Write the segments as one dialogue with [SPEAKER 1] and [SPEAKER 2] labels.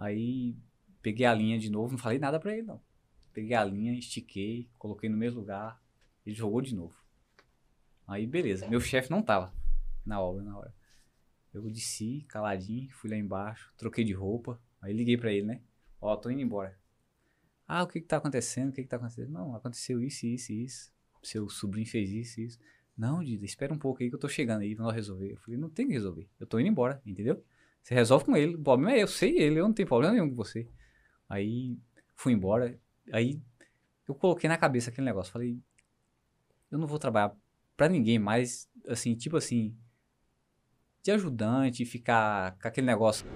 [SPEAKER 1] Aí peguei a linha de novo, não falei nada pra ele, não. Peguei a linha, estiquei, coloquei no mesmo lugar, ele jogou de novo. Aí, beleza. Meu chefe não tava na obra, na hora. Eu desci, caladinho, fui lá embaixo, troquei de roupa. Aí liguei pra ele, né? Ó, tô indo embora. Ah, o que que tá acontecendo? O que que tá acontecendo? Não, aconteceu isso, isso isso. Seu sobrinho fez isso isso. Não, Dida, espera um pouco aí que eu tô chegando aí nós resolver. Eu falei, não tem que resolver. Eu tô indo embora, entendeu? Você resolve com ele. O problema é eu, sei ele, eu não tenho problema nenhum com você. Aí fui embora. Aí eu coloquei na cabeça aquele negócio. Falei, eu não vou trabalhar pra ninguém mais, assim, tipo assim, de ajudante, ficar com aquele negócio.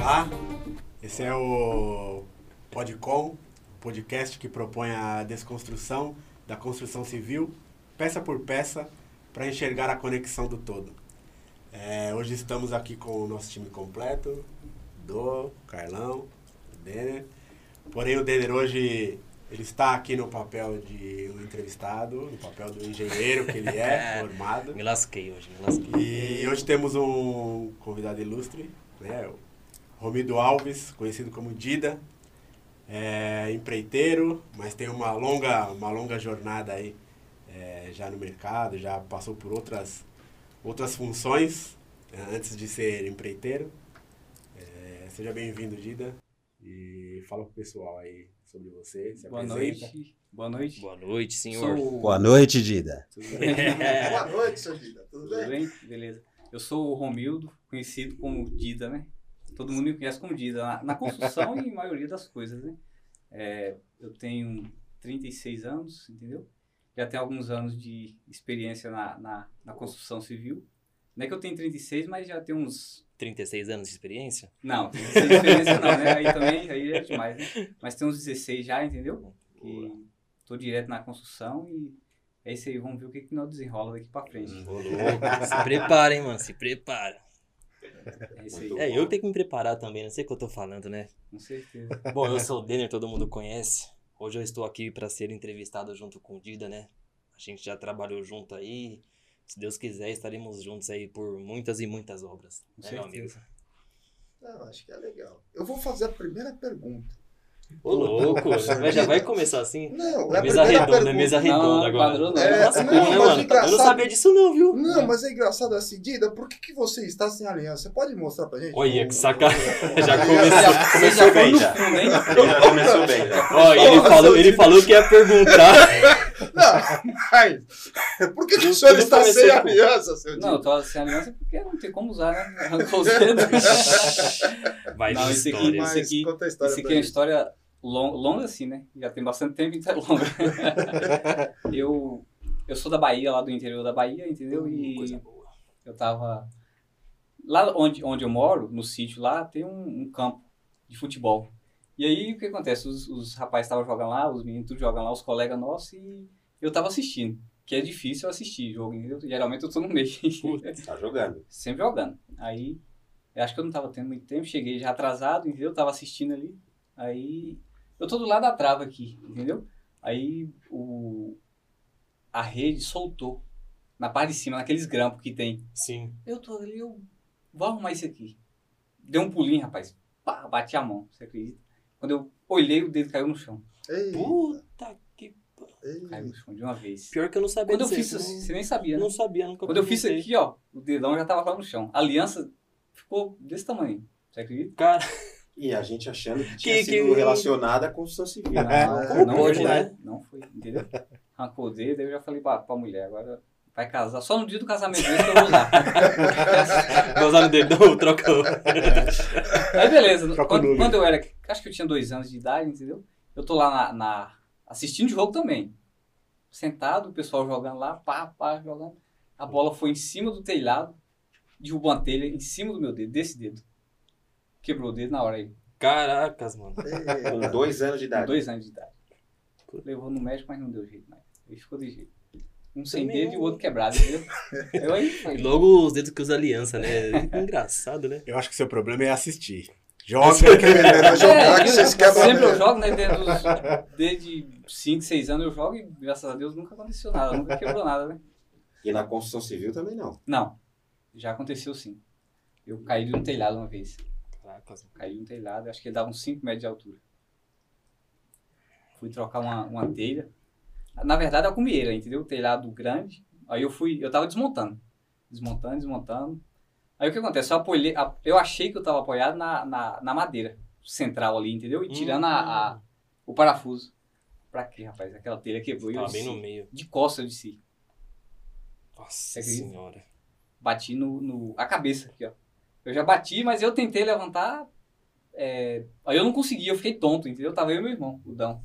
[SPEAKER 2] Olá, esse é o Podcom, podcast que propõe a desconstrução da construção civil, peça por peça, para enxergar a conexão do todo. É, hoje estamos aqui com o nosso time completo, do Carlão, o Denner. Porém, o Denner hoje ele está aqui no papel de um entrevistado, no papel do engenheiro que ele é, formado.
[SPEAKER 3] Me lasquei hoje, me lasquei.
[SPEAKER 2] E hoje temos um convidado ilustre, né? O Romido Alves, conhecido como Dida. É empreiteiro, mas tem uma longa, uma longa jornada aí é, já no mercado, já passou por outras, outras funções é, antes de ser empreiteiro. É, seja bem-vindo, Dida. E fala pro pessoal aí sobre você. Se
[SPEAKER 1] Boa
[SPEAKER 2] apresenta.
[SPEAKER 1] noite. Boa noite.
[SPEAKER 3] Boa noite, senhor.
[SPEAKER 1] Sou...
[SPEAKER 4] Boa noite, Dida.
[SPEAKER 1] Tudo bem?
[SPEAKER 5] Boa noite, seu Dida. Tudo
[SPEAKER 1] Tudo
[SPEAKER 5] bem?
[SPEAKER 1] bem? Beleza. Eu sou o Romildo, conhecido como Dida, né? Todo mundo me conhece como Dida, na, na construção e maioria das coisas, né? É, eu tenho 36 anos, entendeu? Já tenho alguns anos de experiência na, na, na construção civil. Não é que eu tenho 36, mas já tenho uns
[SPEAKER 3] 36 anos de experiência?
[SPEAKER 1] Não, 36 de experiência não, né? Aí também aí é demais, né? Mas tem uns 16 já, entendeu? Que tô direto na construção e é isso aí, vamos ver o que, que nós desenrola daqui pra frente.
[SPEAKER 3] Louco. Se prepara, hein, mano. Se prepara.
[SPEAKER 1] É isso aí,
[SPEAKER 3] É, eu tenho que me preparar também, não sei o que eu tô falando, né?
[SPEAKER 1] com certeza.
[SPEAKER 3] Bom, eu sou o Denner, todo mundo conhece. Hoje eu estou aqui para ser entrevistado junto com o Dida, né? A gente já trabalhou junto aí. Se Deus quiser, estaremos juntos aí por muitas e muitas obras.
[SPEAKER 1] Com
[SPEAKER 3] Né, meu amigo?
[SPEAKER 1] certeza.
[SPEAKER 5] Não, acho que é legal. Eu vou fazer a primeira pergunta.
[SPEAKER 3] Ô, louco. Mas já vai começar assim?
[SPEAKER 5] Não, é
[SPEAKER 3] Mesa redonda,
[SPEAKER 5] pergunta.
[SPEAKER 3] mesa redonda
[SPEAKER 1] não,
[SPEAKER 3] agora.
[SPEAKER 1] quadrou não.
[SPEAKER 5] É,
[SPEAKER 3] Lascou,
[SPEAKER 5] não, mas
[SPEAKER 3] mano? Eu não
[SPEAKER 5] engraçado-
[SPEAKER 3] sabia disso não, viu?
[SPEAKER 5] Não, mas é engraçado assim, Dida, por que, que você está sem aliança? Você pode mostrar pra gente?
[SPEAKER 3] Olha, que sacanagem. Já começou.
[SPEAKER 4] Começou
[SPEAKER 1] já
[SPEAKER 4] bem, já. Já começou bem, já.
[SPEAKER 3] Ó, ele
[SPEAKER 5] Nossa,
[SPEAKER 3] falou, ele falou que ia perguntar.
[SPEAKER 5] Não, mas por que, que o senhor está sem
[SPEAKER 3] com-
[SPEAKER 5] aliança, seu
[SPEAKER 1] Não, eu tô sem aliança porque não tem como usar, né? Arrancou os dedos.
[SPEAKER 3] Vai
[SPEAKER 1] Não, esse aqui-
[SPEAKER 3] história.
[SPEAKER 1] mas-
[SPEAKER 5] Mas
[SPEAKER 1] aqui-
[SPEAKER 5] conta a história
[SPEAKER 1] Isso aqui é uma história lon- longa assim, né? Já tem bastante tempo, então é longa. eu, eu sou da Bahia, lá do interior da Bahia, entendeu? E
[SPEAKER 3] Coisa boa.
[SPEAKER 1] eu tava... Lá onde, onde eu moro, no sítio lá, tem um, um campo de futebol. E aí, o que acontece? Os, os rapazes estavam jogando lá, os meninos tudo jogam lá, os colegas nossos, e eu tava assistindo. Que é difícil assistir jogo, entendeu? Geralmente eu tô no meio.
[SPEAKER 4] Tá jogando.
[SPEAKER 1] sempre jogando. Aí, eu acho que eu não tava tendo muito tempo, cheguei já atrasado, entendeu? Tava assistindo ali. Aí, eu tô do lado da trava aqui, entendeu? Aí, o, a rede soltou na parte de cima, naqueles grampos que tem.
[SPEAKER 3] Sim.
[SPEAKER 1] Eu tô ali, eu vou arrumar isso aqui. Deu um pulinho, rapaz. Pá, bati a mão, você acredita? Quando eu olhei, o dedo caiu no chão.
[SPEAKER 5] Ei,
[SPEAKER 3] Puta
[SPEAKER 1] chão de uma vez.
[SPEAKER 3] Pior que eu não sabia
[SPEAKER 1] Quando eu fiz
[SPEAKER 3] não-
[SPEAKER 1] assim, você nem sabia, né?
[SPEAKER 3] Não sabia, nunca
[SPEAKER 1] Quando eu fiz isso aqui, ó, o dedão já tava lá no chão. A aliança ficou desse tamanho. Você acredita?
[SPEAKER 3] Cara,
[SPEAKER 4] E a gente achando que tinha
[SPEAKER 3] Que-
[SPEAKER 4] sido
[SPEAKER 3] que-
[SPEAKER 4] relacionada à construção civil.
[SPEAKER 1] Não,
[SPEAKER 5] É,
[SPEAKER 3] como
[SPEAKER 1] não
[SPEAKER 3] pode,
[SPEAKER 1] foi,
[SPEAKER 3] né?
[SPEAKER 1] Não foi, entendeu? Arrancou o dedo, aí eu já falei pra, pra mulher, agora vai casar. Só no dia do casamento mesmo que eu vou usar.
[SPEAKER 3] vai usar no dedão, trocou.
[SPEAKER 1] aí beleza,
[SPEAKER 2] o
[SPEAKER 1] quando, quando eu era, acho que eu tinha dois anos de idade, entendeu? Eu tô lá na, na- assistindo jogo também. Sentado, o pessoal jogando lá, pá, pá, jogando. A bola foi em cima do telhado, derrubou uma telha em cima do meu dedo, desse dedo. Quebrou o dedo na hora aí.
[SPEAKER 3] Caracas, mano.
[SPEAKER 5] Ei,
[SPEAKER 4] Com dois anos de
[SPEAKER 1] Com
[SPEAKER 4] idade.
[SPEAKER 1] dois anos de idade. Levou no médico, mas não deu jeito mais. Ele ficou de jeito. Um sem
[SPEAKER 3] Também
[SPEAKER 1] dedo e
[SPEAKER 3] é.
[SPEAKER 1] o outro quebrado, entendeu? Eu aí
[SPEAKER 3] E logo os dedos que usa aliança, né? Engraçado, né?
[SPEAKER 2] Eu acho que seu problema é assistir. Joga.
[SPEAKER 5] Aprendendo a jogar,
[SPEAKER 1] É,
[SPEAKER 5] que vocês quebram
[SPEAKER 1] Sempre eu jogo, né? Desde, os- desde 5, 6 anos eu jogo e graças a Deus nunca aconteceu nada, nunca quebrou nada, né?
[SPEAKER 4] E na construção civil também não.
[SPEAKER 1] Não, já aconteceu sim. Eu caí de um telhado uma vez.
[SPEAKER 3] Caraca,
[SPEAKER 1] Caí de um telhado, acho que ele dava uns 5 metros de altura. Fui trocar uma, uma telha. Na verdade, é a cumieira, entendeu? Telhado grande. Aí eu fui, eu tava desmontando. Desmontando, desmontando. Aí o que acontece? Eu, apoiei, eu achei que eu tava apoiado na, na, na madeira central ali, entendeu? E tirando a, a- o parafuso. Pra quê, rapaz? Aquela telha quebrou e eu
[SPEAKER 3] Tava bem no meio.
[SPEAKER 1] De costas eu desci.
[SPEAKER 3] Nossa senhora.
[SPEAKER 1] Bati no, no- a cabeça aqui, ó. Eu já bati, mas eu tentei levantar. é, Aí eu não consegui, eu fiquei tonto, entendeu? Tava eu e meu irmão, o Dão.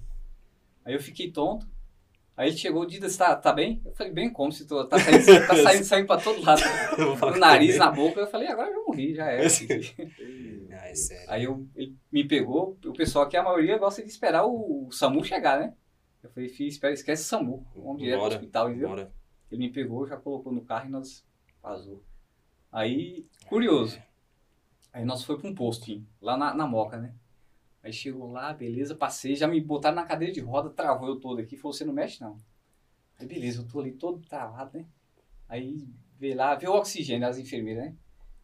[SPEAKER 1] Aí eu fiquei tonto. Aí ele chegou, Dida, você tá, tá bem? Eu falei, bem como se tô, tá saindo, tá saindo sangue pra todo lado. No nariz, na boca. Eu falei, agora eu já morri, já era.
[SPEAKER 3] Ah, é sério.
[SPEAKER 1] Aí eu, ele me pegou, o pessoal aqui, a maioria gosta de esperar o, o SAMU chegar, né? Eu falei, filho, espera, esquece o SAMU. Vamos direto pro hospital, entendeu?
[SPEAKER 3] Bora.
[SPEAKER 1] Ele me pegou, já colocou no carro e nós vazou. Aí, curioso. Aí nós foi para um postinho, lá na, na Moca, né? Aí chegou lá, beleza, passei, já me botaram na cadeira de roda, travou eu todo aqui, falou, você não mexe não. Aí beleza, eu tô ali todo travado, né? Aí veio lá, vê o oxigênio, as enfermeiras, né?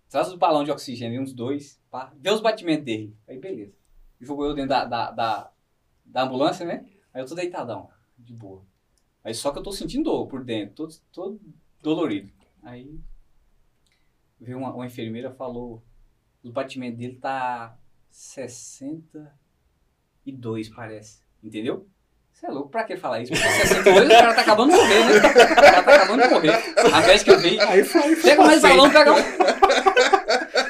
[SPEAKER 1] Traz os balão de oxigênio, uns dois, pá, vê os batimentos dele. Aí beleza. Jogou eu dentro da, da, da, da ambulância, né? Aí eu tô deitadão, de boa. Aí só que eu tô sentindo dor por dentro, todo, todo dolorido. Aí veio uma, uma enfermeira falou, os batimentos dele tá 62, parece. Entendeu? Você é louco, pra que falar isso? Porque 62 o cara tá acabando de morrer, né? O cara tá acabando de morrer. A médica veio,
[SPEAKER 2] Aí foi.
[SPEAKER 1] pega mais balão, pega um.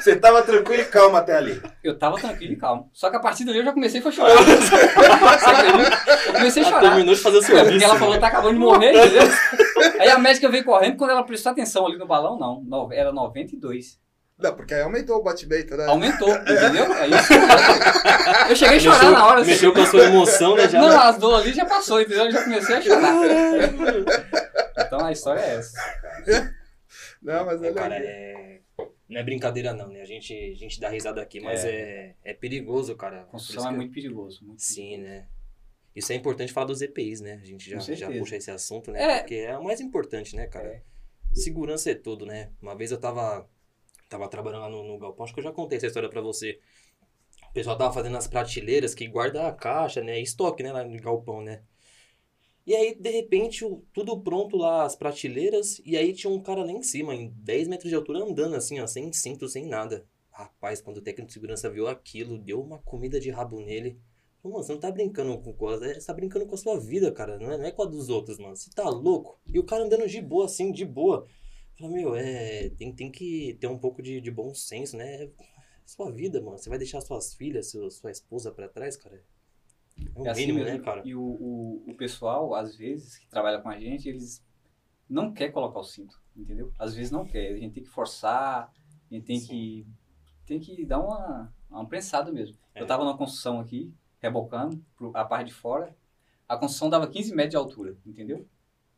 [SPEAKER 4] Você tava tranquilo e calmo até ali.
[SPEAKER 1] Eu tava tranquilo e calmo. Só que a partir dali eu já comecei a chorar. Eu comecei a
[SPEAKER 3] Ela
[SPEAKER 1] chorar.
[SPEAKER 3] terminou de fazer o
[SPEAKER 1] É, porque
[SPEAKER 3] serviço.
[SPEAKER 1] ela falou
[SPEAKER 3] né?
[SPEAKER 1] que tá acabando de morrer, entendeu? Aí a médica veio correndo, quando ela prestou atenção ali no balão, não. Era 92.
[SPEAKER 5] Não, porque aí aumentou o batimento, né?
[SPEAKER 1] Aumentou, entendeu? Aí isso, eu cheguei a chorar
[SPEAKER 3] Mexeu,
[SPEAKER 1] na hora. assim.
[SPEAKER 3] mexeu com a sua emoção, né? Já
[SPEAKER 1] Não, as dores ali já passou, entendeu? Eu já comecei a chorar. Então a história é essa.
[SPEAKER 5] Não, mas é
[SPEAKER 3] É, cara,
[SPEAKER 5] legal.
[SPEAKER 3] é... não é brincadeira não, né? A gente, a gente dá risada aqui, mas é, é, perigoso, cara.
[SPEAKER 1] Construção é muito perigoso. Muito
[SPEAKER 3] Sim, né? Isso é importante falar dos EPIs, né? A gente já, já puxa esse assunto, né?
[SPEAKER 1] É.
[SPEAKER 3] Porque é o mais importante, né, cara?
[SPEAKER 1] É.
[SPEAKER 3] Segurança é tudo, né? Uma vez eu tava, tava trabalhando lá no, no galpão, acho que eu já contei essa história pra você. O pessoal tava fazendo as prateleiras que guarda a caixa, né? Estoque, né? Lá no galpão, né? E aí, de repente, tudo pronto lá, as prateleiras, e aí tinha um cara lá em cima, em 10 metros de altura, andando assim, ó, sem cinto, sem nada. Rapaz, quando o técnico de segurança viu aquilo, deu uma comida de rabo nele. Mano, você não tá brincando com coisa, você tá brincando com a sua vida, cara, não é, não é com a dos outros, mano. Você tá louco? E o cara andando de boa, assim, de boa. Falei, meu, é, tem, tem que ter um pouco de, de bom senso, né? É sua vida, mano. Você vai deixar suas filhas, seu, sua esposa pra trás, cara? É o
[SPEAKER 1] É assim
[SPEAKER 3] mínimo,
[SPEAKER 1] mesmo.
[SPEAKER 3] né, cara?
[SPEAKER 1] E o, o, o pessoal, às vezes, que trabalha com a gente, eles não quer colocar o cinto, entendeu? Às vezes não quer. A gente tem que forçar, a gente tem
[SPEAKER 3] Sim.
[SPEAKER 1] que tem que dar uma, uma prensada mesmo.
[SPEAKER 3] É.
[SPEAKER 1] Eu tava na construção aqui, rebocando a parte de fora. A construção dava 15 metros de altura, entendeu?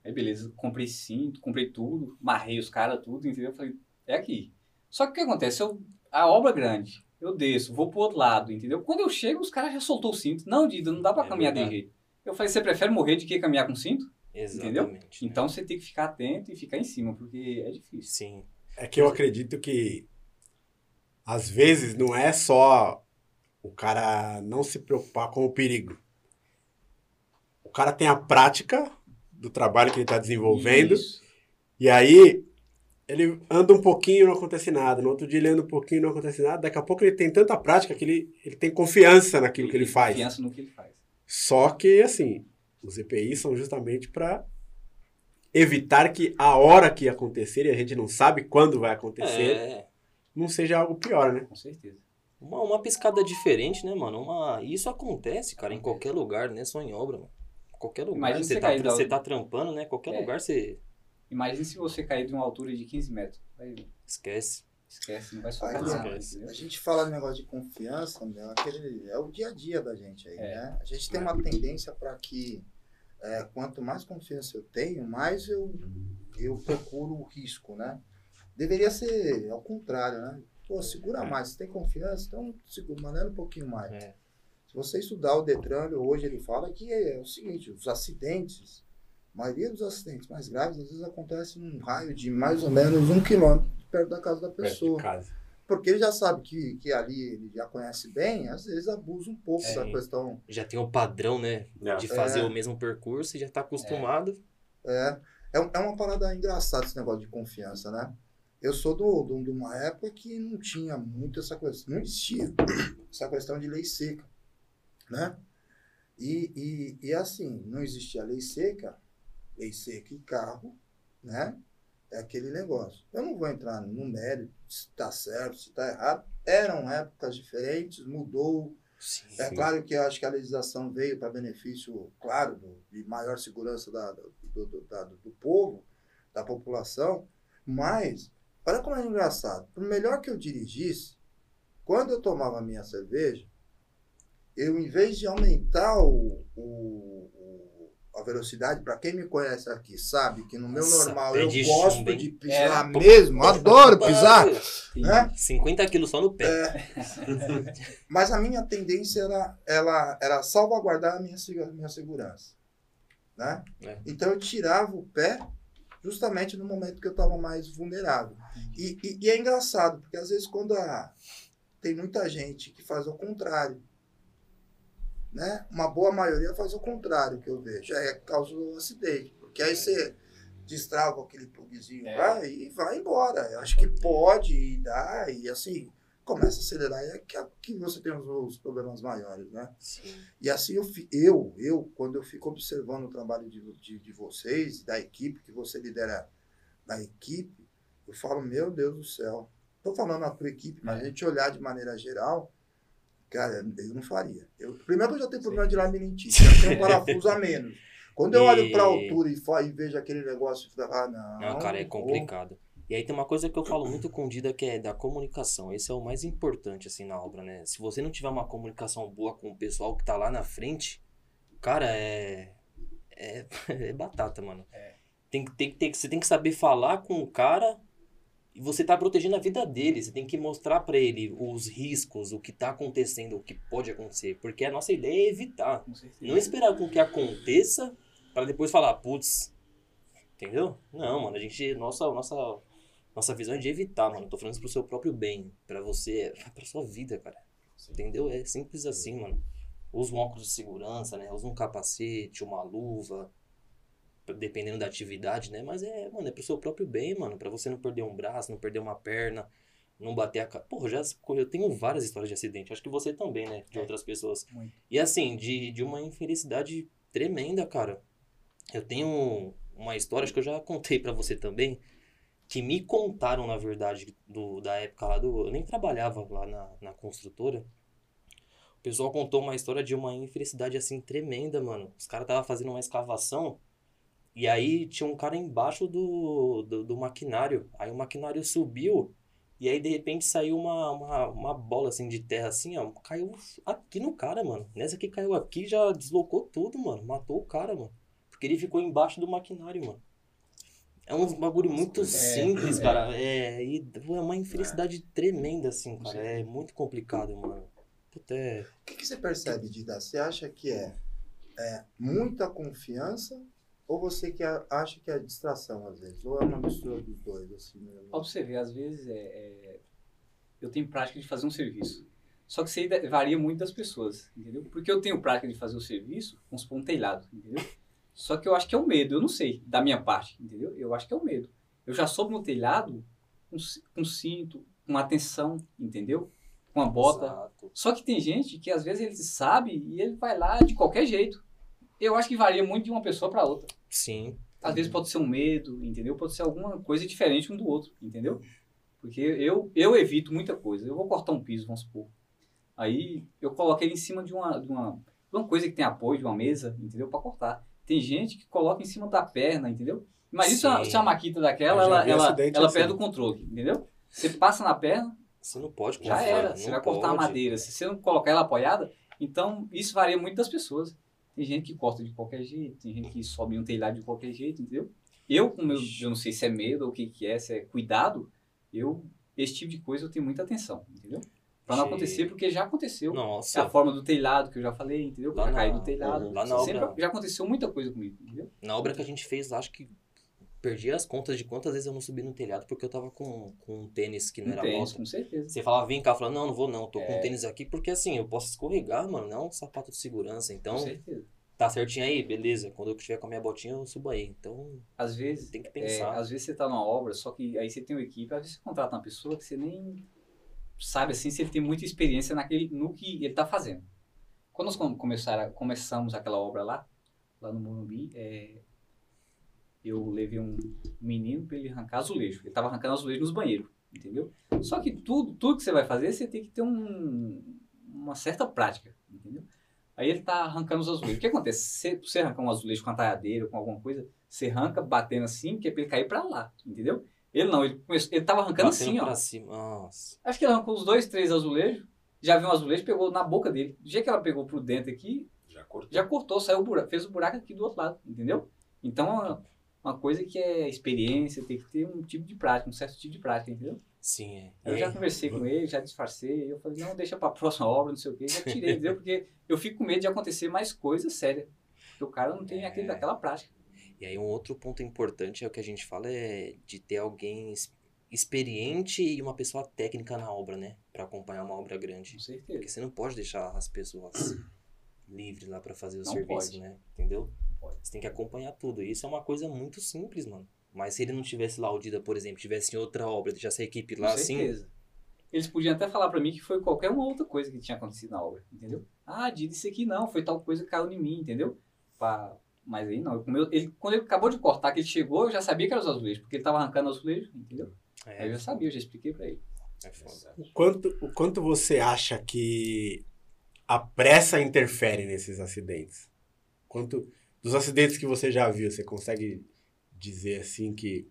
[SPEAKER 1] Aí beleza, comprei cinto, comprei tudo, marrei os caras, tudo, entendeu? Eu Falei, é aqui. Só que o que acontece? Eu, a obra é grande, eu desço, vou pro outro lado, entendeu? Quando eu chego, os caras já soltou o cinto. Não, Dida, não dá pra
[SPEAKER 3] É
[SPEAKER 1] caminhar de
[SPEAKER 3] verdade.
[SPEAKER 1] jeito. Eu falei, você prefere morrer de que caminhar com cinto?
[SPEAKER 3] Exatamente. né?
[SPEAKER 1] Então você tem que ficar atento e ficar em cima, porque é difícil.
[SPEAKER 3] Sim.
[SPEAKER 2] É que eu acredito que às vezes não é só o cara não se preocupar com o perigo. O cara tem a prática do trabalho que ele está desenvolvendo
[SPEAKER 1] Isso.
[SPEAKER 2] e aí ele anda um pouquinho não acontece nada. No outro dia ele anda um pouquinho não acontece nada. Daqui a pouco ele tem tanta prática que ele, ele tem confiança naquilo que ele faz.
[SPEAKER 1] Confiança no que ele faz.
[SPEAKER 2] Só que, assim, os EPIs são justamente para evitar que a hora que acontecer, e a gente não sabe quando vai acontecer,
[SPEAKER 3] É.
[SPEAKER 2] não seja algo pior, né?
[SPEAKER 1] Com certeza.
[SPEAKER 3] Uma, uma piscada diferente, né, mano? Uma... E Isso acontece, cara, em qualquer lugar, né? Só em obra, mano. Qualquer lugar.
[SPEAKER 1] Imagina
[SPEAKER 3] você,
[SPEAKER 1] você
[SPEAKER 3] tá,
[SPEAKER 1] cair
[SPEAKER 3] você tá trampando, né? Qualquer
[SPEAKER 1] É.
[SPEAKER 3] lugar você
[SPEAKER 1] Imagine se você cair de uma altura de 15 metros. Aí,
[SPEAKER 3] esquece.
[SPEAKER 1] esquece, não vai entendeu?
[SPEAKER 5] A gente fala de negócio de confiança, meu, aquele, é o dia a dia da gente aí,
[SPEAKER 1] É.
[SPEAKER 5] né? A gente tem uma tendência para que é, quanto mais confiança eu tenho, mais eu, eu procuro o risco, né? Deveria ser ao contrário, né? Pô, segura mais. Se tem confiança, então segura, maneira um pouquinho mais.
[SPEAKER 3] É.
[SPEAKER 5] Se você estudar o Detran, hoje ele fala que é o seguinte, os acidentes, a maioria dos acidentes mais graves, às vezes acontece num raio de mais ou menos um quilômetro perto da casa da
[SPEAKER 2] Perto de
[SPEAKER 5] pessoa.
[SPEAKER 2] casa.
[SPEAKER 5] Porque ele já sabe que, que ali ele já conhece bem, às vezes abusa um pouco
[SPEAKER 3] É.
[SPEAKER 5] da questão.
[SPEAKER 3] Já tem um padrão, né?
[SPEAKER 4] É.
[SPEAKER 3] De fazer
[SPEAKER 5] É.
[SPEAKER 3] o mesmo percurso e já tá acostumado.
[SPEAKER 5] É, é, é uma parada engraçada esse negócio de confiança, né? Eu sou do, do- de uma época que não tinha muito essa coisa, não existia essa questão de lei seca, né? E, e, e assim, não existia lei seca, lei seca e carro, né? É aquele negócio. Eu não vou entrar no mérito se está certo, se está errado. Eram épocas diferentes, mudou,
[SPEAKER 3] Sim.
[SPEAKER 5] é claro que eu acho que a legislação veio para benefício, claro, de maior segurança da- do, do, da- do povo, da população, mas olha como é engraçado. Por melhor que eu dirigisse, quando eu tomava a minha cerveja, eu, em vez de aumentar o, o- a velocidade, para quem me conhece aqui, sabe que no meu
[SPEAKER 3] Nossa,
[SPEAKER 5] normal eu gosto de pisar
[SPEAKER 1] É.
[SPEAKER 5] mesmo, adoro pisar, né?
[SPEAKER 3] 50 quilos só no pé.
[SPEAKER 5] É. Mas a minha tendência era, ela, era salvaguardar a minha, minha segurança. Né?
[SPEAKER 3] É.
[SPEAKER 5] Então eu tirava o pé justamente no momento que eu estava mais vulnerável. E, e- e é engraçado, porque às vezes quando a- tem muita gente que faz o contrário. Né? Uma boa maioria faz o contrário que eu vejo. É causa do acidente. Porque aí você destrava aquele plugzinho
[SPEAKER 1] É.
[SPEAKER 5] lá e vai embora. Eu acho que pode e dá, e assim, começa a acelerar e é que, que você tem os, os problemas maiores, né?
[SPEAKER 3] Sim.
[SPEAKER 5] E assim eu, eu, eu quando eu fico observando o trabalho de, de, de vocês, da equipe, que você lidera da equipe, eu falo, meu Deus do céu. Tô falando a tua equipe, mas a gente olhar de maneira geral, cara, eu não faria. Eu, primeiro que eu já tenho problema de labirintite, já tenho um parafuso a menos. Quando eu
[SPEAKER 3] E-
[SPEAKER 5] olho pra altura e, e vejo aquele negócio, ah, não.
[SPEAKER 3] Não, cara, é
[SPEAKER 5] pô.
[SPEAKER 3] complicado. E aí tem uma coisa que eu falo muito com o Dida que é da comunicação. Esse é o mais importante, assim, na obra, né? Se você não tiver uma comunicação boa com o pessoal que tá lá na frente, cara, é. É, é batata, mano. Tem, que- tem, tem, que- você tem que saber falar com o cara e você tá protegendo a vida dele. Você tem que mostrar pra ele os riscos, o que tá acontecendo, o que pode acontecer. Porque a nossa ideia é evitar. Não esperar com que aconteça para depois falar, putz, entendeu? Não, mano, a gente, nossa, nossa, nossa visão é de evitar, mano. Tô falando isso pro seu próprio bem, pra você, pra sua vida, cara. Entendeu? É simples assim, mano. Usa um óculos de segurança, né? Usa um capacete, uma luva, dependendo da atividade, né? Mas é, mano, é pro seu próprio bem, mano, Pra você não perder um braço, não perder uma perna, não bater a cara. Porra, já eu tenho várias histórias de acidente, acho que você também, né? De
[SPEAKER 1] É.
[SPEAKER 3] outras pessoas.
[SPEAKER 1] Muito.
[SPEAKER 3] E assim, de, de uma infelicidade tremenda, cara. Eu tenho uma história, acho que eu já contei pra você também, que me contaram, na verdade, do, da época lá do. Eu nem trabalhava lá na, na construtora. O pessoal contou uma história de uma infelicidade assim tremenda, mano. Os caras estavam fazendo uma escavação e aí tinha um cara embaixo do, do, do maquinário. Aí o maquinário subiu e aí de repente saiu uma, uma, uma bola assim de terra assim, ó. Caiu aqui no cara, mano. Nessa que caiu aqui já deslocou tudo, mano. Matou o cara, mano. Porque ele ficou embaixo do maquinário, mano. É um bagulho muito simples, cara. É, e é uma infelicidade tremenda, assim, cara. É muito complicado, mano. Puta, é.
[SPEAKER 5] O que, que você percebe, Dida? Você acha que é, é muita confiança ou você que a- acha que é distração, às vezes? Ou é uma mistura dos dois, assim mesmo?
[SPEAKER 1] Pra você ver, às vezes é, é, eu tenho prática de fazer um serviço. Só que isso aí varia muito das pessoas, entendeu? Porque eu tenho prática de fazer o serviço, vamos supor, um telhado, entendeu? Só que eu acho que é o medo, eu não sei, da minha parte, entendeu? Eu acho que é o medo. Eu já soube no telhado com, com cinto, com atenção, entendeu? Com a bota.
[SPEAKER 3] Exato.
[SPEAKER 1] Só que tem gente que às vezes ele sabe e ele vai lá de qualquer jeito. Eu acho que varia muito de uma pessoa para outra.
[SPEAKER 3] Sim.
[SPEAKER 1] Às vezes pode ser um medo, entendeu? Pode ser alguma coisa diferente um do outro, entendeu? Porque eu, eu evito muita coisa. Eu vou cortar um piso, vamos supor. Aí eu coloco ele em cima de uma, de uma, de uma coisa que tem apoio, de uma mesa, entendeu? Para cortar. Tem gente que coloca em cima da perna, entendeu? Imagina se uma,
[SPEAKER 3] Sim.
[SPEAKER 1] se uma maquita daquela,
[SPEAKER 2] já
[SPEAKER 1] ela, ela,
[SPEAKER 2] acidente
[SPEAKER 1] ela
[SPEAKER 2] assim.
[SPEAKER 1] perde o controle, entendeu? Você passa na perna,
[SPEAKER 3] Você não pode
[SPEAKER 1] já
[SPEAKER 3] confiar,
[SPEAKER 1] era. Você vai cortar a
[SPEAKER 3] pode.
[SPEAKER 1] madeira. Se você não colocar ela apoiada, então isso varia muito das pessoas. Tem gente que corta de qualquer jeito, tem gente que sobe um telhado de qualquer jeito, entendeu? Eu, como eu, eu não sei se é medo ou o que, que é, se é cuidado, eu esse tipo de coisa eu tenho muita atenção, entendeu? Pra não acontecer, porque já aconteceu. É
[SPEAKER 3] Nossa.
[SPEAKER 1] a forma do telhado que eu já falei, entendeu?
[SPEAKER 3] Lá
[SPEAKER 1] Pra cair
[SPEAKER 3] na-
[SPEAKER 1] do telhado.
[SPEAKER 3] lá na
[SPEAKER 1] Sempre
[SPEAKER 3] obra-
[SPEAKER 1] já aconteceu muita coisa comigo, entendeu?
[SPEAKER 3] Na obra que a gente fez, acho que perdi as contas de quantas vezes eu não subi no telhado porque eu tava com, com um tênis que não
[SPEAKER 1] Não
[SPEAKER 3] era
[SPEAKER 1] tem,
[SPEAKER 3] bota.
[SPEAKER 1] com certeza.
[SPEAKER 3] Você falava, vem cá, eu falava, não, não vou não, tô com
[SPEAKER 1] É.
[SPEAKER 3] um tênis aqui porque assim, eu posso escorregar, mano, não é um sapato de segurança. Então,
[SPEAKER 1] Com certeza.
[SPEAKER 3] tá certinho aí? Beleza. Quando eu estiver com a minha botinha, eu subo aí. Então,
[SPEAKER 1] Às vezes,
[SPEAKER 3] tem que
[SPEAKER 1] é,
[SPEAKER 3] pensar.
[SPEAKER 1] às vezes você tá numa obra, só que aí você tem uma equipe, às vezes você contrata uma pessoa que você nem sabe assim se ele tem muita experiência naquele, no que ele tá fazendo. Quando nós com- começaram, começamos aquela obra lá, lá no Morumbi, é, eu levei um menino para ele arrancar azulejo. Ele tava arrancando azulejo nos banheiros, entendeu? Só que tudo, tudo que você vai fazer, você tem que ter um, uma certa prática, entendeu? Aí ele tá arrancando os azulejos. O que acontece? Você, você arrancar um azulejo com a talhadeira, com alguma coisa, você arranca batendo assim, que é pra ele cair pra lá, entendeu? Ele não, ele, começou, ele tava arrancando
[SPEAKER 3] Batendo
[SPEAKER 1] assim, ó.
[SPEAKER 3] pra cima. Nossa.
[SPEAKER 1] Acho que ele arrancou uns dois, três azulejos, já viu um azulejo, pegou na boca dele. Do jeito que ela pegou pro dentro aqui,
[SPEAKER 4] Já cortou.
[SPEAKER 1] já cortou, saiu o buraco, fez o buraco aqui do outro lado, entendeu? Então, uma, coisa que é experiência, tem que ter um tipo de prática, um certo tipo de prática, entendeu?
[SPEAKER 3] Sim, é.
[SPEAKER 1] Eu
[SPEAKER 3] E
[SPEAKER 1] já conversei com ele, já disfarcei, eu falei, não, deixa pra próxima obra, não sei o quê, já tirei, entendeu? Porque eu fico com medo de acontecer mais coisa séria, porque o cara não tem
[SPEAKER 3] É.
[SPEAKER 1] aquele, aquela prática.
[SPEAKER 3] E aí um outro ponto importante é o que a gente fala é de ter alguém experiente e uma pessoa técnica na obra, né? Pra acompanhar uma obra grande.
[SPEAKER 1] Com certeza.
[SPEAKER 3] Porque você não pode deixar as pessoas livres lá pra fazer o
[SPEAKER 1] Não
[SPEAKER 3] serviço,
[SPEAKER 1] pode.
[SPEAKER 3] né? Entendeu? Você tem que acompanhar tudo. E isso é uma coisa muito simples, mano. Mas se ele não tivesse lá o Dida, por exemplo, tivesse em outra obra, deixasse a equipe lá
[SPEAKER 1] Com
[SPEAKER 3] assim,
[SPEAKER 1] certeza. Eles podiam até falar pra mim que foi qualquer uma outra coisa que tinha acontecido na obra, entendeu? Ah, Dida, isso aqui não, foi tal coisa que caiu em mim, entendeu? Pra- Mas aí não. Eu- ele, quando ele acabou de cortar, que ele chegou, eu já sabia que eram os azulejos, porque ele tava arrancando azulejo, entendeu?
[SPEAKER 3] é,
[SPEAKER 1] Aí eu já sabia, eu já expliquei pra ele.
[SPEAKER 3] é foda.
[SPEAKER 2] O quanto, o quanto você acha que a pressa interfere nesses acidentes? Quanto dos acidentes que você já viu, você consegue dizer assim que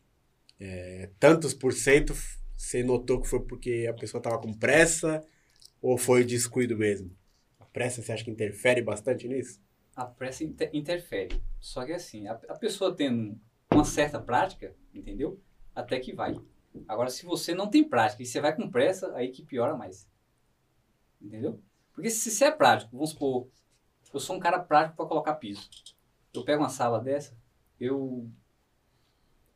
[SPEAKER 2] é, tantos por cento você notou que foi porque a pessoa estava com pressa ou foi descuido mesmo? A pressa você acha que interfere bastante nisso?
[SPEAKER 1] A pressa inter- interfere. Só que assim, a, a pessoa tendo uma certa prática, entendeu? Até que vai. Agora, se você não tem prática e você vai com pressa, aí que piora mais. Entendeu? Porque se você é prático, vamos supor, eu sou um cara prático para colocar piso. Eu pego uma sala dessa, eu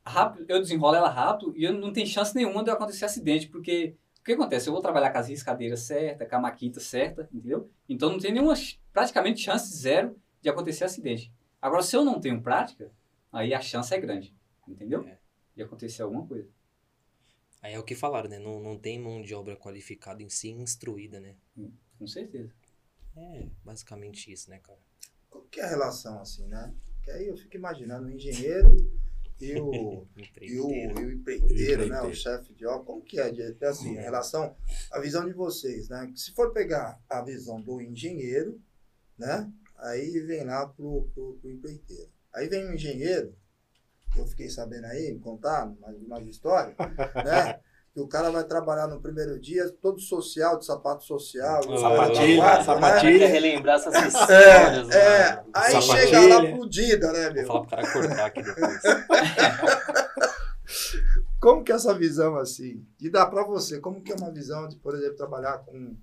[SPEAKER 1] rápido, eu desenrolo ela rápido e eu não tem chance nenhuma de acontecer acidente, porque o que acontece? Eu vou trabalhar com as riscadeiras certas, com a maquita certa, entendeu? Então não tem nenhuma, praticamente chance zero de acontecer acidente. Agora, se eu não tenho prática, aí a chance é grande, entendeu?
[SPEAKER 3] É.
[SPEAKER 1] De acontecer alguma coisa.
[SPEAKER 3] Aí é o que falaram, né? Não, não tem mão de obra qualificada em si instruída, né?
[SPEAKER 1] Com certeza.
[SPEAKER 3] É basicamente isso, né, cara?
[SPEAKER 5] Qual que é a relação assim, né? Que aí eu fico imaginando o engenheiro e o, e o,
[SPEAKER 3] Empreiteiro.
[SPEAKER 5] e o empreiteiro, né? O chefe de obra. Como que é, de, assim, a relação, a visão de vocês, né? Se for pegar a visão do engenheiro, né? Aí vem lá pro, pro, pro empreiteiro. Aí vem o engenheiro, que eu fiquei sabendo aí, me contaram mais, mais história, né? Que o cara vai trabalhar no primeiro dia, todo social, de sapato social,
[SPEAKER 3] Ah,
[SPEAKER 2] Sapatilha,
[SPEAKER 5] né?
[SPEAKER 2] sapatilha.
[SPEAKER 3] Quer relembrar essas histórias,
[SPEAKER 5] É, é, aí
[SPEAKER 2] Sapatilha.
[SPEAKER 5] chega lá pro Dida, né,
[SPEAKER 3] Vou
[SPEAKER 5] meu?
[SPEAKER 3] falar pro cara cortar aqui depois.
[SPEAKER 5] Como que é essa visão assim? E dá para você, como que é uma visão de, por exemplo, trabalhar com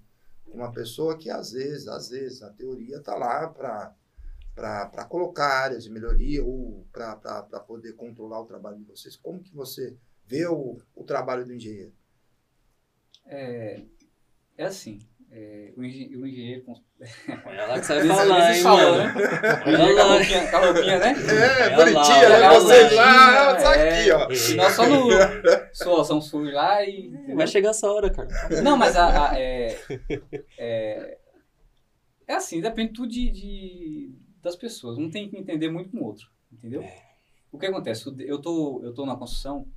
[SPEAKER 5] uma pessoa que às vezes, às vezes, na teoria tá lá para para colocar áreas de melhoria ou para poder controlar o trabalho de vocês. Como que você vê o, o trabalho do engenheiro?
[SPEAKER 1] É, é assim, é, o, engen- o engenheiro...
[SPEAKER 3] Olha lá que você
[SPEAKER 1] Eles-
[SPEAKER 3] falar, hein, mano.
[SPEAKER 1] né? O
[SPEAKER 3] Olha
[SPEAKER 1] engenheiro com a
[SPEAKER 3] lá.
[SPEAKER 1] roupinha, com a roupinha, né?
[SPEAKER 5] É, bonitinha, né? Vocês
[SPEAKER 1] lá.
[SPEAKER 5] lá, isso
[SPEAKER 1] É.
[SPEAKER 5] aqui, ó.
[SPEAKER 1] E nós só no... Só, são sujos lá e...
[SPEAKER 3] Vai chegar essa hora, cara.
[SPEAKER 1] Não, mas a, a- é, é, é assim, depende tudo de, de- das pessoas. Um tem que entender muito com o outro, entendeu? O que acontece? Eu tô, eu tô na construção,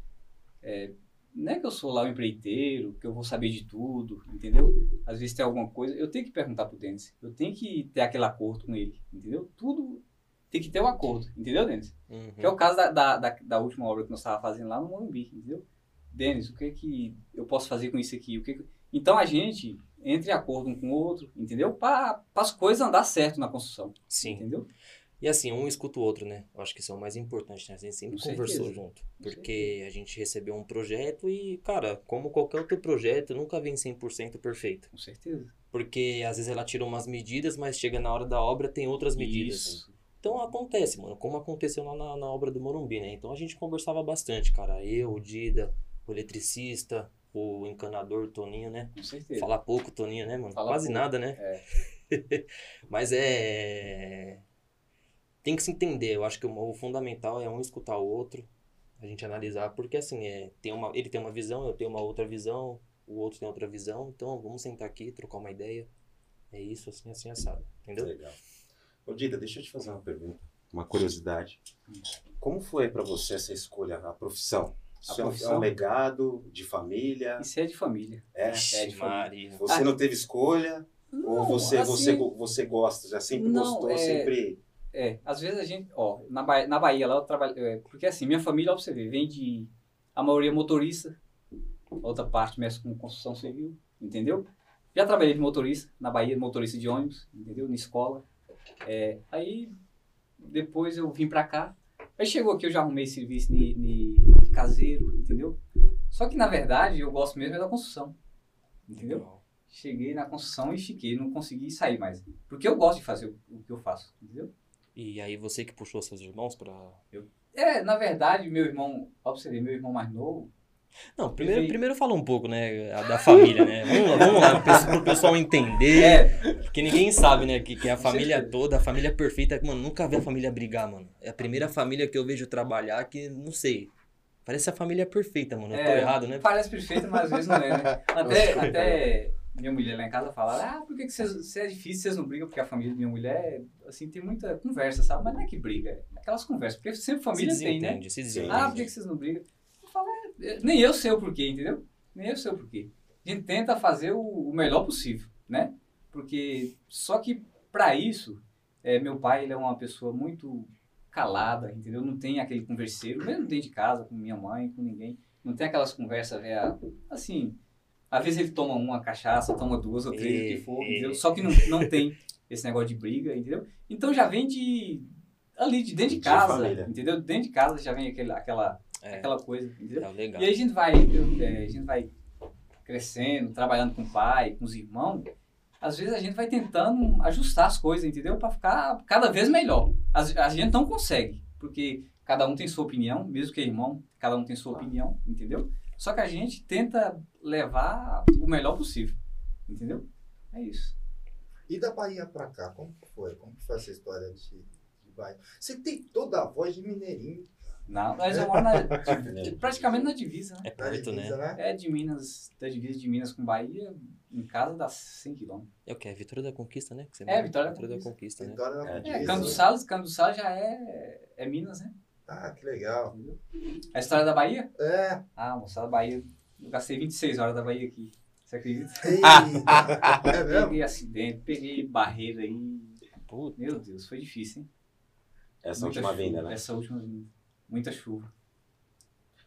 [SPEAKER 1] é, não é que eu sou lá o empreiteiro, que eu vou saber de tudo, entendeu? Às vezes tem alguma coisa, eu tenho que perguntar pro Denis, eu tenho que ter aquele acordo com ele, entendeu? Tudo tem que ter um acordo, entendeu, Denis?
[SPEAKER 3] Uhum.
[SPEAKER 1] Que é o caso da, da, da, da última obra que nós estávamos fazendo lá no Morumbi, entendeu? Denis, o que que eu posso fazer com isso aqui? O que que- Então a gente entra em acordo um com o outro, entendeu? Para as coisas andar certo na construção,
[SPEAKER 3] Sim.
[SPEAKER 1] entendeu?
[SPEAKER 3] E assim, um escuta o outro, né? Eu acho que isso é o mais importante, né? A gente sempre
[SPEAKER 1] Com
[SPEAKER 3] conversou
[SPEAKER 1] certeza.
[SPEAKER 3] junto. Porque a gente recebeu um projeto e, cara, como qualquer outro projeto, nunca vem 100% perfeito.
[SPEAKER 1] Com certeza.
[SPEAKER 3] Porque às vezes ela tira umas medidas, mas chega na hora da obra tem outras medidas.
[SPEAKER 1] Isso.
[SPEAKER 3] Então acontece, mano, como aconteceu lá na, na obra do Morumbi, né? Então a gente conversava bastante, cara. Eu, o Dida, o eletricista, o encanador, o Toninho, né?
[SPEAKER 1] Com certeza.
[SPEAKER 3] Fala pouco, Toninho, né, mano?
[SPEAKER 1] Fala
[SPEAKER 3] Quase
[SPEAKER 1] pouco.
[SPEAKER 3] nada, né?
[SPEAKER 1] É.
[SPEAKER 3] Mas é. Tem que se entender. Eu acho que o, o fundamental é um escutar o outro, a gente analisar, porque assim, é, tem uma, ele tem uma visão, eu tenho uma outra visão, o outro tem outra visão, então vamos sentar aqui, trocar uma ideia. É isso, assim, assim, assado. Entendeu?
[SPEAKER 4] Legal. Ô, Dida, deixa eu te fazer uma pergunta. Uma curiosidade. Como foi pra você essa escolha, a profissão? Isso é um- é um
[SPEAKER 1] profissão?
[SPEAKER 4] legado de família?
[SPEAKER 1] Isso é de família.
[SPEAKER 4] É.
[SPEAKER 3] Ixi,
[SPEAKER 1] É de família.
[SPEAKER 3] Maria.
[SPEAKER 4] Você não teve escolha? ou você,
[SPEAKER 1] assim,
[SPEAKER 4] você, você gosta, já sempre
[SPEAKER 1] Não,
[SPEAKER 4] gostou,
[SPEAKER 1] é-
[SPEAKER 4] sempre...
[SPEAKER 1] É, às vezes a gente, ó, na Bahia, na Bahia lá eu trabalho, é, porque assim, minha família, ó, você ver, vem de, a maioria motorista, a outra parte mexe com construção civil, entendeu? Já trabalhei de motorista, na Bahia, motorista de ônibus, entendeu? Na escola. É, aí, depois eu vim pra cá, aí chegou aqui, eu já arrumei serviço de, de- de caseiro, entendeu? Só que, na verdade, eu gosto mesmo é da construção, entendeu? Cheguei na construção e fiquei, não consegui sair mais. Porque eu gosto de fazer o, o que eu faço, entendeu?
[SPEAKER 3] E aí você que puxou seus irmãos pra.
[SPEAKER 1] É, na verdade, meu irmão, ver, meu irmão mais novo,
[SPEAKER 3] Não, primeiro,
[SPEAKER 1] Ele-
[SPEAKER 3] primeiro fala um pouco, né, a da família, né? Vamos lá, vamos lá, pro pessoal- entender.
[SPEAKER 1] é,
[SPEAKER 3] Porque ninguém sabe, né, que, que a família toda, a família perfeita, mano, nunca vi a família brigar, mano. É a primeira família que eu vejo trabalhar que, não sei, parece a família perfeita, mano. Eu tô
[SPEAKER 1] É,
[SPEAKER 3] errado, né?
[SPEAKER 1] parece perfeito, mas às vezes não é, né? Até, até minha mulher lá em casa fala, ah, por que, que vocês, se é difícil, vocês não brigam? Porque a família da minha mulher, assim, tem muita conversa, sabe? Mas não é que briga, é aquelas conversas, porque sempre
[SPEAKER 3] Se
[SPEAKER 1] família tem, né?
[SPEAKER 3] se desentende.
[SPEAKER 1] Ah, por que, que vocês não brigam? Eu falo, é, é, nem eu sei o porquê, entendeu? Nem eu sei o porquê. A gente tenta fazer o, o melhor possível, né? Porque, só que para isso, é, meu pai, ele é uma pessoa muito calada, entendeu? Não tem aquele converseiro, mesmo dentro de casa, com minha mãe, com ninguém. Não tem aquelas conversas, véia, assim, às vezes ele toma uma cachaça, toma duas ou três, o
[SPEAKER 3] É,
[SPEAKER 1] que for,
[SPEAKER 3] é.
[SPEAKER 1] entendeu? Só que não, não tem esse negócio de briga, entendeu? Então já vem de, ali, de dentro de
[SPEAKER 4] De
[SPEAKER 1] casa,
[SPEAKER 4] família.
[SPEAKER 1] entendeu? Dentro de casa já vem aquele, aquela,
[SPEAKER 3] É,
[SPEAKER 1] aquela coisa, entendeu?
[SPEAKER 3] tá legal.
[SPEAKER 1] E aí a gente vai? É, a gente vai crescendo, trabalhando com o pai, com os irmãos. Às vezes a gente vai tentando ajustar as coisas, entendeu? Para ficar cada vez melhor. As- A gente não consegue, porque cada um tem sua opinião, mesmo que é irmão, cada um tem sua opinião, entendeu? Só que a gente tenta levar o melhor possível, entendeu? É isso.
[SPEAKER 5] E da Bahia pra cá, como que foi? Como que foi essa história de, de Bahia? Você tem toda a voz de mineirinho.
[SPEAKER 1] Não, mas eu moro na, praticamente na divisa, né?
[SPEAKER 3] É perto, né?
[SPEAKER 5] divisa, né?
[SPEAKER 1] É de Minas, da divisa de Minas com Bahia, em casa dá 100 quilômetros.
[SPEAKER 3] É o que? É Vitória da Conquista, né? Que você
[SPEAKER 1] É,
[SPEAKER 3] mora?
[SPEAKER 1] Vitória da
[SPEAKER 3] da Conquista, né?
[SPEAKER 5] Vitória da
[SPEAKER 4] É,
[SPEAKER 1] É,
[SPEAKER 5] Conquista.
[SPEAKER 1] Cando Salles, Cando Salles já é, é Minas, né?
[SPEAKER 5] Ah, que legal.
[SPEAKER 1] Entendeu? A história da Bahia?
[SPEAKER 5] É.
[SPEAKER 1] Ah, moça, da Bahia. Eu gastei 26 horas da Bahia aqui. Você acredita?
[SPEAKER 5] É mesmo?
[SPEAKER 1] Peguei acidente, peguei barreira aí.
[SPEAKER 3] Puta,
[SPEAKER 1] Meu Deus, foi difícil, hein?
[SPEAKER 4] Essa
[SPEAKER 1] Muita
[SPEAKER 4] última
[SPEAKER 1] chuva,
[SPEAKER 4] vinda, né?
[SPEAKER 1] Essa última vinda. Muita chuva.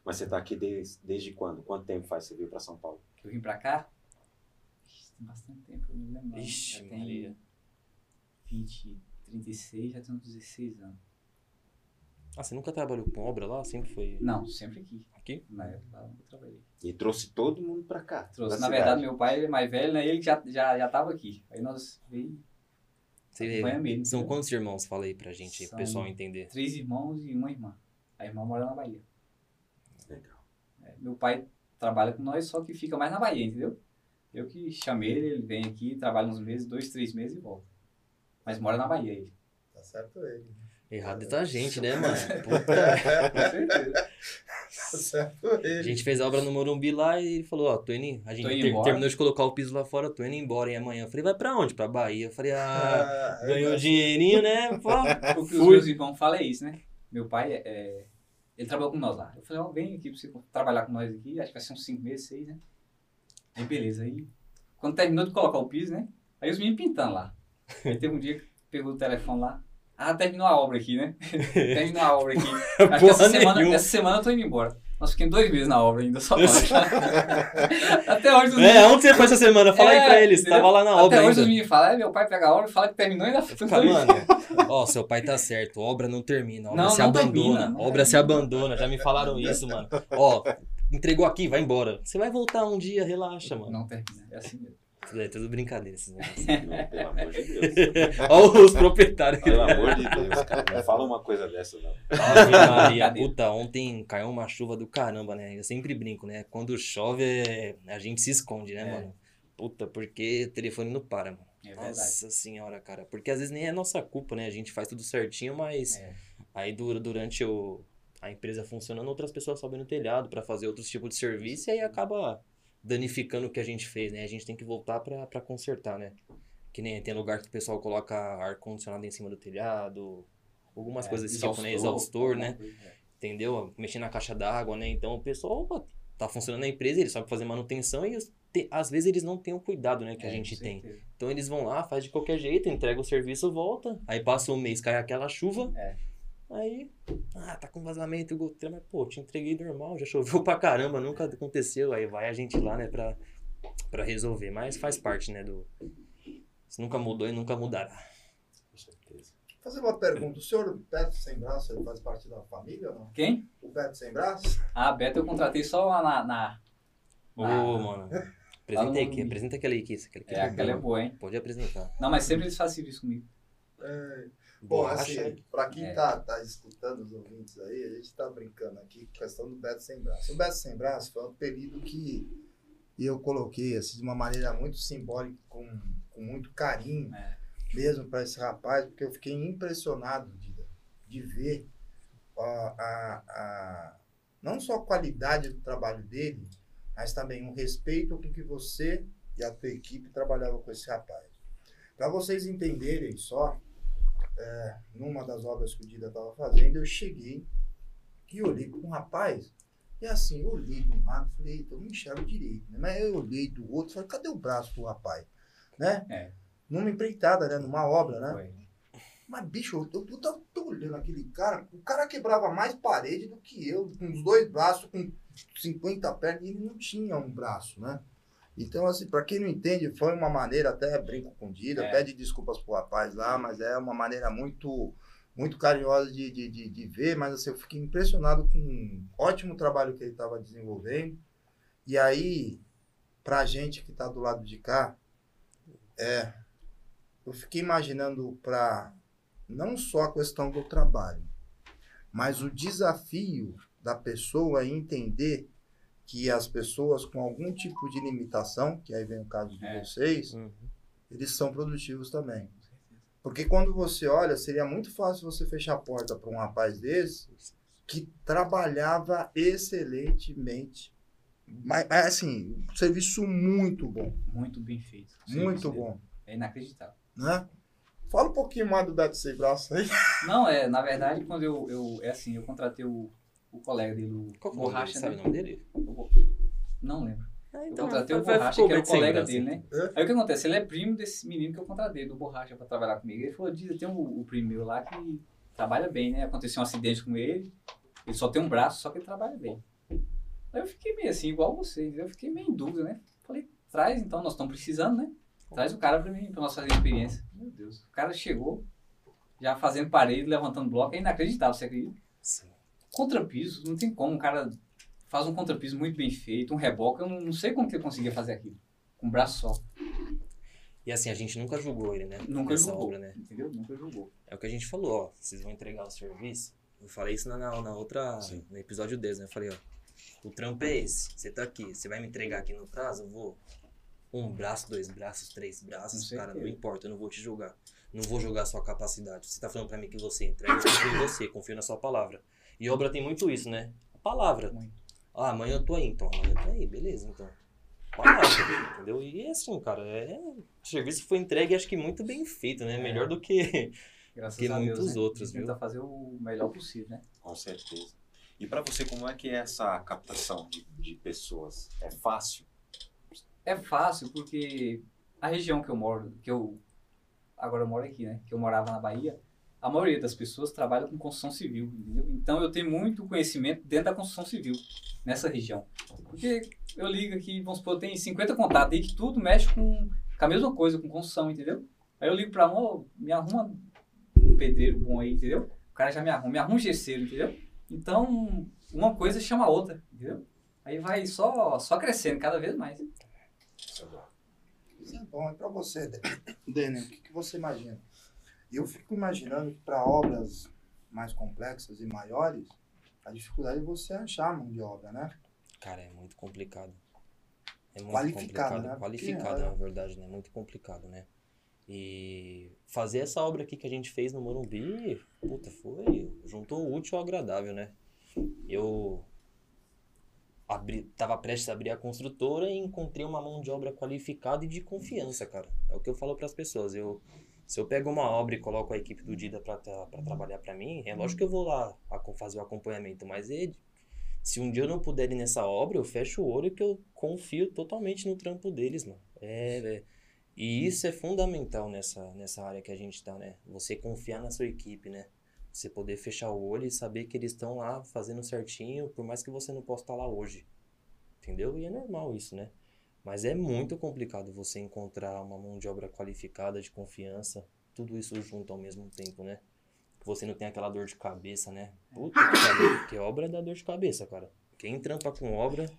[SPEAKER 4] Mas você tá aqui desde, desde quando? Quanto tempo faz que você veio pra São Paulo?
[SPEAKER 1] Eu vim pra cá. Ixi, Tem bastante tempo, eu não me lembro.
[SPEAKER 3] Ixi,
[SPEAKER 1] já
[SPEAKER 3] Maria.
[SPEAKER 1] tem 20, 36, já tem uns 16 anos.
[SPEAKER 3] Ah, você nunca trabalhou com obra lá? Sempre foi
[SPEAKER 1] Não, sempre aqui.
[SPEAKER 3] Aqui?
[SPEAKER 1] Na época eu trabalhei.
[SPEAKER 4] E trouxe todo mundo pra cá.
[SPEAKER 1] Trouxe. Na
[SPEAKER 4] cidade.
[SPEAKER 1] verdade, meu pai ele é mais velho, né? Ele já, já, já tava aqui. Aí nós veio mesmo.
[SPEAKER 3] São
[SPEAKER 1] entendeu?
[SPEAKER 3] quantos irmãos? Fala aí pra gente, pro
[SPEAKER 1] São-
[SPEAKER 3] pessoal entender.
[SPEAKER 1] Três irmãos e uma irmã. A irmã mora na Bahia.
[SPEAKER 4] Legal.
[SPEAKER 1] É, meu pai trabalha com nós, só que fica mais na Bahia, entendeu? Eu que chamei ele, ele vem aqui, trabalha uns meses, dois, três meses e volta. Mas mora na Bahia ele.
[SPEAKER 5] Tá certo ele.
[SPEAKER 3] Errado tá a gente, né, mano? Puta.
[SPEAKER 1] Com certeza.
[SPEAKER 5] Certo
[SPEAKER 3] A gente fez a obra no Morumbi lá e ele falou, ó, tô indo, a gente ter- terminou de colocar o piso lá fora, tô indo embora e amanhã. Eu falei, vai pra onde? Pra Bahia. Eu falei, ah,
[SPEAKER 5] Ah,
[SPEAKER 3] ganhou
[SPEAKER 5] eu-
[SPEAKER 3] dinheirinho, né? Pô,
[SPEAKER 1] O que os meus irmãos falam é isso, né? Meu pai, é, é, ele trabalhou com nós lá. Eu falei, ó, vem aqui pra você trabalhar com nós aqui. Acho que vai ser uns cinco meses, seis, né? Aí, beleza. Aí, quando terminou de colocar o piso, né? Aí os meninos pintando lá. Aí teve um dia que pegou o telefone lá. Ah, terminou a obra aqui, né? terminou a obra aqui. Acho que essa semana, essa semana eu tô indo embora. Nós ficamos dois meses na obra ainda, só. Até hoje os
[SPEAKER 3] É, onde você foi essa semana? Fala aí
[SPEAKER 1] É,
[SPEAKER 3] pra eles.
[SPEAKER 1] entendeu?
[SPEAKER 3] Tava lá na
[SPEAKER 1] Até
[SPEAKER 3] obra
[SPEAKER 1] hoje
[SPEAKER 3] ainda.
[SPEAKER 1] os meninos falam, é, meu pai pega a obra, fala que terminou e ainda Fica,
[SPEAKER 3] mano, ó, seu pai tá certo, obra não termina, obra
[SPEAKER 1] Não,
[SPEAKER 3] se
[SPEAKER 1] não
[SPEAKER 3] abandona,
[SPEAKER 1] termina,
[SPEAKER 3] obra se abandona, já me falaram isso, mano. Ó, entregou aqui, vai embora. Você vai voltar um dia, relaxa, mano.
[SPEAKER 1] Não termina, é assim mesmo.
[SPEAKER 3] É tudo brincadeira esses negócios.
[SPEAKER 4] Não, pelo amor de Deus.
[SPEAKER 3] Ó os proprietários.
[SPEAKER 4] Pelo amor de Deus, cara. Não fala uma coisa dessa, não.
[SPEAKER 3] Ave Maria, puta, ontem caiu uma chuva do caramba, né? Eu sempre brinco, né? Quando chove, a gente se esconde, né,
[SPEAKER 1] É.
[SPEAKER 3] mano? Puta, porque o telefone não para, mano.
[SPEAKER 1] É.
[SPEAKER 3] Nossa senhora, cara. Porque às vezes nem é nossa culpa, né? A gente faz tudo certinho, mas
[SPEAKER 1] É.
[SPEAKER 3] aí du- durante o, a empresa funcionando, outras pessoas sobem no telhado pra fazer outros tipos de serviço e aí acaba danificando o que a gente fez, né? A gente tem que voltar pra consertar, né? Que nem tem lugar que o pessoal coloca ar-condicionado em cima do telhado, algumas
[SPEAKER 1] É,
[SPEAKER 3] coisas desse tipo, né? Exaustor, né?
[SPEAKER 1] é.
[SPEAKER 3] Entendeu? Mexer na caixa d'água, né? Então o pessoal opa, tá funcionando na empresa, eles sabem fazer manutenção e te- às vezes eles não têm o cuidado, né, que a
[SPEAKER 1] É,
[SPEAKER 3] gente
[SPEAKER 1] com
[SPEAKER 3] tem. Então eles vão lá, faz de qualquer jeito, entrega o serviço, volta. Aí passa um mês, cai aquela chuva.
[SPEAKER 1] É.
[SPEAKER 3] Aí, ah, tá com vazamento, goteira, mas pô, te entreguei normal, já choveu pra caramba, nunca aconteceu. Aí vai a gente lá, né, pra, pra resolver. Mas faz parte, né, do. Se nunca mudou e nunca mudará.
[SPEAKER 4] Com certeza.
[SPEAKER 5] Fazer uma pergunta. O senhor Beto Sem Braço, ele faz parte da família ou não?
[SPEAKER 1] Quem?
[SPEAKER 5] O Beto Sem Braço?
[SPEAKER 1] Ah, Beto eu contratei só lá na. na-
[SPEAKER 3] Ô,
[SPEAKER 1] Ah.
[SPEAKER 3] mano. Apresenta aqui, apresenta aquela aí, que isso, aquela aqui.
[SPEAKER 1] É, aquela é boa, hein?
[SPEAKER 3] Pode apresentar.
[SPEAKER 1] Não, mas sempre eles fazem serviço comigo.
[SPEAKER 5] É, Bom, assim, pra quem
[SPEAKER 1] É.
[SPEAKER 5] tá, tá escutando os ouvintes aí, a gente tá brincando aqui com a questão do Beto Sem Braço. O Beto Sem Braço foi um apelido que eu coloquei assim, de uma maneira muito simbólica, com, com muito carinho,
[SPEAKER 1] É.
[SPEAKER 5] mesmo para esse rapaz, porque eu fiquei impressionado de, de ver a, a, a- não só a qualidade do trabalho dele, mas também o respeito com que você e a tua equipe trabalhavam com esse rapaz. Para vocês entenderem só, é, numa das obras que o Dida estava fazendo, eu cheguei e olhei para um rapaz, e assim, eu olhei de um lado, falei, eu não enxergo direito, né? mas eu olhei do outro, falei, cadê o braço do rapaz? Né?
[SPEAKER 1] É.
[SPEAKER 5] Numa empreitada, né? numa obra, né?
[SPEAKER 1] Foi.
[SPEAKER 5] Mas, bicho, eu, eu tava olhando aquele cara, o cara quebrava mais parede do que eu, com os dois braços, com 50 pernas, e ele não tinha um braço, né? Então, assim, pra quem não entende, foi uma maneira, até brinco com o Dida,
[SPEAKER 1] É.
[SPEAKER 5] pede desculpas pro rapaz lá, mas é uma maneira muito muito carinhosa de, de, de, de ver, mas assim, eu fiquei impressionado com o ótimo trabalho que ele estava desenvolvendo. E aí, pra gente que tá do lado de cá, é, eu fiquei imaginando para não só a questão do trabalho, mas o desafio da pessoa entender que as pessoas com algum tipo de limitação, que aí vem o caso de
[SPEAKER 1] É.
[SPEAKER 5] vocês,
[SPEAKER 3] Uhum.
[SPEAKER 5] eles são produtivos também. Porque quando você olha, seria muito fácil você fechar a porta para um rapaz desse que trabalhava excelentemente. Mas, mas, assim, um serviço muito bom,
[SPEAKER 1] Muito bem feito.
[SPEAKER 5] Muito
[SPEAKER 1] serviço dele
[SPEAKER 5] bom,
[SPEAKER 1] É inacreditável.
[SPEAKER 5] né? Fala um pouquinho mais do Beto Sem Braço aí.
[SPEAKER 1] Não, é, na verdade, quando eu, eu é assim, eu contratei o, o colega dele, o
[SPEAKER 3] Qual o?
[SPEAKER 1] Borracha,
[SPEAKER 3] Sabe o
[SPEAKER 1] né?
[SPEAKER 3] nome dele?
[SPEAKER 1] Não lembro.
[SPEAKER 3] Ah,
[SPEAKER 1] eu contratei o Borracha, que era o colega dele, né?
[SPEAKER 5] É?
[SPEAKER 1] Aí o que acontece? Ele é primo desse menino que eu contratei, do Borracha, pra trabalhar comigo. Ele falou, Diz, tem um, o primo meu lá que trabalha bem, né? Aconteceu um acidente com ele, ele só tem um braço, só que ele trabalha bem. Aí eu fiquei meio assim, igual vocês, eu fiquei meio em dúvida, né? Falei, traz então, nós estamos precisando, né? Traz o cara pra mim, pra nós fazer experiência. Meu Deus, o cara chegou, já fazendo parede, levantando bloco, é inacreditável, você acredita?
[SPEAKER 3] Sim.
[SPEAKER 1] Contrapiso, não tem como, o cara faz um contrapiso muito bem feito, um reboque, eu não, não sei como que ele conseguia fazer aquilo, com um braço só.
[SPEAKER 3] E assim, a gente nunca julgou ele, né?
[SPEAKER 1] Nunca
[SPEAKER 3] Nessa
[SPEAKER 1] julgou,
[SPEAKER 3] obra, né?
[SPEAKER 1] entendeu? Nunca julgou.
[SPEAKER 3] É o que a gente falou, ó. Vocês vão entregar o serviço. Eu falei isso na, na, na outra.
[SPEAKER 4] Sim.
[SPEAKER 3] No episódio 10, né? Eu falei, ó. O trampo é esse. Você tá aqui. Você vai me entregar aqui no prazo? Eu vou. Um braço, dois braços, três braços. Cara, não importa. Eu não vou te julgar. Não vou julgar a sua capacidade. Você tá falando pra mim que você entrega, eu confio em você. Confio na sua palavra. E obra tem muito isso, né? A palavra. Ah, amanhã eu tô aí, então. Amanhã eu tô aí. Beleza, então. Palavra, entendeu? E é assim, cara. É... O serviço foi entregue, acho que muito bem feito, né?
[SPEAKER 1] É.
[SPEAKER 3] Melhor do que.
[SPEAKER 1] Graças
[SPEAKER 3] Que
[SPEAKER 1] a Deus,
[SPEAKER 3] muitos
[SPEAKER 1] né?
[SPEAKER 3] outros,
[SPEAKER 1] A gente
[SPEAKER 3] viu?
[SPEAKER 1] tenta fazer o melhor possível, né?
[SPEAKER 4] Com certeza. E para você, como é que é essa captação de, de pessoas? É fácil?
[SPEAKER 1] É fácil porque a região que eu moro, que eu agora eu moro aqui, né? Que eu morava na Bahia, a maioria das pessoas trabalha com construção civil, entendeu? Então eu tenho muito conhecimento dentro da construção civil, nessa região. Porque eu ligo aqui, vamos supor, tem 50 contatos aí que tudo mexe com, com a mesma coisa, com construção, entendeu? Aí eu ligo pra um, me arruma um pedreiro bom aí, entendeu? O cara já me arruma, me arruma um gesseiro, entendeu? Então, uma coisa chama a outra, entendeu? Aí vai só, só crescendo cada vez mais.
[SPEAKER 5] Isso é bom. E para você, Daniel, o que, que você imagina? Eu fico imaginando que para obras mais complexas e maiores, a dificuldade é você achar mão de obra, né?
[SPEAKER 3] Cara, é muito complicado. É muito
[SPEAKER 5] Qualificado,
[SPEAKER 3] complicado.
[SPEAKER 5] né?
[SPEAKER 3] Qualificado,
[SPEAKER 5] Porque,
[SPEAKER 3] na verdade, né? Muito complicado, né? E fazer essa obra aqui que a gente fez no Morumbi, puta, foi. Juntou o útil ao agradável, né? Eu abri, tava prestes a abrir a construtora e encontrei uma mão de obra qualificada e de confiança, cara. É o que eu falo para as pessoas. Eu, se eu pego uma obra e coloco a equipe do Dida para trabalhar para mim, é lógico que eu vou lá fazer o acompanhamento, mas ele, se um dia eu não puder ir nessa obra, eu fecho o olho que eu confio totalmente no trampo deles, mano. É, é. E isso é fundamental nessa, nessa área que a gente tá, né? Você confiar na sua equipe, né? Você poder fechar o olho e saber que eles estão lá fazendo certinho, por mais que você não possa estar lá hoje. Entendeu? E é normal isso, né? Mas é muito complicado você encontrar uma mão de obra qualificada, de confiança, tudo isso junto ao mesmo tempo, né? Que você não tem aquela dor de cabeça, né? Puta que pariu, porque obra dá dor de cabeça, cara. Quem trampa com obra,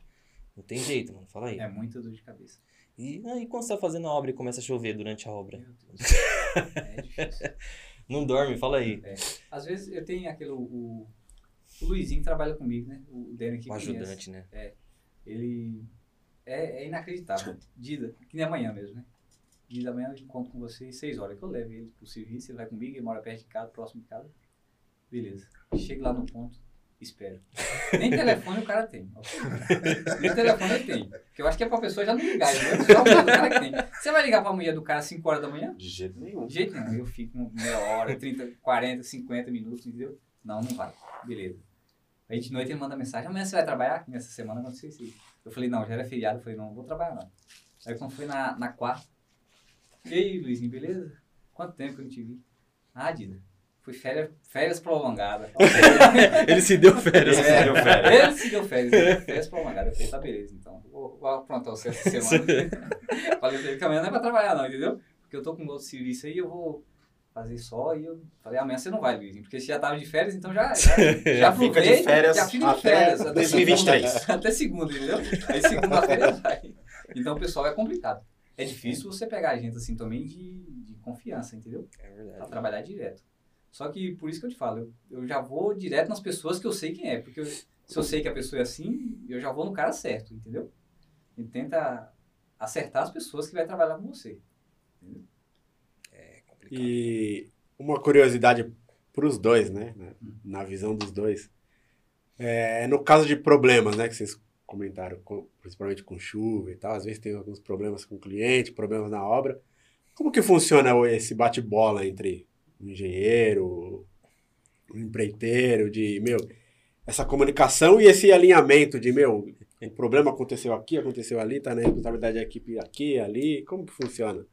[SPEAKER 3] não tem jeito, mano. Fala aí.
[SPEAKER 1] É muita dor de cabeça.
[SPEAKER 3] E aí quando você tá fazendo a obra e começa a chover durante a obra?
[SPEAKER 1] Meu Deus. É difícil.
[SPEAKER 3] Não dorme, fala aí.
[SPEAKER 1] Às vezes eu tenho aquele. O, o Luizinho trabalha comigo, né? O Dani aqui
[SPEAKER 3] O
[SPEAKER 1] conhece.
[SPEAKER 3] ajudante, né?
[SPEAKER 1] Ele. É, é inacreditável. Dida, que nem amanhã mesmo, né? Dida, amanhã eu encontro com você às 6 horas. Que eu levo ele pro serviço, ele vai comigo, ele mora perto de casa, próximo de casa. Beleza. Chego lá no ponto, espero. Nem telefone o cara tem. Nem telefone ele tem. Porque eu acho que é pra pessoa já não ligar, entendeu? Só a do cara que tem. Você vai ligar pra mulher do cara às 5 horas da manhã?
[SPEAKER 4] De jeito nenhum.
[SPEAKER 1] De jeito nenhum. Eu fico meia hora, 30, 40, 50 minutos, entendeu? Não, não vai. Beleza. Aí de noite ele manda mensagem, amanhã você vai trabalhar? Nessa semana aconteceu isso aí. Eu falei, não, já era feriado. Eu falei, não, não vou trabalhar não. Aí quando foi na, na quarta, e aí, Luizinho, beleza? Quanto tempo que eu não te vi? Ah, Dida, foi férias, férias prolongadas.
[SPEAKER 3] Ele se deu férias.
[SPEAKER 1] É,
[SPEAKER 4] deu férias.
[SPEAKER 1] Ele se deu férias, férias prolongadas. Eu falei, tá beleza, então. Vou, vou aprontar você essa semana. falei pra ele que amanhã não é pra trabalhar não, entendeu? Porque eu tô com outro serviço aí, eu vou fazer só e eu falei, amanhã você não vai, Luizinho, porque você já tava de férias, então já, já, já
[SPEAKER 4] Fica de férias
[SPEAKER 1] já fica de
[SPEAKER 4] até
[SPEAKER 1] férias. até
[SPEAKER 4] 2023.
[SPEAKER 1] segunda. Até segunda, entendeu? Aí segunda-feira vai. Então, pessoal, é complicado. É difícil você pegar gente assim também de, de confiança, entendeu?
[SPEAKER 3] É
[SPEAKER 1] Pra
[SPEAKER 3] verdade.
[SPEAKER 1] trabalhar direto. Só que por isso que eu te falo, eu, eu já vou direto nas pessoas que eu sei quem é. Porque eu- se eu sei que a pessoa é assim, eu já vou no cara certo, entendeu? E tenta acertar as pessoas que vai trabalhar com você.
[SPEAKER 3] É complicado.
[SPEAKER 2] E uma curiosidade para os dois, né? Na visão dos dois. É, no caso de problemas, né? Que vocês comentaram, com- principalmente com chuva e tal, às vezes tem alguns problemas com o cliente, problemas na obra. Como que funciona esse bate-bola entre o engenheiro, o empreiteiro, de, meu, essa comunicação e esse alinhamento de, meu, o problema aconteceu aqui, aconteceu ali, tá na responsabilidade da equipe aqui, ali, como que funciona?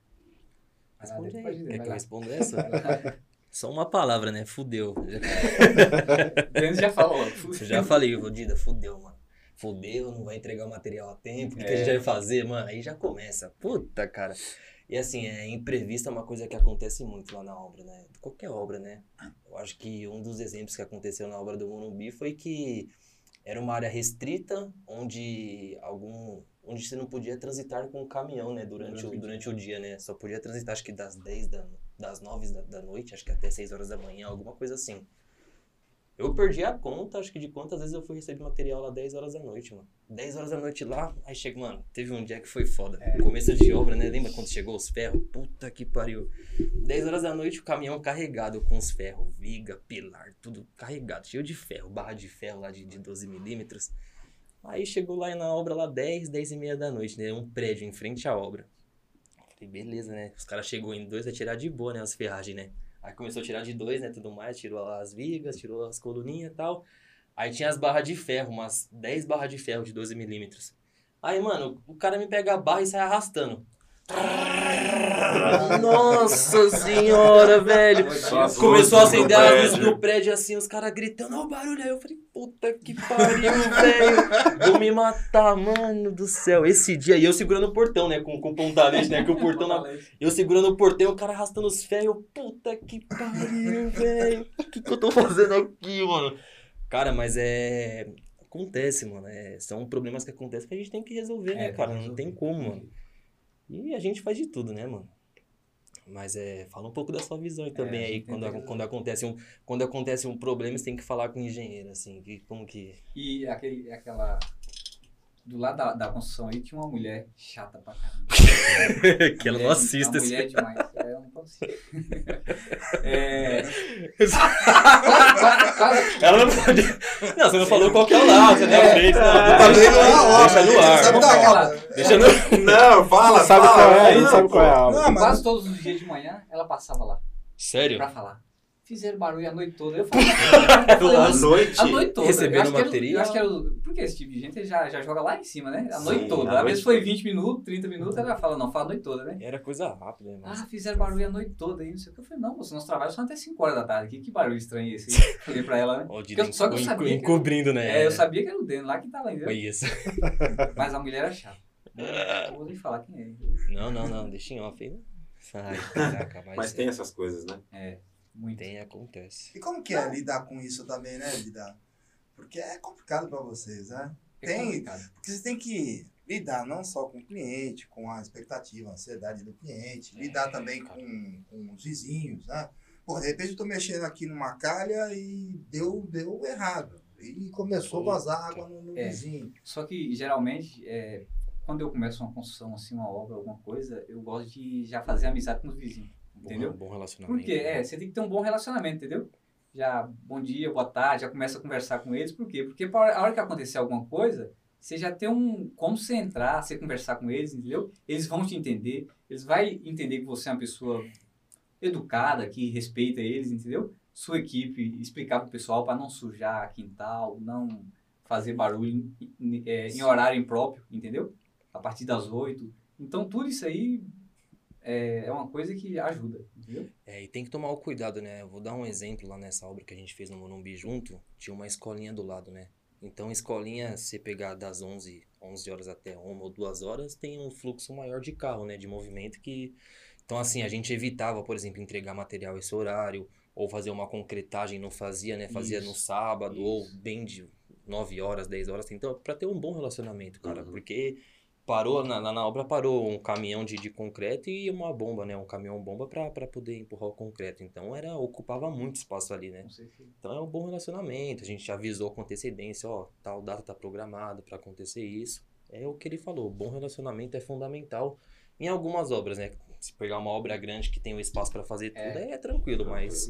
[SPEAKER 3] Responde
[SPEAKER 1] Ah,
[SPEAKER 3] aí.
[SPEAKER 1] dizer,
[SPEAKER 3] que eu responda essa? Só uma palavra, né? Fudeu.
[SPEAKER 1] Denis já falou.
[SPEAKER 3] Eu já falei, ô Dida, fudeu, mano. Fudeu, não vai entregar o material a tempo. O que, que a
[SPEAKER 1] É.
[SPEAKER 3] gente vai fazer, mano? Aí já começa. Puta, cara. E assim, é, imprevisto é uma coisa que acontece muito lá na obra, né? Qualquer obra, né? Eu acho que um dos exemplos que aconteceu na obra do Morumbi foi que era uma área restrita, onde algum onde você não podia transitar com o caminhão, né, durante, o, durante o dia, né? Só podia transitar, acho que das 10 da, das 9 da, da noite, acho que até 6 horas da manhã, alguma coisa assim. Eu perdi a conta, acho que de quantas vezes eu fui receber material lá 10 horas da noite, mano. 10 horas da noite lá, aí chega, mano, teve um dia que foi foda. Começo de obra, né? Lembra quando chegou os ferros? Puta que pariu. 10 horas da noite, o caminhão carregado com os ferros, viga, pilar, tudo carregado, cheio de ferro, barra de ferro lá de, de 12 milímetros. Aí chegou lá na obra lá 10, 10 e meia da noite, né? Um prédio em frente à obra. Falei, beleza, né? Os caras chegou em dois a tirar de boa, né? As ferragens, né? Aí começou a tirar de dois, né? Tudo mais, tirou lá as vigas, tirou as coluninhas e tal. Aí tinha as barras de ferro, umas 10 barras de ferro de 12 milímetros. Aí, mano, o cara me pega a barra e sai arrastando. Nossa senhora, velho. Começou a acender luzes
[SPEAKER 4] prédio.
[SPEAKER 3] do prédio assim, os caras gritando, ó o barulho. Aí eu falei, puta que pariu, velho. Vou me matar, mano do céu. Esse dia, e eu segurando o portão, né? Com, com pontalete, né? Que o portão na. Eu segurando o portão, o cara arrastando os ferros. Eu, puta que pariu, velho. O que, que eu tô fazendo aqui, mano? Cara, mas é. Acontece, mano. É... São problemas que acontecem que a gente tem que resolver, né,
[SPEAKER 1] É,
[SPEAKER 3] cara? Não tem como, mano. E a gente faz de tudo, né, mano? Mas é, fala um pouco da sua visão aí também
[SPEAKER 1] a
[SPEAKER 3] aí, quando, ac- quando acontece um, quando acontece um problema, você tem que falar com o engenheiro, assim, que, como que...
[SPEAKER 1] E aquele, aquela. Do lado da, da construção aí tinha uma mulher chata pra caramba.
[SPEAKER 3] que ela não assista esse...
[SPEAKER 1] mulher é demais. É, eu não consigo. É,
[SPEAKER 3] Ela não pode... Não, você não falou qual que é o lado, você
[SPEAKER 1] É.
[SPEAKER 3] frente, não.
[SPEAKER 5] Tá vendo hora,
[SPEAKER 3] Deixa no ar.
[SPEAKER 5] sabe
[SPEAKER 1] falar.
[SPEAKER 5] aula.
[SPEAKER 3] Deixa no...
[SPEAKER 4] Não, fala,
[SPEAKER 2] sabe
[SPEAKER 4] fala.
[SPEAKER 2] qual é,
[SPEAKER 4] Não,
[SPEAKER 2] sabe qual é a
[SPEAKER 5] mas
[SPEAKER 1] quase todos os dias de manhã ela passava lá
[SPEAKER 3] Sério?
[SPEAKER 1] pra falar. Fizeram barulho a noite toda. Eu falei,
[SPEAKER 4] À
[SPEAKER 1] mas-
[SPEAKER 4] noite.
[SPEAKER 1] a noite toda.
[SPEAKER 3] Recebendo
[SPEAKER 1] eu acho que era-
[SPEAKER 3] material?
[SPEAKER 1] Eu acho que era. o- Porque esse tipo de gente já, já joga lá em cima, né? A
[SPEAKER 4] Sim,
[SPEAKER 1] noite toda. Às vezes foi 20 minutos, 30 minutos, ela fala, não, fala a noite toda, né?
[SPEAKER 3] Era coisa rápida, né?
[SPEAKER 1] Ah, fizeram barulho a noite toda aí, não sei o que. Eu falei, não, moço, nosso trabalho só até 5 horas da tarde. Que, que barulho estranho é esse? Eu falei pra ela, né? Porque eu- só que eu sabia que-
[SPEAKER 3] encobrindo, né?
[SPEAKER 1] É, eu sabia que era o Deno lá que tava ainda.
[SPEAKER 3] Foi isso.
[SPEAKER 1] Mas a mulher era chata. Eu vou nem falar quem é.
[SPEAKER 3] Não, não, não, deixa em off aí. Ai, caraca, mas,
[SPEAKER 4] Mas
[SPEAKER 3] é,
[SPEAKER 4] tem essas coisas, né?
[SPEAKER 1] É, muito.
[SPEAKER 3] tem, acontece.
[SPEAKER 5] E como que é lidar com isso também, né, lidar? Porque é complicado pra vocês, né?
[SPEAKER 1] É
[SPEAKER 5] Tem-
[SPEAKER 1] complicado.
[SPEAKER 5] Porque você tem que lidar não só com o cliente, com a expectativa, a ansiedade do cliente,
[SPEAKER 3] É,
[SPEAKER 5] lidar também
[SPEAKER 3] cara.
[SPEAKER 5] com, com os vizinhos, né? Pô, de repente eu tô mexendo aqui numa calha e deu, deu errado. E começou a vazar água no, no
[SPEAKER 1] É.
[SPEAKER 5] vizinho.
[SPEAKER 1] Só que geralmente, é, quando eu começo uma construção, assim, uma obra, alguma coisa, eu gosto de já fazer amizade com os vizinhos. Entendeu?
[SPEAKER 3] Bom, bom relacionamento.
[SPEAKER 1] Por quê?
[SPEAKER 3] né?
[SPEAKER 1] É, você tem que ter um bom relacionamento, entendeu? Já, bom dia, boa tarde, já começa a conversar com eles. Por quê? Porque a hora que acontecer alguma coisa, você já tem um. Como você entrar, você conversar com eles, entendeu? Eles vão te entender. Eles vão entender que você é uma pessoa educada, que respeita eles, entendeu? Sua equipe, explicar pro pessoal para não sujar quintal, não fazer barulho em- é, em horário impróprio, entendeu? A partir das oito. Então, tudo isso aí é, é uma coisa que ajuda, entendeu?
[SPEAKER 3] É, e tem que tomar o cuidado, né? Eu vou dar um exemplo lá nessa obra que a gente fez no Morumbi junto, tinha uma escolinha do lado, né? Então, escolinha, se pegar das 11, 11 horas até 1 ou 2 horas, tem um fluxo maior de carro, né? De movimento que... Então, assim, a gente evitava, por exemplo, entregar material esse horário, ou fazer uma concretagem, não fazia, né? Fazia no
[SPEAKER 1] Isso,
[SPEAKER 3] sábado, ou
[SPEAKER 1] isso.
[SPEAKER 3] bem de 9 horas, 10 horas. Então, pra ter um bom relacionamento, cara.
[SPEAKER 4] Uhum.
[SPEAKER 3] Porque parou, na, na, na obra parou um caminhão de, de concreto e uma bomba, né? Um caminhão bomba pra poder empurrar o concreto. Então, era ocupava muito espaço ali, né? Então, é um bom relacionamento. A gente avisou com antecedência, ó, tal data tá programada pra acontecer isso. É o que ele falou, bom relacionamento é fundamental em algumas obras, né? Se pegar uma obra grande que tem o espaço pra fazer tudo, é, tranquilo, mas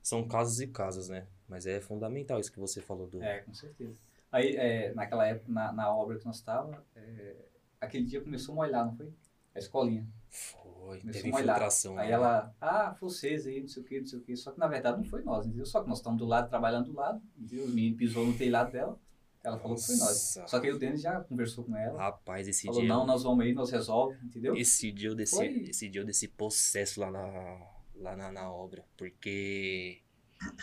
[SPEAKER 3] são casos e casos, né? Mas é fundamental isso que você falou do...
[SPEAKER 1] É, com certeza. Aí, é, naquela época, na, na obra que nós estávamos, é, aquele dia começou a molhar, não foi? A escolinha.
[SPEAKER 3] Foi,
[SPEAKER 1] Começou
[SPEAKER 3] teve infiltração.
[SPEAKER 1] Aí
[SPEAKER 3] né?
[SPEAKER 1] ela, ah, vocês aí, não sei o que, não sei o que. Só que na verdade não foi nós, entendeu? Só que nós estamos do lado, trabalhando do lado, entendeu? Os meninos pisou no telhado dela, ela falou que foi nós.
[SPEAKER 3] Nossa.
[SPEAKER 1] Só que aí o Denis já conversou com ela,
[SPEAKER 3] Rapaz, esse
[SPEAKER 1] falou,
[SPEAKER 3] dia...
[SPEAKER 1] não, nós vamos aí, nós resolve, entendeu?
[SPEAKER 3] Esse dia eu desci,
[SPEAKER 1] Foi.
[SPEAKER 3] esse dia eu desci possesso lá na, lá na, na obra, porque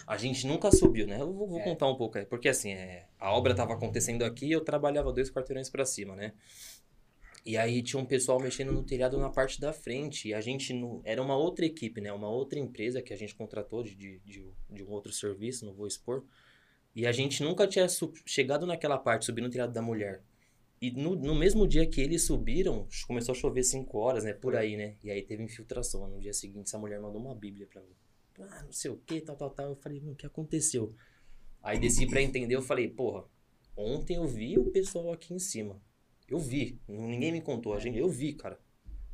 [SPEAKER 3] a gente nunca subiu, né? Eu vou, vou
[SPEAKER 1] É.
[SPEAKER 3] contar um pouco aí, porque assim, é, a obra tava acontecendo aqui e eu trabalhava dois quarteirões pra cima, né? E aí tinha um pessoal mexendo no telhado na parte da frente, e a gente não, era uma outra equipe, né? Uma outra empresa que a gente contratou de, de, de, um outro serviço, não vou expor. E a gente nunca tinha chegado naquela parte, subindo no telhado da mulher. E no, no mesmo dia que eles subiram, começou a chover 5 horas, né? Por aí, né? E aí teve infiltração. No dia seguinte, essa mulher mandou uma bíblia pra mim. Ah, não sei o que, tal, tal, tal. Eu falei, mano, o que aconteceu? Aí desci pra entender, eu falei, porra, ontem eu vi o pessoal aqui em cima. Eu vi, ninguém me contou, a gente, eu vi, cara.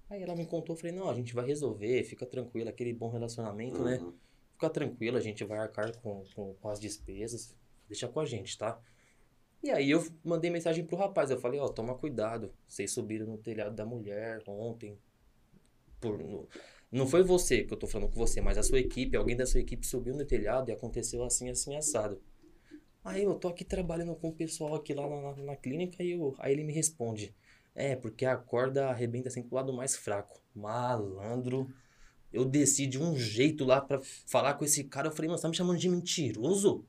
[SPEAKER 3] Aí ela me contou, eu falei, não, a gente vai resolver, fica tranquilo, aquele bom relacionamento, né?
[SPEAKER 4] Uhum.
[SPEAKER 3] Fica tranquilo, a gente vai arcar com, com, com as despesas. Deixa com a gente, tá? E aí eu mandei mensagem pro rapaz. Eu falei, ó, toma cuidado. Vocês subiram no telhado da mulher ontem. Por, no- não foi você que eu tô falando com você, mas a sua equipe, alguém da sua equipe subiu no telhado e aconteceu assim, assim, assado. Aí eu tô aqui trabalhando com o pessoal aqui lá na, na- clínica e eu, aí ele me responde. É, porque a corda arrebenta sempre pro lado mais fraco. Malandro. Eu desci de um jeito lá pra falar com esse cara. Eu falei, mano, você tá me chamando de mentiroso?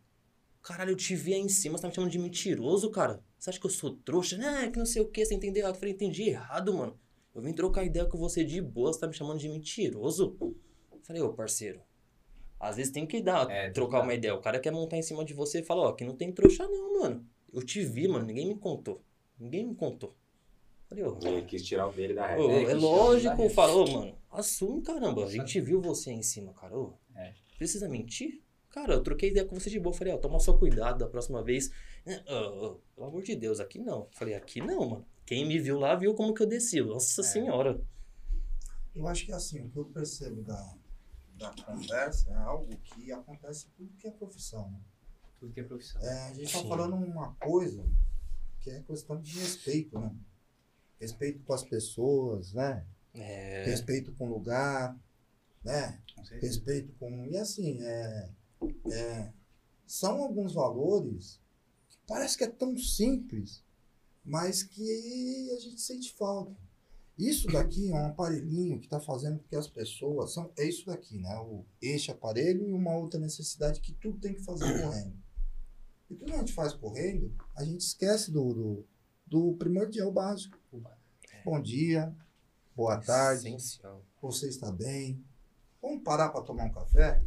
[SPEAKER 3] Caralho, eu te vi aí em cima, você tá me chamando de mentiroso, cara? Você acha que eu sou trouxa? Né, que não sei o que, você entendeu errado. Eu falei, entendi errado, mano. Eu vim trocar ideia com você de boa, você tá me chamando de mentiroso? Eu falei, ô, parceiro, às vezes tem que dar,
[SPEAKER 1] É,
[SPEAKER 3] trocar
[SPEAKER 1] que
[SPEAKER 3] uma ideia. O cara quer montar em cima de você e fala, ó, aqui não tem trouxa não, mano. Eu te vi, mano, ninguém me contou. Ninguém me contou. Falei, ô,
[SPEAKER 4] Ele quis tirar o dele da reta.
[SPEAKER 1] É,
[SPEAKER 3] é,
[SPEAKER 1] que
[SPEAKER 3] lógico, falou, mano. Assume, caramba. A gente viu você aí em cima, cara. Ô,
[SPEAKER 1] É.
[SPEAKER 3] Precisa mentir? Cara, eu troquei ideia com você de boa. Falei, ó, toma só cuidado da próxima vez. É, ô, ô, pelo amor de Deus, aqui não. Falei, aqui não, mano. Quem me viu lá viu como que eu desci. Nossa
[SPEAKER 1] É.
[SPEAKER 3] senhora.
[SPEAKER 5] Eu acho que assim, o que eu percebo da, da conversa é algo que acontece em tudo que é profissão. né?
[SPEAKER 1] Tudo que é profissão.
[SPEAKER 5] É, a gente está falando uma coisa que é questão de respeito, né? Respeito com as pessoas, né?
[SPEAKER 3] É.
[SPEAKER 5] Respeito com o lugar, né?
[SPEAKER 1] Com.
[SPEAKER 5] Respeito com. E assim, é, é, são alguns valores que parece que é tão simples, mas que a gente sente falta. Isso daqui é um aparelhinho que está fazendo com que as pessoas. São, é isso daqui, né? O, este aparelho e uma outra necessidade que tudo tem que fazer correndo. E que a gente faz correndo, a gente esquece do, do, do primordial básico. Bom dia, boa tarde,
[SPEAKER 3] Essencial.
[SPEAKER 5] você está bem? Vamos parar para tomar um café?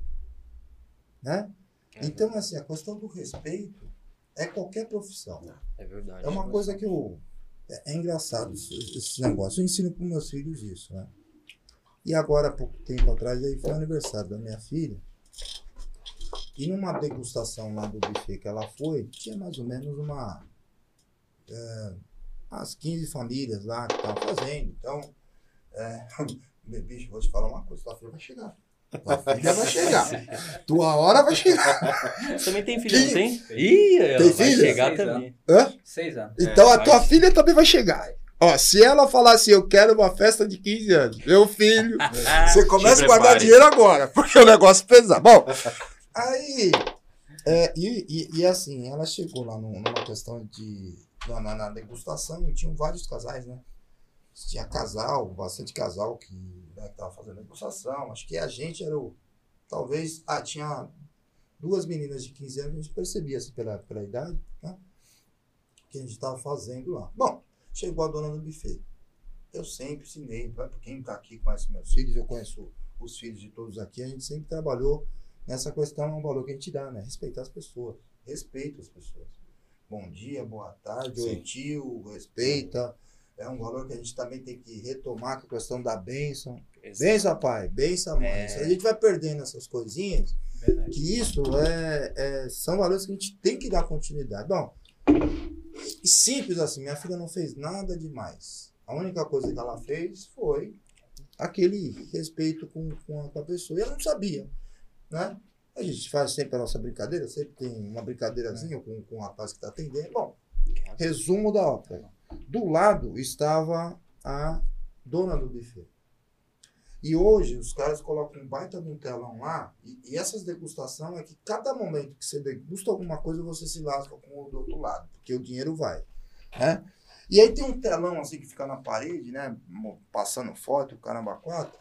[SPEAKER 5] Né?
[SPEAKER 3] É,
[SPEAKER 5] Então, assim, a questão do respeito é qualquer profissão.
[SPEAKER 3] é verdade.
[SPEAKER 5] É uma coisa que eu. É, é engraçado esse, negócio. Eu ensino para meus filhos isso, né? E agora, há pouco tempo atrás, aí foi o aniversário da minha filha. E numa degustação lá do buffet que ela foi, tinha mais ou menos uma. É, umas 15 famílias lá que estavam fazendo. Então, é, bicho, vou te falar uma coisa: tua filha vai chegar. Tua filha vai chegar. Tua hora vai chegar.
[SPEAKER 3] Você também tem filho, não tem? Ih, ela
[SPEAKER 5] Tem
[SPEAKER 3] vai
[SPEAKER 5] filha?
[SPEAKER 3] chegar
[SPEAKER 1] Seis
[SPEAKER 3] também.
[SPEAKER 5] Hã?
[SPEAKER 1] Seis anos.
[SPEAKER 5] Então a
[SPEAKER 3] vai.
[SPEAKER 5] tua filha também vai chegar. Ó, se ela falar assim, eu quero uma festa de 15 anos, meu filho, você começa a guardar dinheiro agora, porque o negócio pesa. Bom, aí, é, e, e, e assim, ela chegou lá num- numa questão de, na, na, na degustação, e tinham vários casais, né? Tinha casal, bastante casal que né, que tava fazendo degustação, acho que a gente era o, talvez, ah, tinha duas meninas de 15 anos, a gente percebia assim, pela, pela idade, né? que a gente estava fazendo lá. Bom, chegou a dona do buffet. Eu sempre ensinei, para quem está aqui conhece meus filhos, eu conheço os filhos de todos aqui, a gente sempre trabalhou nessa questão, é um valor que a gente dá, né? Respeitar as pessoas. Respeita as pessoas. Bom dia, boa tarde, oi tio, respeita. É um valor que a gente também tem que retomar com a questão da bênção.
[SPEAKER 3] Exato.
[SPEAKER 5] Benção, pai, benção, mãe.
[SPEAKER 3] É.
[SPEAKER 5] Se a gente vai perdendo essas coisinhas,
[SPEAKER 1] Verdade.
[SPEAKER 5] que isso é, é- são valores que a gente tem que dar continuidade. Bom, simples assim, minha filha não fez nada demais. A única coisa que ela fez foi aquele respeito com, com, a, pessoa. E ela não sabia, né? A gente faz sempre a nossa brincadeira, sempre tem uma brincadeirazinha com, com o rapaz que está atendendo. Bom, resumo da ópera. Do lado estava a dona do buffet. E hoje os caras colocam um baita de um telão lá, e, e essas degustações é que cada momento que você degusta alguma coisa, você se lasca com o do outro lado, porque o dinheiro vai. Né? E aí tem um telão assim que fica na parede, né? Passando foto, o caramba quatro.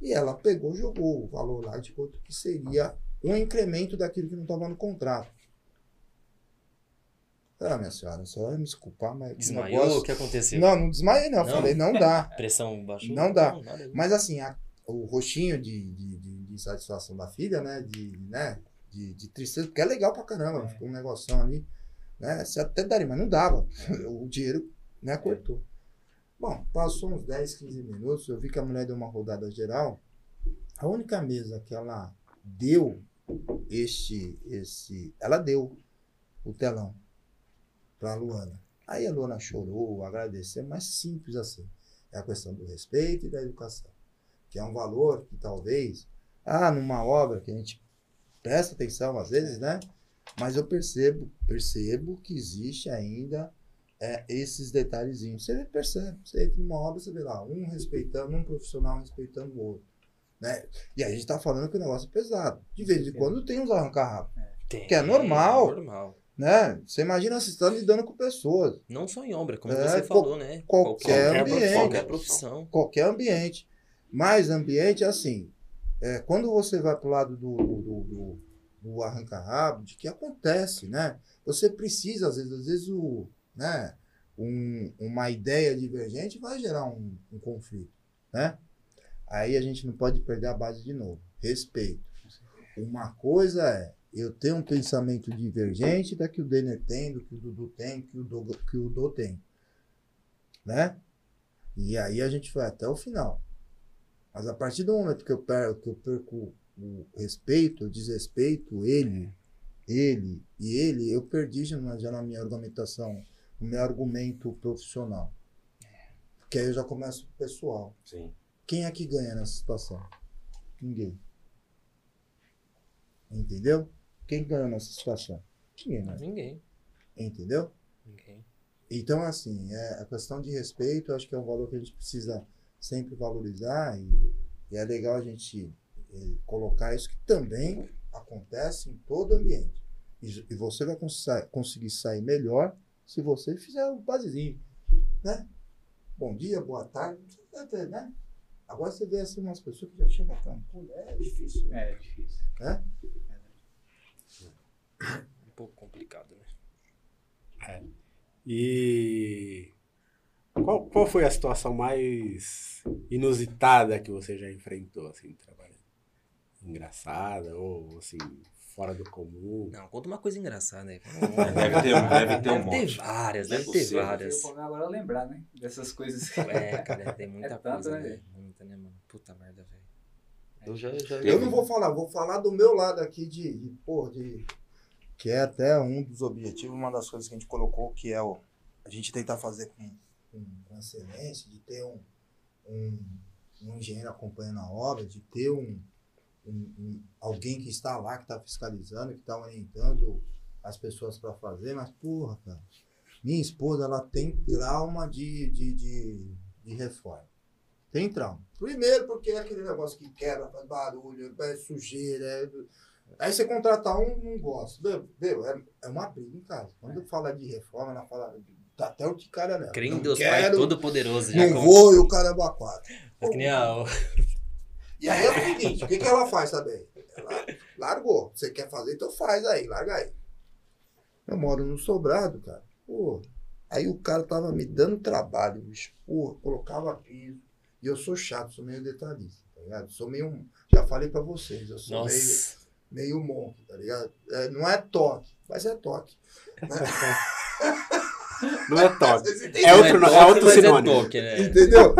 [SPEAKER 5] E ela pegou, jogou o valor lá de quanto que seria um incremento daquilo que não estava no contrato. Ah, minha senhora, só vai me desculpar, mas.
[SPEAKER 3] Desmaiou?
[SPEAKER 5] negócio-
[SPEAKER 3] O que aconteceu?
[SPEAKER 5] Não, não desmaiei, não.
[SPEAKER 3] Não?
[SPEAKER 5] Falei, não dá.
[SPEAKER 3] Pressão baixou?
[SPEAKER 5] Não dá.
[SPEAKER 3] ver.
[SPEAKER 5] Mas assim, a- o roxinho de, de, de, de satisfação da filha, né? De, né? De, de tristeza, porque é legal pra caramba,
[SPEAKER 1] É.
[SPEAKER 5] ficou um negocinho ali, né? Você até daria, mas não dava. O dinheiro, né, cortou. Bom, passou uns 10, 15 minutos, eu vi que a mulher deu uma rodada geral. A única mesa que ela deu este, esse, ela deu o telão pra Luana. Aí a Luana chorou, agradeceu, mas simples assim. É a questão do respeito e da educação. Que é um valor que talvez, ah, numa obra que a gente presta atenção às vezes, né? Mas eu percebo, percebo que existe ainda é, esses detalhezinhos. Você percebe, você entra numa obra, você vê lá, um respeitando, um profissional respeitando o outro. Né? E aí a gente tá falando que o negócio é pesado. De vez em quando tem uns arrancar-rabo.
[SPEAKER 3] Tem,
[SPEAKER 5] que é normal.
[SPEAKER 3] normal.
[SPEAKER 5] Né? Você imagina você está lidando com pessoas,
[SPEAKER 3] Não só em obra, como
[SPEAKER 5] É,
[SPEAKER 3] você falou, né?
[SPEAKER 5] qualquer
[SPEAKER 2] Qualquer
[SPEAKER 5] ambiente.
[SPEAKER 3] qualquer profissão.
[SPEAKER 5] qualquer ambiente. Mas ambiente, assim, é, quando você vai para o lado do, do, do, do- do arranca-rabo, de que acontece, né? Você precisa, às vezes, às vezes o, né, um- uma ideia divergente vai gerar um, um conflito, né? Aí a gente não pode perder a base de novo. Respeito. Uma coisa é eu tenho um pensamento divergente da que o Denner tem, do que o Dudu tem, que o Dô, que o Dô tem. Né? E aí a gente vai até o final. Mas a partir do momento que eu perco, que eu perco o respeito, eu desrespeito ele, ele e ele, eu perdi já na, já na minha argumentação, no meu argumento profissional. Porque aí eu já começo com o pessoal.
[SPEAKER 4] Sim.
[SPEAKER 5] Quem é que ganha nessa situação? Ninguém. Entendeu? Quem ganha nessa situação? Ninguém, né?
[SPEAKER 3] Ninguém.
[SPEAKER 5] Entendeu?
[SPEAKER 3] Ninguém.
[SPEAKER 5] Então, assim, é, a questão de respeito, eu acho que é um valor que a gente precisa sempre valorizar e, e é legal a gente eh, colocar isso que também acontece em todo ambiente. E, e você vai cons- conseguir sair melhor se você fizer o basizinho, né? Bom dia, boa tarde, não precisa ter, né? Agora você vê assim umas pessoas que já chegam falando, pô, é difícil, né?
[SPEAKER 1] É difícil.
[SPEAKER 5] né?
[SPEAKER 3] Um pouco complicado, né?
[SPEAKER 2] E qual, qual foi a situação mais inusitada que você já enfrentou, assim, trabalhando? Engraçada ou, assim, fora do comum?
[SPEAKER 3] Não, conta uma coisa engraçada aí.
[SPEAKER 4] Deve ter, deve ter um
[SPEAKER 3] Deve ter
[SPEAKER 4] monte.
[SPEAKER 3] várias,
[SPEAKER 4] é
[SPEAKER 3] deve ter
[SPEAKER 4] possível.
[SPEAKER 3] várias.
[SPEAKER 1] Problema agora é lembrar, né? Dessas coisas.
[SPEAKER 3] É, cara, tem muita
[SPEAKER 1] É tanto,
[SPEAKER 3] coisa,
[SPEAKER 1] né,
[SPEAKER 3] velho. Muita, né, mano? Puta merda, velho.
[SPEAKER 1] É
[SPEAKER 3] Eu já, já...
[SPEAKER 5] Eu não vou falar, vou falar do meu lado aqui de, de, pô, de que é até um dos objetivos, uma das coisas que a gente colocou, que é o, a gente tentar fazer com, com, excelência, de ter um, um, um engenheiro acompanhando a obra, de ter um- um- alguém que está lá, que está fiscalizando, que está orientando as pessoas para fazer, mas porra, cara, minha esposa ela tem trauma de, de, de, de reforma. Tem trauma. Primeiro porque é aquele negócio que quebra, faz barulho, é sujeira. é- Aí você contratar um, não gosta. Meu, é, é uma briga em casa. Quando fala de reforma, ela fala. Tá até o de cara nela.
[SPEAKER 3] Crê em Deus Pai
[SPEAKER 5] quero,
[SPEAKER 3] Todo-Poderoso. já
[SPEAKER 5] Não
[SPEAKER 3] como-
[SPEAKER 5] vou e o cara é quatro.
[SPEAKER 3] É que nem a...
[SPEAKER 5] E aí é o seguinte, o que, que ela faz também? Ela largou. Você quer fazer, então faz aí, larga aí. Eu moro no sobrado, cara. Pô, aí o cara tava me dando trabalho, bicho. Pô, colocava piso. E eu sou chato, sou meio detalhista, tá ligado? Sou meio. Já falei pra vocês, eu sou
[SPEAKER 3] Nossa.
[SPEAKER 5] meio monk, tá ligado? É, não é toque, mas é toque.
[SPEAKER 2] Não é toque. É outro,
[SPEAKER 3] toque,
[SPEAKER 2] é outro sinônimo.
[SPEAKER 3] É toque, né?
[SPEAKER 5] Entendeu?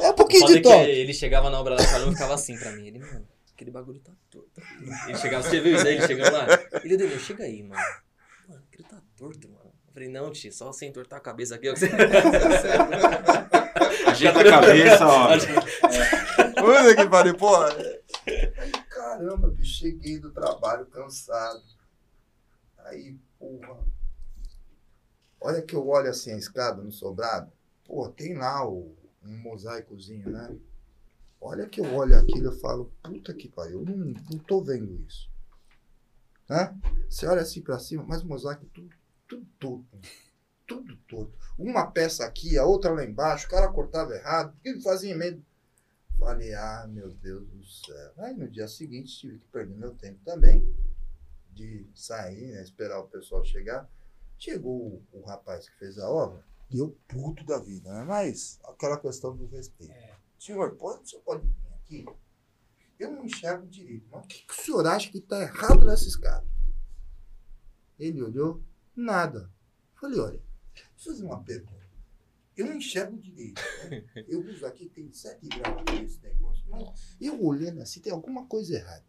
[SPEAKER 5] É um pouquinho de
[SPEAKER 3] que
[SPEAKER 5] toque.
[SPEAKER 3] ele chegava na obra da Carol e ficava assim pra mim. Ele, mano, aquele bagulho tá torto. Ele chegava, você viu isso aí? Ele chegava lá. Ele, Daniel, chega aí, mano. Mano, aquilo tá torto, mano. Eu falei, não, tio, só você entortar a cabeça aqui. ó, que você-
[SPEAKER 4] Ajeita a cabeça, ó.
[SPEAKER 5] Puta que pariu, pô. Caramba, bicho, cheguei do trabalho cansado. Aí, porra. Olha que eu olho assim a escada no sobrado. Pô, tem lá o, um mosaicozinho, né? Olha que eu olho aquilo e falo, puta que pariu, eu não, não tô vendo isso. Né? Você olha assim pra cima, mas o mosaico tudo, tudo torto. Tudo torto. Uma peça aqui, a outra lá embaixo, o cara cortava errado, ele fazia emenda. Falei, ah, meu Deus do céu. Aí no dia seguinte tive que perder meu tempo também de sair, né, esperar o pessoal chegar. Chegou o, o rapaz que fez a obra, deu puto da vida, né? Mas aquela questão do respeito. Senhor, pode, o senhor pode vir aqui? Eu não enxergo direito, mas o que, que o senhor acha que está errado nessa escada? Ele olhou, nada. Falei, olha, deixa eu fazer uma pergunta. Eu não enxergo direito. Né? Eu uso aqui, tem 7 graus nesse negócio. Mas eu olhando assim, tem alguma coisa errada.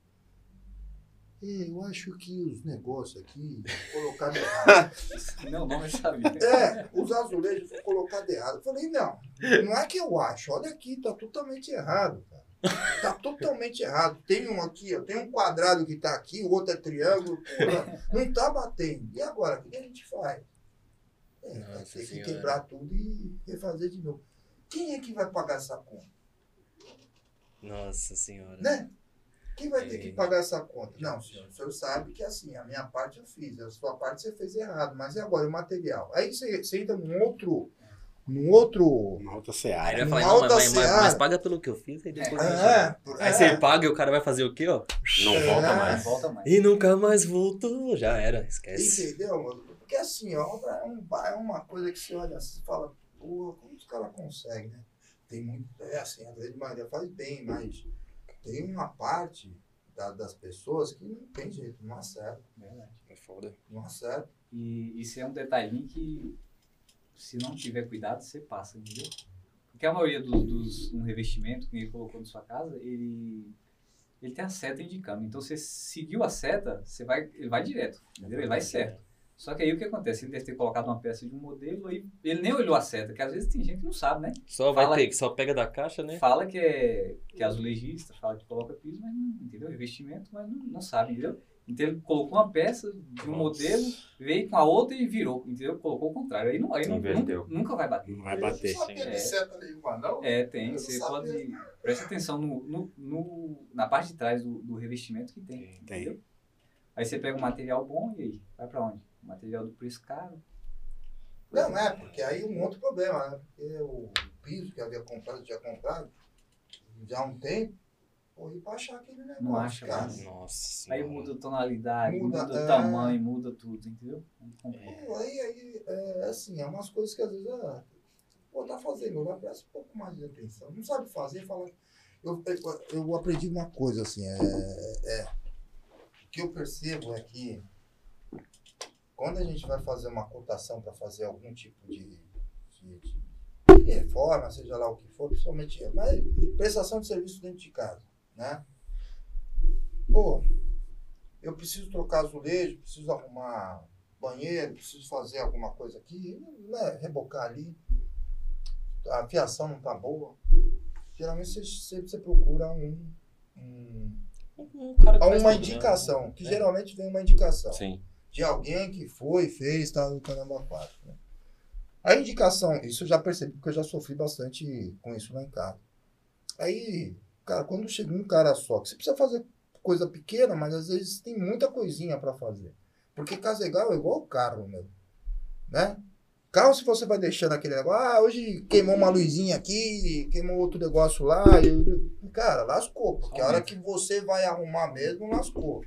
[SPEAKER 5] É, eu acho que os negócios aqui colocaram errado.
[SPEAKER 1] Não, não sabia.
[SPEAKER 5] É, os azulejos foram colocados errado. Eu falei, não, não é que eu acho. Olha aqui, tá totalmente errado, cara. Tá totalmente errado. Tem um aqui, ó, tem um quadrado que tá aqui, o outro é triângulo. Porra, não tá batendo. E agora, o que a gente faz? É, vai ter que
[SPEAKER 3] Senhora.
[SPEAKER 5] quebrar tudo e refazer de novo. Quem é que vai pagar essa conta?
[SPEAKER 3] Nossa senhora.
[SPEAKER 5] Né? Quem vai ter que
[SPEAKER 3] É.
[SPEAKER 5] pagar essa conta? Não, senhor, o senhor sabe que assim, a minha parte eu fiz, a sua parte você fez errado, mas e agora o material? Aí você, você entra num outro, num outro...
[SPEAKER 2] Uma outra
[SPEAKER 3] Aí
[SPEAKER 2] seara.
[SPEAKER 3] ele vai falar, não, mas, mas, mas-
[SPEAKER 5] seara.
[SPEAKER 3] mas paga pelo que eu fiz, aí depois. gente-
[SPEAKER 5] É,
[SPEAKER 3] Aí
[SPEAKER 5] é.
[SPEAKER 3] você paga e o cara vai fazer o quê, ó?
[SPEAKER 4] Não
[SPEAKER 5] É.
[SPEAKER 4] volta mais.
[SPEAKER 1] volta mais.
[SPEAKER 3] E nunca mais voltou. Já era, esquece.
[SPEAKER 5] Entendeu, mano? Porque assim, ó, é, um, é uma coisa que você olha assim e fala, porra, como os caras conseguem, né? Tem muito. É assim, a grande maioria faz bem, mas tem uma parte da- das pessoas que não tem jeito, não acerta,
[SPEAKER 1] Verdade.
[SPEAKER 3] É foda.
[SPEAKER 5] não acerta.
[SPEAKER 1] E isso é um detalhinho que, se não tiver cuidado, você passa, entendeu? Porque a maioria dos, dos um revestimento que ele colocou na sua casa, ele, ele tem a seta indicando. Então, você seguiu a seta, você vai, ele vai direto, entendeu? Ele vai certo. Só que aí o que acontece? Ele deve ter colocado uma peça de um modelo, aí ele nem olhou a seta, que às vezes tem gente que não sabe, né?
[SPEAKER 3] Só vai
[SPEAKER 1] Fala-
[SPEAKER 3] ter, que só pega da caixa, né?
[SPEAKER 1] Fala que é, que é azulejista, fala que coloca piso, mas não, entendeu? Revestimento, mas não, não sabe, entendeu? Então ele colocou uma peça de um
[SPEAKER 4] Nossa.
[SPEAKER 1] modelo, veio com a outra e virou, entendeu? Colocou o contrário. Aí, não, aí não, nunca, nunca vai bater.
[SPEAKER 2] Não vai bater.
[SPEAKER 5] Sabia
[SPEAKER 1] É.
[SPEAKER 5] de seta nenhuma, não?
[SPEAKER 1] É, tem.
[SPEAKER 5] Eu
[SPEAKER 1] Você
[SPEAKER 5] sabia.
[SPEAKER 1] pode. Presta atenção no, no, no- na parte de trás do, do revestimento que tem.
[SPEAKER 2] Tem.
[SPEAKER 1] Entendeu? Aí você pega um material bom e aí? Vai pra onde? Material do preço caro.
[SPEAKER 5] Não, é, porque aí um outro problema, né? Porque o piso que havia comprado, tinha comprado, já há um tempo, e pra achar aquele negócio,
[SPEAKER 1] Não acha
[SPEAKER 5] cara.
[SPEAKER 1] mais.
[SPEAKER 3] Nossa
[SPEAKER 1] Aí muda a tonalidade,
[SPEAKER 5] Muda,
[SPEAKER 1] muda,
[SPEAKER 5] é.
[SPEAKER 1] o tamanho, muda tudo, entendeu?
[SPEAKER 5] Pô, aí, aí, é assim, é umas coisas que às vezes, ah, pô, tá fazendo, lá presta um pouco mais de atenção. Não sabe fazer, fala. Eu, eu, eu aprendi uma coisa, assim, é, é. O que eu percebo é que quando a gente vai fazer uma cotação para fazer algum tipo de, de, de- reforma, seja lá o que for, principalmente, mas prestação de serviço dentro de casa, né? Pô, eu preciso trocar azulejo, preciso arrumar banheiro, preciso fazer alguma coisa aqui, né, rebocar ali, a fiação não tá boa. Geralmente você, você, você procura um, um-
[SPEAKER 3] Um cara que faz
[SPEAKER 5] uma
[SPEAKER 3] tudo, né?
[SPEAKER 5] indicação, que
[SPEAKER 3] É.
[SPEAKER 5] geralmente vem uma indicação
[SPEAKER 4] Sim.
[SPEAKER 5] De alguém que foi, fez, tá no caramba 4. Né? A indicação, isso eu já percebi, porque eu já sofri bastante com isso lá em casa. Aí, cara, quando chega um cara só, que você precisa fazer coisa pequena, mas às vezes tem muita coisinha para fazer. Porque casa igual é igual carro, meu. Né? Carro, se você vai deixando aquele negócio, ah, hoje queimou uma luzinha aqui, queimou outro negócio lá, e, cara, lascou, porque a hora que você vai arrumar mesmo, lascou.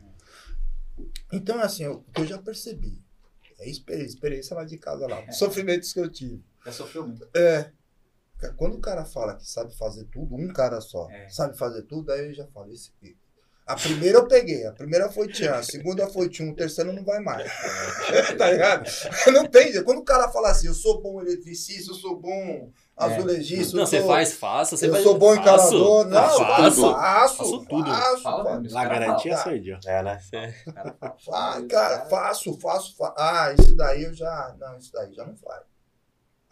[SPEAKER 5] Então, assim, o que eu já percebi, é experiência, experiência lá de casa lá, os sofrimentos que eu tive.
[SPEAKER 1] Já sofreu muito.
[SPEAKER 5] É. Quando o cara fala que sabe fazer tudo, um cara só,
[SPEAKER 1] É.
[SPEAKER 5] sabe fazer tudo, aí eu já falo, esse aqui. A primeira eu peguei, a primeira foi Tchan, a segunda foi Tchum, o terceiro não vai mais. tá ligado? Não tem jeito. Quando o cara fala assim, eu sou bom eletricista, eu sou bom azulejista,
[SPEAKER 3] Não,
[SPEAKER 5] eu
[SPEAKER 3] você
[SPEAKER 5] sou,
[SPEAKER 3] faz, faça. Você
[SPEAKER 5] eu sou bom
[SPEAKER 3] faço,
[SPEAKER 5] encarador. Não,
[SPEAKER 3] faço,
[SPEAKER 5] faço,
[SPEAKER 3] tudo.
[SPEAKER 5] faço,
[SPEAKER 3] Faço tudo.
[SPEAKER 5] faço,
[SPEAKER 1] Fala
[SPEAKER 5] faço.
[SPEAKER 1] Os
[SPEAKER 2] Na garantia.
[SPEAKER 4] É, né?
[SPEAKER 1] os caras falam.
[SPEAKER 5] Ah, cara, faço, faço, fa- Ah, isso daí eu já. Não, isso daí já não faz.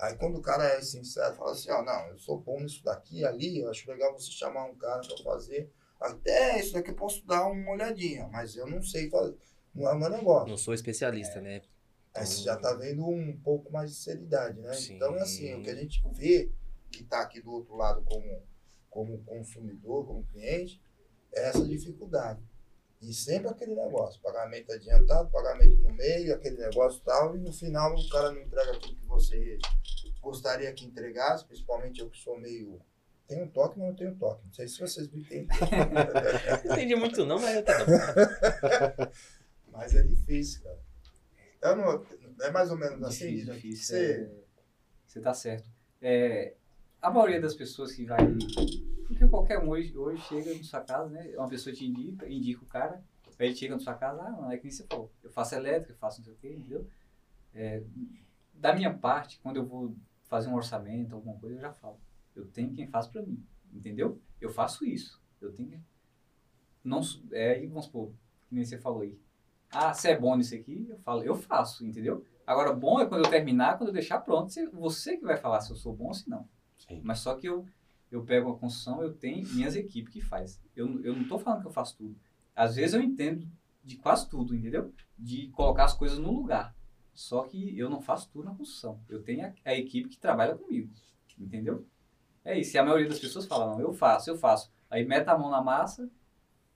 [SPEAKER 5] Aí quando o cara é sincero, fala assim, ó, não, eu sou bom nisso daqui, ali, eu acho legal você chamar um cara pra fazer. Até isso daqui eu posso dar uma olhadinha, mas eu não sei fazer. Não é o meu negócio.
[SPEAKER 3] Não sou especialista, né?
[SPEAKER 5] Aí você já tá vendo um pouco mais de seriedade, né?
[SPEAKER 3] Sim.
[SPEAKER 5] Então, assim, o que a gente vê que tá aqui do outro lado como, como consumidor, como cliente, é essa dificuldade. E sempre aquele negócio, pagamento adiantado, pagamento no meio, aquele negócio e tal, e no final o cara não entrega tudo que você gostaria que entregasse, principalmente eu que sou meio. Tenho toque, mas não tenho toque. Não sei se vocês me entendem.
[SPEAKER 3] Não entendi muito não, mas tá bom.
[SPEAKER 5] mas é difícil, cara. Eu não, é mais ou menos assim,
[SPEAKER 1] Difícil, difícil.
[SPEAKER 5] Você-
[SPEAKER 1] é, Você tá certo. É, a maioria das pessoas que vai. Porque qualquer um hoje, hoje chega na sua casa, né? Uma pessoa te indica, indica o cara, aí ele chega na sua casa, ah, não, é que nem você falou. Eu faço elétrica, eu faço não sei o quê, entendeu? É, da minha parte, quando eu vou fazer um orçamento, alguma coisa, eu já falo. Eu tenho quem faz pra mim, entendeu? Eu faço isso. Eu tenho. Não, é, vamos supor, que nem você falou aí. Ah, você é bom nisso aqui? Eu falo, eu faço, entendeu? Agora, bom é quando eu terminar, quando eu deixar pronto, você, você que vai falar se eu sou bom ou se não.
[SPEAKER 4] Sim.
[SPEAKER 1] Mas só que eu, eu pego a construção, eu tenho minhas equipes que faz. Eu, eu não estou falando que eu faço tudo. Às vezes eu entendo de quase tudo, entendeu? De colocar as coisas no lugar. Só que eu não faço tudo na construção. Eu tenho a, a equipe que trabalha comigo, entendeu? É isso. E a maioria das pessoas fala, não, eu faço, eu faço. Aí mete a mão na massa,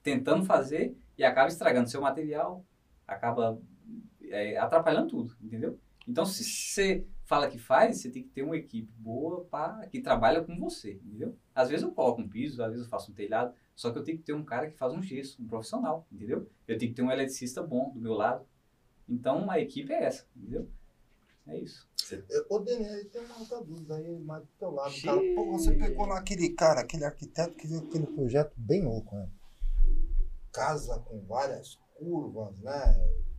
[SPEAKER 1] tentando fazer e acaba estragando seu material, acaba é, atrapalhando tudo, entendeu? Então, se você fala que faz, você tem que ter uma equipe boa pra, que trabalha com você, entendeu? Às vezes eu coloco um piso, às vezes eu faço um telhado, só que eu tenho que ter um cara que faz um gesso, um profissional, entendeu? Eu tenho que ter um eletricista bom do meu lado. Então, a equipe é essa, entendeu? É isso.
[SPEAKER 5] Eu- Ô, Denis, tem uma outra dúvida aí, mais do teu lado. Cara. Pô, você pegou lá aquele cara, aquele arquiteto que viu aquele projeto bem louco, né? Casa com várias curvas, né?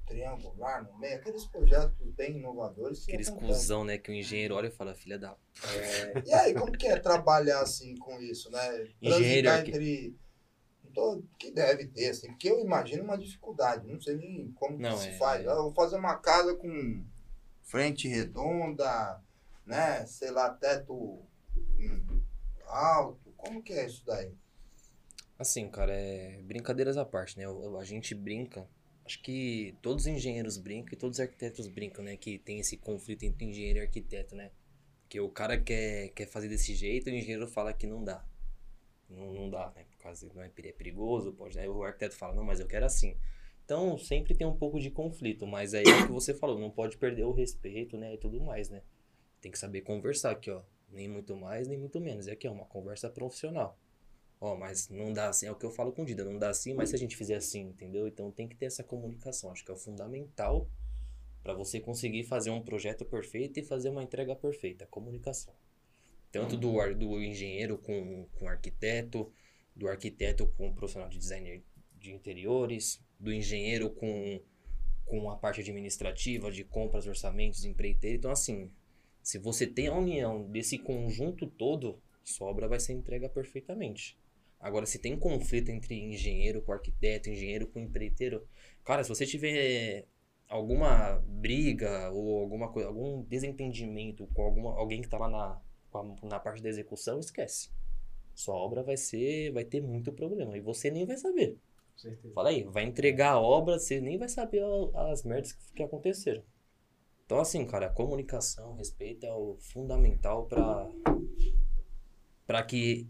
[SPEAKER 5] Triangular no meio, aqueles projetos bem inovadores.
[SPEAKER 3] Aqueles
[SPEAKER 5] acontecem.
[SPEAKER 3] cuzão, né? Que o engenheiro olha e fala, filha da.
[SPEAKER 5] É, e aí, como que é trabalhar assim com isso, né?
[SPEAKER 3] Engenheiro
[SPEAKER 5] Transitar
[SPEAKER 3] arqui-
[SPEAKER 5] entre. Que deve ter, assim, porque eu imagino uma dificuldade, não sei nem como
[SPEAKER 3] Não,
[SPEAKER 5] que se
[SPEAKER 3] é-
[SPEAKER 5] faz. Eu vou fazer uma casa com frente redonda, né? Sei lá, teto hum, alto. Como que é isso daí?
[SPEAKER 3] Assim, cara, é brincadeiras à parte, né? A gente brinca. Acho que todos os engenheiros brincam e todos os arquitetos brincam, né? Que tem esse conflito entre engenheiro e arquiteto, né? Que o cara quer, quer fazer desse jeito e o engenheiro fala que não dá. Não, não dá, né? Por causa não é, é perigoso, pode. Aí o arquiteto fala, não, mas eu quero assim. Então sempre tem um pouco de conflito, mas aí é o que você falou, não pode perder o respeito, né? E tudo mais, né? Tem que saber conversar aqui, ó. Nem muito mais, nem muito menos. E aqui é uma conversa profissional. Ó, mas não dá assim, é o que eu falo com o Dida, não dá assim, mas se a gente fizer assim, entendeu? Então tem que ter essa comunicação, acho que é o fundamental para você conseguir fazer um projeto perfeito e fazer uma entrega perfeita, comunicação. Tanto do, do engenheiro com, com arquiteto, do arquiteto com o profissional de designer de interiores, do engenheiro com, com a parte administrativa, de compras, orçamentos, empreiteiro. Então, assim, se você tem a união desse conjunto todo, sua obra vai ser entregue perfeitamente. Agora, se tem conflito entre engenheiro com arquiteto, engenheiro com empreiteiro, cara, se você tiver alguma briga ou alguma coisa, algum desentendimento com alguma, alguém que tá lá na, na parte da execução, esquece. Sua obra vai ser, vai ter muito problema e você nem vai saber.
[SPEAKER 1] Certeza.
[SPEAKER 3] Fala aí, vai entregar a obra, você nem vai saber as merdas que, aconteceram. Então, assim, cara, comunicação, respeito é o fundamental para para que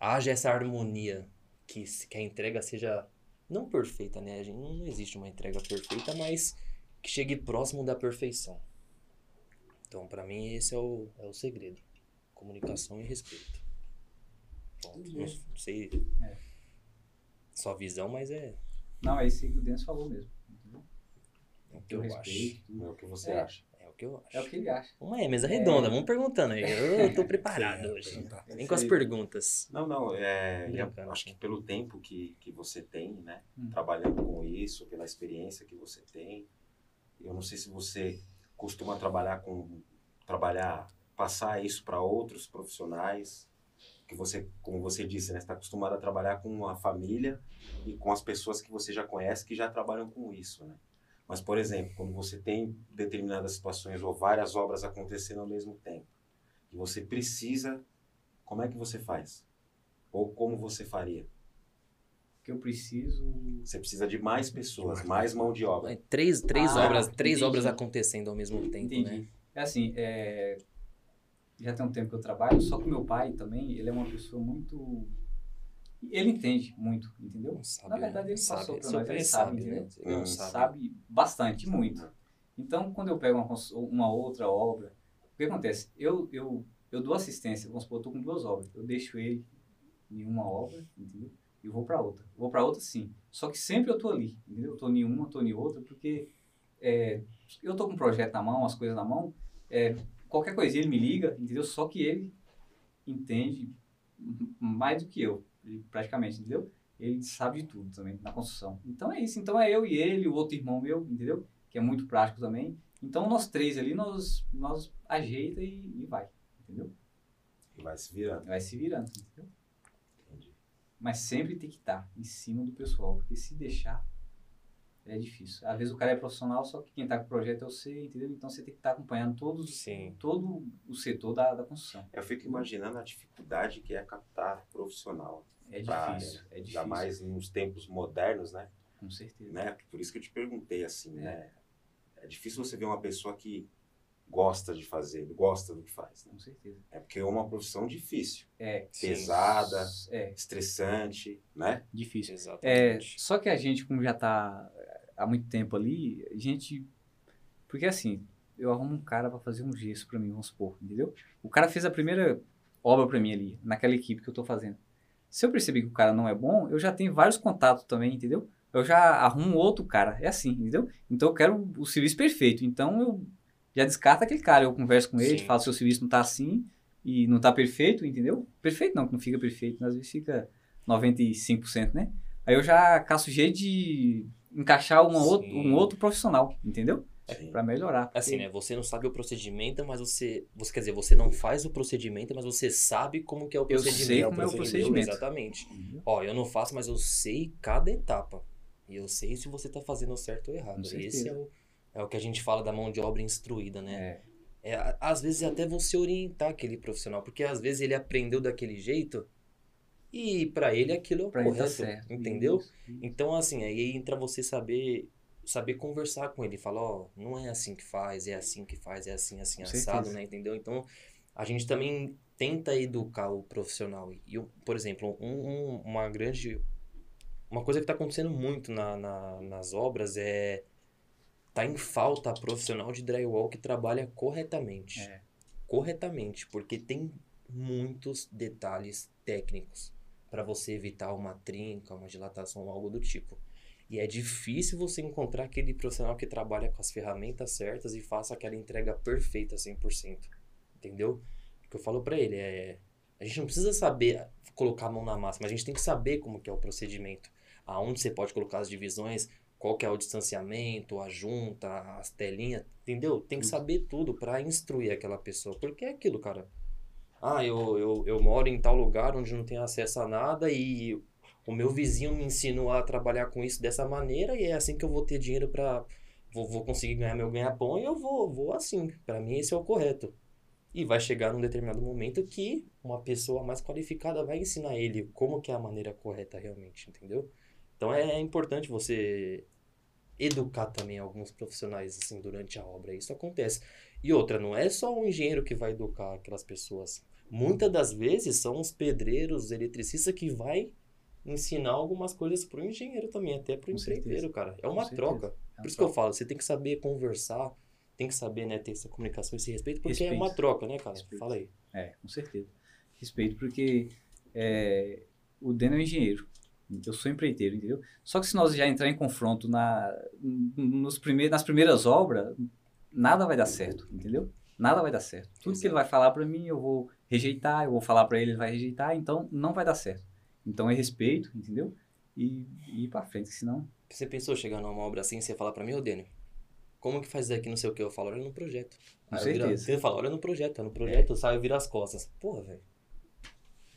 [SPEAKER 3] haja essa harmonia, que, que a entrega seja não perfeita, né? A gente, não existe uma entrega perfeita, mas que chegue próximo da perfeição. Então, para mim, esse é o, é o segredo. Comunicação e respeito. Ponto. Não sei
[SPEAKER 1] É.
[SPEAKER 3] sua visão, mas é,
[SPEAKER 1] Não, é isso que o Denis falou mesmo.
[SPEAKER 3] É o que
[SPEAKER 1] Eu
[SPEAKER 3] eu acho.
[SPEAKER 1] respeito. tudo.
[SPEAKER 4] É o que você
[SPEAKER 1] É.
[SPEAKER 4] acha.
[SPEAKER 3] É o que eu acho.
[SPEAKER 1] É o que ele acha.
[SPEAKER 3] Uma é, mesa redonda, vamos perguntando aí. Eu tô preparado
[SPEAKER 4] Sim,
[SPEAKER 3] hoje.
[SPEAKER 4] perguntar.
[SPEAKER 3] Vem com as perguntas.
[SPEAKER 4] Não, não, é, e
[SPEAKER 3] Brincando,
[SPEAKER 4] acho que pelo tempo que, que você tem, né,
[SPEAKER 1] Hum.
[SPEAKER 4] trabalhando com isso, pela experiência que você tem, eu não sei se você costuma trabalhar com, trabalhar, passar isso para outros profissionais, que você, como você disse, né, está acostumado a trabalhar com a família e com as pessoas que você já conhece que já trabalham com isso, né? Mas, por exemplo, quando você tem determinadas situações ou várias obras acontecendo ao mesmo tempo, e você precisa, como é que você faz? Ou como você faria?
[SPEAKER 1] Que eu preciso.
[SPEAKER 4] Você precisa de mais pessoas, mais mão de obra.
[SPEAKER 3] É, Três, três,
[SPEAKER 1] Ah,
[SPEAKER 3] obras, três
[SPEAKER 1] entendi.
[SPEAKER 3] obras acontecendo ao mesmo tempo,
[SPEAKER 1] Entendi.
[SPEAKER 3] né?
[SPEAKER 1] É assim, é, já tem um tempo que eu trabalho, só que meu pai também, ele é uma pessoa muito. Ele entende muito, entendeu?
[SPEAKER 3] Sabe,
[SPEAKER 1] Na verdade,
[SPEAKER 3] né?
[SPEAKER 1] ele passou
[SPEAKER 3] sabe,
[SPEAKER 1] pra
[SPEAKER 3] seu
[SPEAKER 1] nós, ele
[SPEAKER 3] sabe,
[SPEAKER 1] sabe,
[SPEAKER 3] né?
[SPEAKER 1] entendeu?
[SPEAKER 3] Ele sabe.
[SPEAKER 1] Sabe bastante, muito. Então, quando eu pego uma, uma outra obra, o que acontece? Eu, eu, eu dou assistência, vamos supor, eu tô com duas obras. Eu deixo ele em uma obra, entendeu? E vou para outra. Vou para outra sim. Só que sempre eu tô ali, entendeu? Eu tô em uma, tô em outra, porque é, eu tô com um projeto na mão, as coisas na mão, é, qualquer coisinha ele me liga, entendeu? Só que ele entende mais do que eu, praticamente, entendeu? Ele sabe de tudo também na construção. Então é isso. Então é eu e ele, o outro irmão meu, entendeu? Que é muito prático também. Então nós três ali, nós, nós ajeita e, e vai, entendeu?
[SPEAKER 4] E vai se virando.
[SPEAKER 1] Vai se virando, entendeu?
[SPEAKER 4] Entendi.
[SPEAKER 1] Mas sempre tem que estar em cima do pessoal, porque se deixar é difícil. Às vezes o cara é profissional, só que quem está com o projeto é você, entendeu? Então você tem que estar acompanhando todos,
[SPEAKER 3] Sim.
[SPEAKER 1] todo o setor da, da construção.
[SPEAKER 4] Eu fico imaginando a dificuldade que é captar profissional.
[SPEAKER 1] É
[SPEAKER 4] pra
[SPEAKER 1] difícil, é difícil.
[SPEAKER 4] Ainda mais nos tempos modernos, né?
[SPEAKER 1] Com certeza.
[SPEAKER 4] né? Por isso que eu te perguntei assim,
[SPEAKER 1] É.
[SPEAKER 4] né? É difícil você ver uma pessoa que gosta de fazer, gosta do que faz. Né?
[SPEAKER 1] Com certeza.
[SPEAKER 4] É porque é uma profissão difícil,
[SPEAKER 1] É.
[SPEAKER 4] pesada,
[SPEAKER 1] É,
[SPEAKER 4] estressante, né?
[SPEAKER 1] difícil. É,
[SPEAKER 3] Exatamente.
[SPEAKER 1] só que a gente, como já tá há muito tempo ali, a gente. Porque assim, eu arrumo um cara pra fazer um gesso pra mim, vamos supor, entendeu? O cara fez a primeira obra pra mim ali, naquela equipe que eu tô fazendo. Se eu perceber que o cara não é bom, eu já tenho vários contatos também, entendeu? Eu já arrumo outro cara, é assim, entendeu? Então eu quero o serviço perfeito. Então eu já descarto aquele cara, eu converso com ele,
[SPEAKER 3] Sim.
[SPEAKER 1] falo se o serviço não tá assim e não tá perfeito, entendeu? Perfeito não, que não fica perfeito, às vezes fica 95%, né? Aí eu já caço jeito de encaixar uma outro, um outro profissional, entendeu?
[SPEAKER 4] Sim.
[SPEAKER 1] Pra melhorar. porque-
[SPEAKER 3] Assim, né? Você não sabe o procedimento, mas você, você. Quer dizer, você não faz o procedimento, mas você sabe como que é o
[SPEAKER 1] Eu
[SPEAKER 3] procedimento.
[SPEAKER 1] sei como é o procedimento.
[SPEAKER 3] Exatamente.
[SPEAKER 1] Entendeu?
[SPEAKER 3] Ó, eu não faço, mas eu sei cada etapa. E eu sei se você tá fazendo certo ou errado. Esse é o, é o que a gente fala da mão de obra instruída, né?
[SPEAKER 1] É,
[SPEAKER 3] É, às vezes é até você orientar aquele profissional, porque às vezes ele aprendeu daquele jeito e pra ele aquilo é o
[SPEAKER 1] pra ele
[SPEAKER 3] correto,
[SPEAKER 1] tá certo.
[SPEAKER 3] entendeu?
[SPEAKER 1] Isso, isso.
[SPEAKER 3] Então assim, aí entra você saber saber conversar com ele, falar, ó, não é assim que faz, é assim que faz, é assim, assim,
[SPEAKER 1] Com
[SPEAKER 3] assado,
[SPEAKER 1] certeza.
[SPEAKER 3] né, entendeu? Então, a gente também tenta educar o profissional. E, por exemplo, um- um- uma grande... Uma coisa que tá acontecendo muito na, na- nas obras é... Tá em falta profissional de drywall que trabalha corretamente
[SPEAKER 1] É.
[SPEAKER 3] corretamente, porque tem muitos detalhes técnicos para você evitar uma trinca, uma dilatação, algo do tipo. E é difícil você encontrar aquele profissional que trabalha com as ferramentas certas e faça aquela entrega perfeita 100%. Entendeu? O que eu falo para ele é a gente não precisa saber colocar a mão na massa, mas a gente tem que saber como que é o procedimento. Aonde você pode colocar as divisões, qual que é o distanciamento, a junta, as telinhas, entendeu? Tem que saber tudo para instruir aquela pessoa, porque é aquilo, cara. Ah, eu, eu, eu moro em tal lugar onde não tenho acesso a nada e o meu vizinho me ensinou a trabalhar com isso dessa maneira e é assim que eu vou ter dinheiro para vou, vou conseguir ganhar meu ganha-pão e eu vou, vou assim. Para mim esse é o correto. E vai chegar num determinado momento que uma pessoa mais qualificada vai ensinar ele como que é a maneira correta realmente, entendeu? Então é, é importante você educar também alguns profissionais assim durante a obra. Isso acontece. E outra, não é só o engenheiro que vai educar aquelas pessoas. Muitas das vezes são os pedreiros, os eletricistas que vai ensinar algumas coisas pro engenheiro também, até pro
[SPEAKER 1] Com
[SPEAKER 3] empreiteiro, cara. É uma troca.
[SPEAKER 1] É
[SPEAKER 3] Por isso que eu falo, você tem que saber conversar, tem que saber, né, ter essa comunicação, esse respeito, porque é
[SPEAKER 1] Respeito.
[SPEAKER 3] uma troca, né, cara?
[SPEAKER 1] Respeito.
[SPEAKER 3] Fala aí.
[SPEAKER 1] É, com certeza. Respeito, porque é, o Deno é um engenheiro. Eu sou empreiteiro, entendeu? Só que se nós já entrar em confronto na, nos primeiros, nas primeiras obras, nada vai dar certo, entendeu? Nada vai dar certo. Tudo que ele vai falar para mim, eu vou rejeitar, eu vou falar para ele, ele vai rejeitar, então não vai dar certo. Então é respeito, entendeu? E, e ir para frente, senão
[SPEAKER 3] Você pensou chegar numa obra assim, você falar pra mim, ô Dênio, como que faz daqui, não sei o que? Eu falo, olha no projeto.
[SPEAKER 1] Com
[SPEAKER 3] viro-
[SPEAKER 1] certeza.
[SPEAKER 3] Você fala, olha no projeto, é no projeto, eu saio e viro as costas. Porra, velho.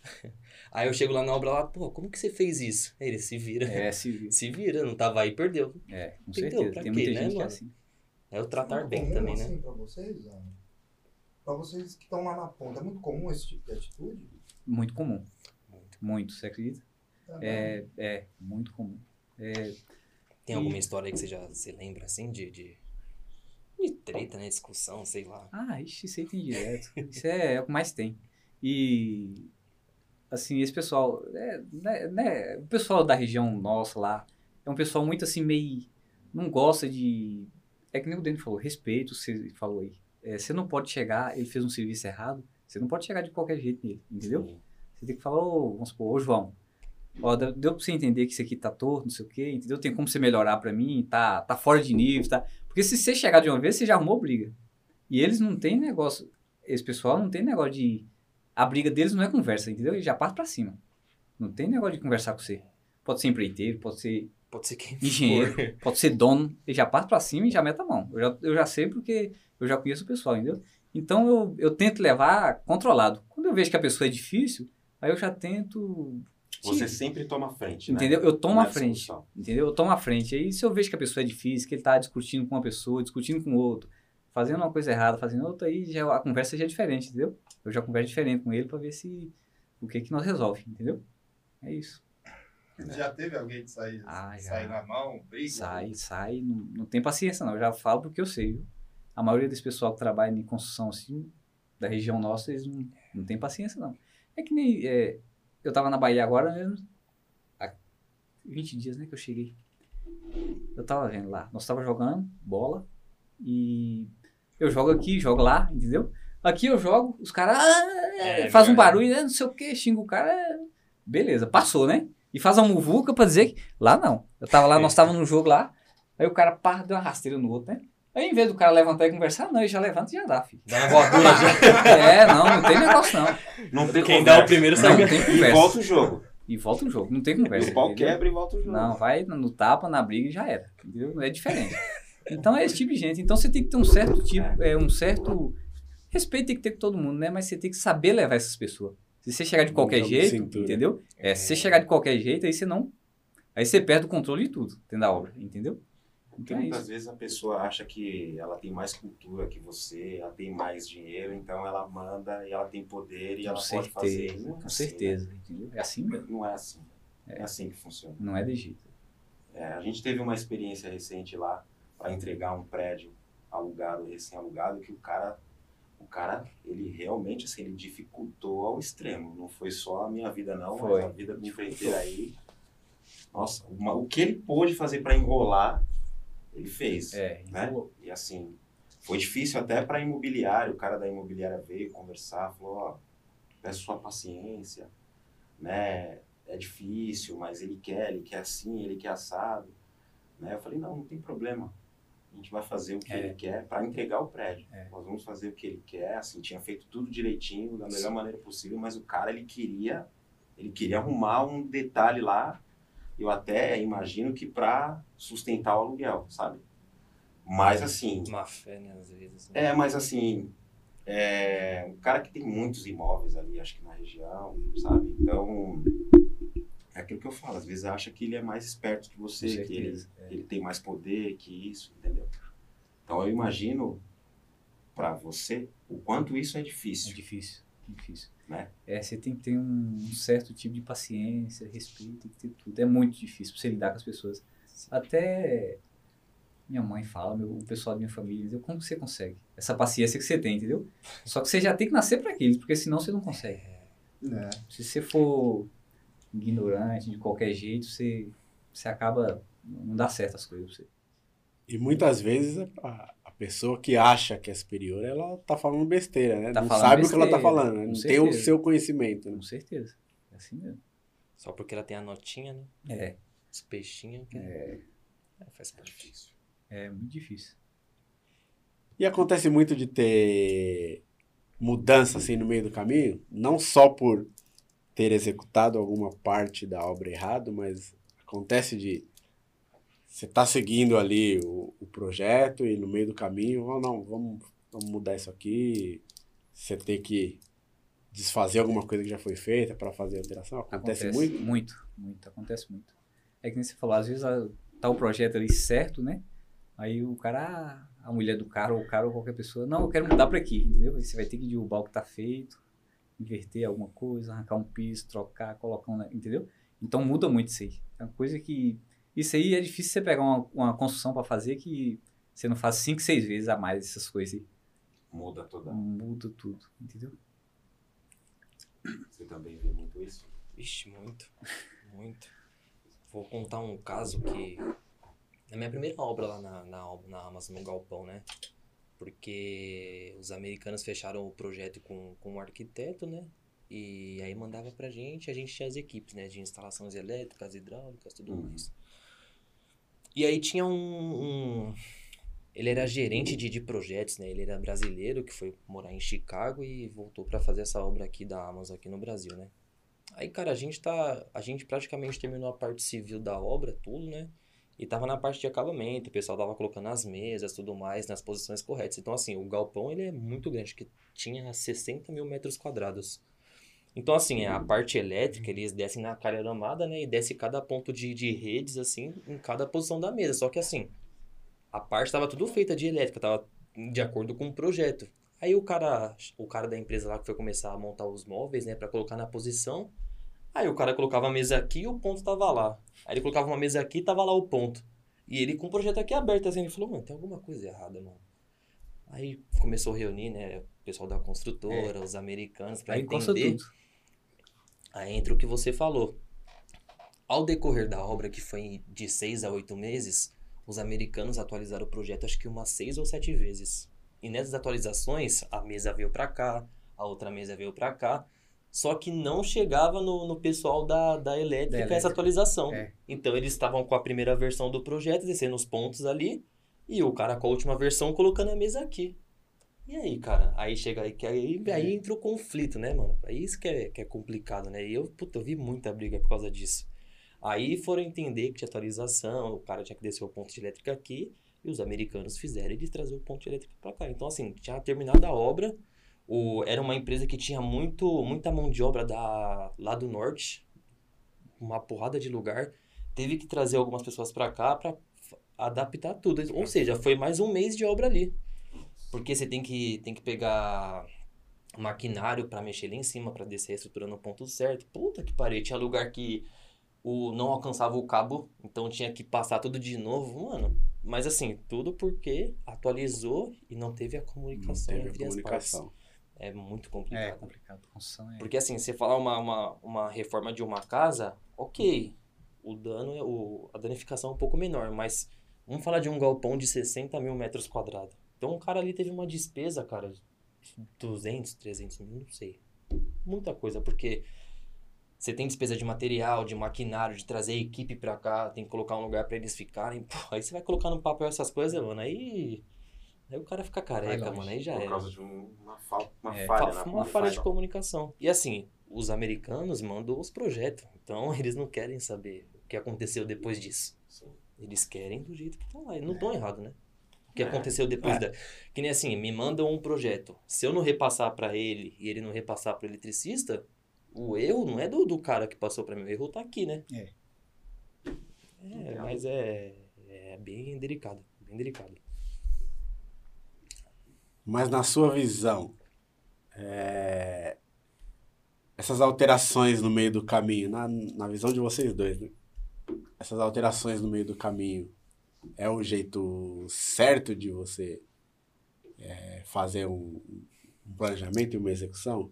[SPEAKER 3] Aí eu chego lá na obra lá, pô, como que você fez isso? Aí ele se vira.
[SPEAKER 1] é civil.
[SPEAKER 3] Se vira, não tava aí, perdeu.
[SPEAKER 1] É, com
[SPEAKER 3] Entendeu?
[SPEAKER 1] certeza.
[SPEAKER 3] Pra
[SPEAKER 1] Tem
[SPEAKER 3] quê,
[SPEAKER 1] muita
[SPEAKER 3] né,
[SPEAKER 1] gente que é assim.
[SPEAKER 3] É o tratar bem também, né?
[SPEAKER 5] assim, Pra vocês? Pra vocês que estão lá na ponta, é muito comum esse tipo de atitude?
[SPEAKER 1] Muito comum.
[SPEAKER 3] Muito.
[SPEAKER 1] Muito, você acredita? É, é, muito comum. É,
[SPEAKER 3] Tem
[SPEAKER 1] E-
[SPEAKER 3] alguma história aí que você já se lembra, assim, de, de, de treta, né? Discussão, sei lá.
[SPEAKER 1] Ah, ixi, isso aí tem direto. Isso é, é o que mais tem. E, assim, esse pessoal, é, né, né, o pessoal da região nossa lá, é um pessoal muito assim, meio, não gosta de, é que nem o Dani falou, respeito, você falou aí. É, você não pode chegar, ele fez um serviço errado, você não pode chegar de qualquer jeito nele, entendeu?
[SPEAKER 3] Sim.
[SPEAKER 1] Você tem que falar, ô, vamos supor, ô João, ó, deu pra você entender que isso aqui tá torto, não sei o quê, entendeu? Tem como você melhorar pra mim, tá, tá fora de nível, tá? Porque se você chegar de uma vez, você já arrumou briga. E eles não têm negócio, esse pessoal não tem negócio de, a briga deles não é conversa, entendeu? Eles já partem pra cima. Não tem negócio de conversar com você. Pode ser empreiteiro, pode ser
[SPEAKER 3] Pode ser quem
[SPEAKER 1] engenheiro,
[SPEAKER 3] for.
[SPEAKER 1] pode ser dono, ele já parte pra cima e já mete a mão. Eu já, eu já sei porque eu já conheço o pessoal, entendeu? Então eu, eu tento levar controlado. Quando eu vejo que a pessoa é difícil, aí eu já tento.
[SPEAKER 4] Você sempre toma a frente, né?
[SPEAKER 1] Entendeu? Eu tomo a frente.
[SPEAKER 4] discussão.
[SPEAKER 1] Entendeu? Eu tomo a frente. Aí se eu vejo que a pessoa é difícil, que ele tá discutindo com uma pessoa, discutindo com outro, fazendo uma coisa errada, fazendo outra, aí já, a conversa já é diferente, entendeu? Eu já converso diferente com ele pra ver se o que que nós resolve, entendeu? É isso.
[SPEAKER 6] Já teve alguém que sai,
[SPEAKER 1] Ah, já.
[SPEAKER 6] sai na mão, briga?
[SPEAKER 1] Sai, sai, não, não tem paciência não. Eu já falo porque eu sei, viu? A maioria desse pessoal que trabalha em construção assim, da região nossa, eles não, não tem paciência, não. É que nem. é, eu tava na Bahia agora mesmo. Há 20 dias, né, que eu cheguei. Eu tava vendo lá. Nós tava jogando bola e eu jogo aqui, jogo lá, entendeu? Aqui eu jogo, os caras ah,
[SPEAKER 3] É,
[SPEAKER 1] faz um barulho, né, não sei o que, xinga o cara, é, beleza, passou, né? E faz uma muvuca pra dizer que lá não. Eu tava lá, nós tava no jogo lá, aí o cara pá, deu uma rasteira no outro, né? Aí em vez do cara levantar e conversar, não, ele já levanta e já dá, filho.
[SPEAKER 3] Dá uma voadora já.
[SPEAKER 1] É, não, não tem negócio não.
[SPEAKER 4] Não tem
[SPEAKER 3] Quem dá o
[SPEAKER 4] conversa.
[SPEAKER 3] primeiro
[SPEAKER 1] Não,
[SPEAKER 3] sabe.
[SPEAKER 1] não tem
[SPEAKER 4] E
[SPEAKER 1] conversa.
[SPEAKER 4] volta o jogo.
[SPEAKER 1] E volta o jogo, não tem conversa.
[SPEAKER 4] o pau quebra e volta o jogo.
[SPEAKER 1] Não, vai no tapa, na briga e já era. Entendeu? É diferente. Então é esse tipo de gente. Então você tem que ter um certo tipo, é, um certo respeito tem que ter com todo mundo, né? Mas você tem que saber levar essas pessoas. Se você chegar de qualquer jeito,
[SPEAKER 2] cintura.
[SPEAKER 1] entendeu? É, se você chegar de qualquer jeito, aí você não. Aí você perde o controle de tudo dentro da obra, entendeu?
[SPEAKER 4] Porque
[SPEAKER 1] Então é
[SPEAKER 4] muitas
[SPEAKER 1] isso.
[SPEAKER 4] vezes a pessoa acha que ela tem mais cultura que você, ela tem mais dinheiro, então ela manda e ela tem poder e
[SPEAKER 1] Com
[SPEAKER 4] ela pode fazer.
[SPEAKER 1] certeza,
[SPEAKER 4] é
[SPEAKER 1] com
[SPEAKER 4] assim,
[SPEAKER 1] certeza, entendeu? É assim
[SPEAKER 4] né?
[SPEAKER 1] mesmo.
[SPEAKER 4] Não é assim. É assim que funciona.
[SPEAKER 1] Não é de jeito.
[SPEAKER 4] É, a gente teve uma experiência recente lá para entregar um prédio alugado, recém-alugado, que o cara, o cara, ele realmente, assim, ele dificultou ao extremo. Não foi só a minha vida não,
[SPEAKER 1] Foi.
[SPEAKER 4] mas a vida do empreiteiro aí. Nossa, uma- o que ele pôde fazer para enrolar, ele fez.
[SPEAKER 1] É,
[SPEAKER 4] né?
[SPEAKER 1] enrolou.
[SPEAKER 4] E assim, foi difícil até para imobiliário. O cara da imobiliária veio conversar, falou: Ó, peço sua paciência, né? É difícil, mas ele quer, ele quer assim, ele quer assado. Né? Eu falei: Não, não tem problema. A gente vai fazer o que
[SPEAKER 1] É.
[SPEAKER 4] ele quer para entregar o prédio.
[SPEAKER 1] É.
[SPEAKER 4] Nós vamos fazer o que ele quer. Assim, tinha feito tudo direitinho, da melhor maneira possível, mas o cara ele queria, ele queria arrumar um detalhe lá. Eu até imagino que para sustentar o aluguel, sabe? Mas assim,
[SPEAKER 3] Má fé, né, às vezes. né?
[SPEAKER 4] é, mas assim, é um cara que tem muitos imóveis ali, acho que na região, sabe? Então, é aquilo que eu falo, às vezes acha que ele é mais esperto que você, que ele,
[SPEAKER 1] é.
[SPEAKER 4] ele tem mais poder que isso, entendeu? Então eu imagino para você o quanto isso é
[SPEAKER 1] É
[SPEAKER 4] difícil.
[SPEAKER 1] difícil, difícil.
[SPEAKER 4] Né?
[SPEAKER 1] É, você tem que ter um, um certo tipo de paciência, respeito, tem que ter tudo. É muito difícil pra você lidar com as pessoas. Até minha mãe fala, meu, o pessoal da minha família, entendeu? como você consegue? Essa paciência que você tem, entendeu? Só que você já tem que nascer para aquilo, porque senão você não consegue.
[SPEAKER 5] É.
[SPEAKER 1] Se você for ignorante de qualquer jeito, você, você acaba. Não dá certo as coisas pra você.
[SPEAKER 2] E muitas vezes a, a pessoa que acha que é superior, ela tá falando besteira, né?
[SPEAKER 1] Tá
[SPEAKER 2] não sabe o que ela tá
[SPEAKER 1] besteira,
[SPEAKER 2] falando, né? Não tem o
[SPEAKER 1] certeza.
[SPEAKER 2] seu conhecimento. Né?
[SPEAKER 1] Com certeza. É assim mesmo.
[SPEAKER 3] Só porque ela tem a notinha, né?
[SPEAKER 1] É,
[SPEAKER 3] Os peixinhos. Que... É. faz parte.
[SPEAKER 4] difícil.
[SPEAKER 1] é muito difícil.
[SPEAKER 2] E acontece muito de ter mudança assim no meio do caminho, não só por ter executado alguma parte da obra errado, mas acontece de você tá seguindo ali o, o projeto e no meio do caminho, oh, não, vamos, vamos mudar isso aqui, você tem que desfazer alguma coisa que já foi feita para fazer alteração, acontece, muito.
[SPEAKER 1] Muito, muito, acontece muito. É que nem você falou, às vezes ah, tá o projeto ali certo, né? Aí o cara, ah, a mulher do cara, ou o cara, ou qualquer pessoa, não, eu quero mudar para aqui, entendeu? Aí você vai ter que derrubar o que tá feito, inverter alguma coisa, arrancar um piso, trocar, colocar um, entendeu? Então muda muito isso aí. É uma coisa que. Isso aí é difícil você pegar uma, uma construção para fazer que você não faz cinco, seis vezes a mais essas coisas aí.
[SPEAKER 4] Muda toda.
[SPEAKER 1] Muda tudo, entendeu?
[SPEAKER 4] Você também vê muito isso?
[SPEAKER 3] Vixe, muito. Muito. Vou contar um caso que. Na minha primeira obra lá na, na, na Amazon, no Galpão, né? Porque os americanos fecharam o projeto com, com um arquiteto, né? E aí mandava pra gente, a gente tinha as equipes, né? De instalações elétricas, hidráulicas, tudo
[SPEAKER 4] Uhum.
[SPEAKER 3] mais. E aí tinha um. um- ele era gerente de, de projetos, né? Ele era brasileiro, que foi morar em Chicago e voltou pra fazer essa obra aqui da Amazon aqui no Brasil, né? Aí, cara, a gente tá. A gente praticamente terminou a parte civil da obra, tudo, né? E tava na parte de acabamento, o pessoal tava colocando as mesas, tudo mais, nas posições corretas. Então, assim, o galpão, ele é muito grande, que tinha 60 mil metros quadrados. Então, assim, a parte elétrica, eles descem na calhamada, né? E desce cada ponto de, de redes, assim, em cada posição da mesa. Só que, assim, a parte tava tudo feita de elétrica, tava de acordo com o projeto. Aí o cara, o cara da empresa lá que foi começar a montar os móveis, né, Pra colocar na posição. Aí o cara colocava a mesa aqui e o ponto tava lá. Aí ele colocava uma mesa aqui e tava lá o ponto. E ele com o projeto aqui aberto assim, ele falou: "Mano, tem alguma coisa errada, mano". Aí começou a reunir, né? O pessoal da construtora, os americanos, pra
[SPEAKER 1] Aí
[SPEAKER 3] entender.
[SPEAKER 1] tudo.
[SPEAKER 3] Aí entra o que você falou. Ao decorrer da obra, que foi de seis a oito meses, os americanos atualizaram o projeto acho que umas seis ou sete vezes. E nessas atualizações, a mesa veio pra cá, a outra mesa veio pra cá, só que não chegava no, no pessoal da, da elétrica,
[SPEAKER 1] Da
[SPEAKER 3] essa
[SPEAKER 1] elétrica.
[SPEAKER 3] atualização.
[SPEAKER 1] É.
[SPEAKER 3] Então eles estavam com a primeira versão do projeto, descendo os pontos ali, e o cara com a última versão colocando a mesa aqui. E aí, cara? Aí chega aí, que aí, aí entra o conflito, né, mano? Aí isso que é, que é complicado, né? E eu, puta, eu vi muita briga por causa disso. Aí foram entender que tinha atualização, o cara tinha que descer o ponto de elétrica aqui, e os americanos fizeram ele trazer o ponto de elétrica pra cá. Então, assim, tinha terminado a obra, o, era uma empresa que tinha muito, muita mão de obra da, lá do norte, uma porrada de lugar, teve que trazer algumas pessoas pra cá pra f- adaptar tudo. Ou seja, foi mais um mês de obra ali. Porque você tem que, tem que pegar maquinário pra mexer lá em cima, pra descer a estrutura no ponto certo. Puta que pariu, tinha lugar que o, não alcançava o cabo, então tinha que passar tudo de novo, mano. Mas assim, tudo porque atualizou e não teve a
[SPEAKER 2] Não
[SPEAKER 3] comunicação
[SPEAKER 2] teve a
[SPEAKER 3] entre as
[SPEAKER 2] comunicação.
[SPEAKER 3] partes. É muito
[SPEAKER 1] É
[SPEAKER 3] complicado.
[SPEAKER 1] complicado. Construção é.
[SPEAKER 3] Porque assim, você falar uma, uma, uma reforma de uma casa, ok. O dano, é o, a danificação é um pouco menor, mas vamos falar de um galpão de 60 mil metros quadrados. Então o cara ali teve uma despesa, cara, de 200, 300 mil, não sei. Muita coisa, porque você tem despesa de material, de maquinário, de trazer equipe pra cá, tem que colocar um lugar pra eles ficarem. Pô, aí você vai colocar no papel essas coisas, mano, aí. Aí o cara fica careca, mano, aí já
[SPEAKER 4] Por
[SPEAKER 3] era.
[SPEAKER 4] causa de um- uma, fal- uma
[SPEAKER 1] É,
[SPEAKER 4] falha
[SPEAKER 3] Fa- uma falha de
[SPEAKER 4] comunicação.
[SPEAKER 3] comunicação. E assim, os americanos mandam os projetos. Então, eles não querem saber o que aconteceu depois disso.
[SPEAKER 4] Sim.
[SPEAKER 3] Eles querem do jeito que estão lá. E não estão errados, né? O que
[SPEAKER 4] É.
[SPEAKER 3] aconteceu depois da. Que nem assim, me mandam um projeto. Se eu não repassar pra ele e ele não repassar pro eletricista, o erro não é do, do cara que passou pra mim. O erro tá aqui, né?
[SPEAKER 1] É.
[SPEAKER 3] É, mas é, é bem delicado. Bem delicado.
[SPEAKER 2] Mas na sua visão, é, essas alterações no meio do caminho, na, na visão de vocês dois, né? Essas alterações no meio do caminho é o jeito certo de você é, fazer um, um planejamento e uma execução?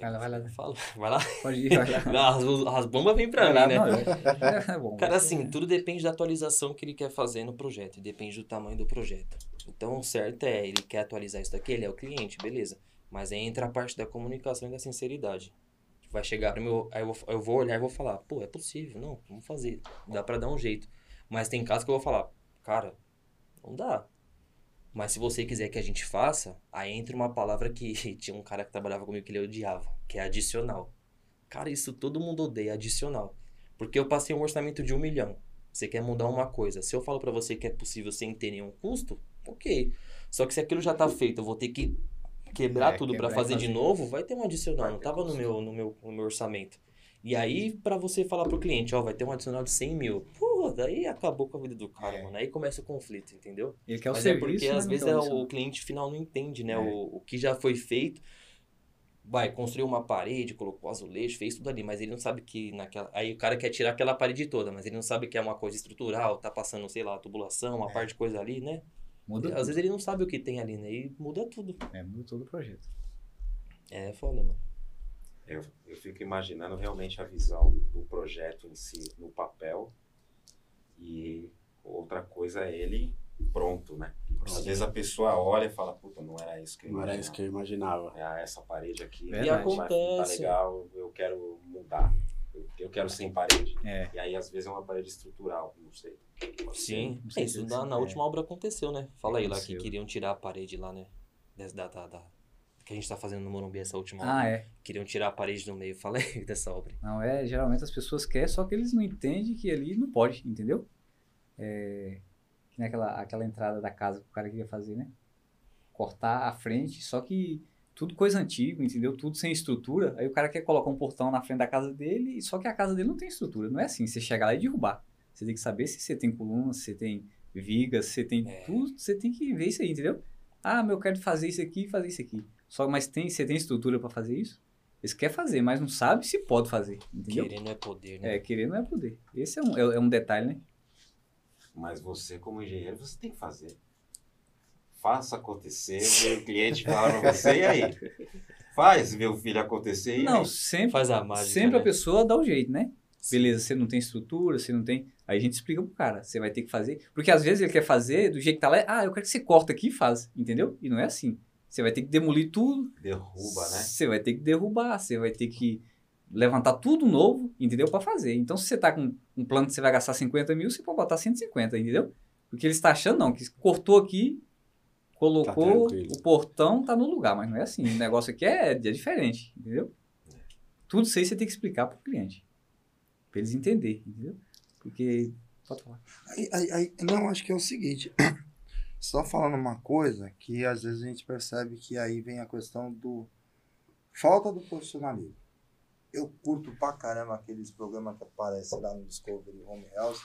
[SPEAKER 1] Vai lá, vai lá.
[SPEAKER 3] Fala, vai lá.
[SPEAKER 1] Pode ir, vai lá.
[SPEAKER 3] As, as bombas vêm pra
[SPEAKER 1] Vai
[SPEAKER 3] mim,
[SPEAKER 1] lá,
[SPEAKER 3] né?
[SPEAKER 1] não, é- é bom.
[SPEAKER 3] Cara, assim, tudo depende da atualização que ele quer fazer no projeto, depende do tamanho do projeto. Então, o certo é, ele quer atualizar isso daqui, ele é o cliente, beleza. Mas aí entra a parte da comunicação e da sinceridade. Vai chegar para meu, aí eu vou, eu vou olhar e vou falar, pô, é possível, não, vamos fazer, dá pra dar um jeito. Mas tem casos que eu vou falar, cara, não dá. Mas se você quiser que a gente faça, aí entra uma palavra que tinha um cara que trabalhava comigo que ele odiava, que é adicional. Cara, isso todo mundo odeia, adicional. Porque eu passei um orçamento de um milhão. Você quer mudar uma coisa. Se eu falo pra você que é possível sem ter nenhum custo, ok. Só que se aquilo já tá feito, eu vou ter que quebrar
[SPEAKER 1] É,
[SPEAKER 3] tudo pra
[SPEAKER 1] quebrar e
[SPEAKER 3] fazer de
[SPEAKER 1] fazer.
[SPEAKER 3] novo, vai ter um adicional. Não tava no meu, no, meu, no meu orçamento. E aí, pra você falar pro cliente, ó, vai ter um adicional de 100 mil. Pô, daí acabou com a vida do cara,
[SPEAKER 1] É.
[SPEAKER 3] mano. Aí começa o conflito, entendeu?
[SPEAKER 1] Ele quer o
[SPEAKER 3] Mas
[SPEAKER 1] serviço,
[SPEAKER 3] é porque às vezes
[SPEAKER 1] quer
[SPEAKER 3] é
[SPEAKER 1] o
[SPEAKER 3] o
[SPEAKER 1] adicional.
[SPEAKER 3] cliente final não entende, né?
[SPEAKER 1] É.
[SPEAKER 3] O, o que já foi feito. Vai, construiu uma parede, colocou azulejo, fez tudo ali, mas ele não sabe que naquela. Aí o cara quer tirar aquela parede toda, mas ele não sabe que é uma coisa estrutural, tá passando, sei lá, tubulação, uma
[SPEAKER 1] É.
[SPEAKER 3] parte de coisa ali, né?
[SPEAKER 1] Muda
[SPEAKER 3] Às vezes ele não sabe o que tem ali, né? E muda tudo.
[SPEAKER 1] É, muda todo o projeto.
[SPEAKER 3] É foda, mano.
[SPEAKER 4] Eu, eu fico imaginando realmente a visão do projeto em si no papel e outra coisa é ele pronto, né? Às vezes a pessoa olha e fala, puta, não era isso que eu
[SPEAKER 2] Não era
[SPEAKER 4] imaginava.
[SPEAKER 2] isso que eu imaginava.
[SPEAKER 4] Ah, essa parede aqui não vai- tá
[SPEAKER 3] acontece.
[SPEAKER 4] legal, eu quero mudar. Eu, eu quero sem parede.
[SPEAKER 1] É.
[SPEAKER 4] E aí às vezes é uma parede estrutural, não sei.
[SPEAKER 3] Sim.
[SPEAKER 1] com
[SPEAKER 3] É, isso na, na
[SPEAKER 1] é.
[SPEAKER 3] última obra aconteceu, né? Fala aí lá que queriam tirar a parede lá, né? Da, da, da- que a gente tá fazendo no Morumbi essa última obra.
[SPEAKER 1] Ah, é.
[SPEAKER 3] Queriam tirar a parede do meio. Fala aí dessa obra.
[SPEAKER 1] Não, é, geralmente as pessoas querem, só que eles não entendem que ali não pode, entendeu? É, que nem aquela, aquela entrada da casa que o cara queria fazer, né? Cortar a frente, só que tudo coisa antiga, entendeu? Tudo sem estrutura. Aí o cara quer colocar um portão na frente da casa dele, só que a casa dele não tem estrutura. Não é assim, você chegar lá e derrubar. Você tem que saber se você tem coluna, se você tem vigas, se você tem
[SPEAKER 3] É.
[SPEAKER 1] tudo, você tem que ver isso aí, entendeu? Ah, mas eu quero fazer isso aqui e fazer isso aqui. Só, mas tem, você tem estrutura para fazer isso? Eles querem fazer, mas não sabe se pode fazer, entendeu?
[SPEAKER 3] Querer não é poder, né?
[SPEAKER 1] É, querer não é poder. Esse é um, é, é um detalhe, né?
[SPEAKER 4] Mas você, como engenheiro, você tem que fazer. faça acontecer, o cliente fala pra você, e aí? Faz meu filho acontecer, e
[SPEAKER 1] Não,
[SPEAKER 4] aí?
[SPEAKER 1] sempre,
[SPEAKER 3] Faz a mágica,
[SPEAKER 1] sempre
[SPEAKER 3] né?
[SPEAKER 1] a pessoa dá o jeito, né? Beleza, você não tem estrutura, você não tem. Aí a gente explica pro cara, você vai ter que fazer. Porque às vezes ele quer fazer do jeito que tá lá, ah, eu quero que você corta aqui e faz, entendeu? E não é assim. Você vai ter que demolir tudo.
[SPEAKER 4] Derruba, né?
[SPEAKER 1] Você vai ter que derrubar, você vai ter que levantar tudo novo, entendeu? Pra fazer. Então, se você tá com um plano que você vai gastar 50 mil, você pode botar 150, entendeu? Porque ele está achando, não, que cortou aqui, colocou,
[SPEAKER 2] tranquilo.
[SPEAKER 1] o portão tá no lugar, mas não é assim. O negócio aqui é, é diferente, entendeu? Tudo isso aí você tem que explicar pro cliente. Pra eles entenderem, entendeu? Porque. Pode falar.
[SPEAKER 5] Aí, aí, aí- não, acho que é o seguinte. Só falando uma coisa que às vezes a gente percebe que aí vem a questão do falta do profissionalismo. Eu curto pra caramba aqueles programas que aparecem lá no Discovery Home Health,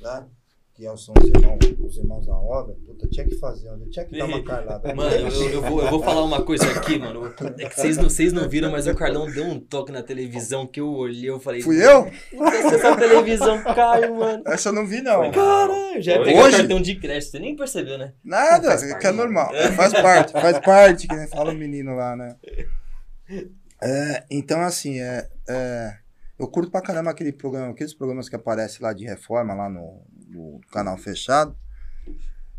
[SPEAKER 5] né? Que são os irmãos, os irmãos da obra. Puta, tinha que fazer, eu tinha que dar uma carlada.
[SPEAKER 3] Mano, eu, eu vou, eu vou falar uma coisa aqui, mano. É que vocês não, vocês não viram, mas o Carlão deu um toque na televisão que eu olhei eu falei.
[SPEAKER 5] Fui eu?
[SPEAKER 3] Essa televisão cai, mano.
[SPEAKER 5] Essa eu não vi, não.
[SPEAKER 3] Caralho, já ia pegar
[SPEAKER 5] Hoje?
[SPEAKER 3] cartão de crédito, você nem percebeu, né?
[SPEAKER 5] Nada, que é normal. É, faz parte, faz parte, que nem fala o menino lá, né? É, então, assim, é, é, eu curto pra caramba aquele programa, aqueles programas que aparecem lá de reforma, lá no, no canal fechado.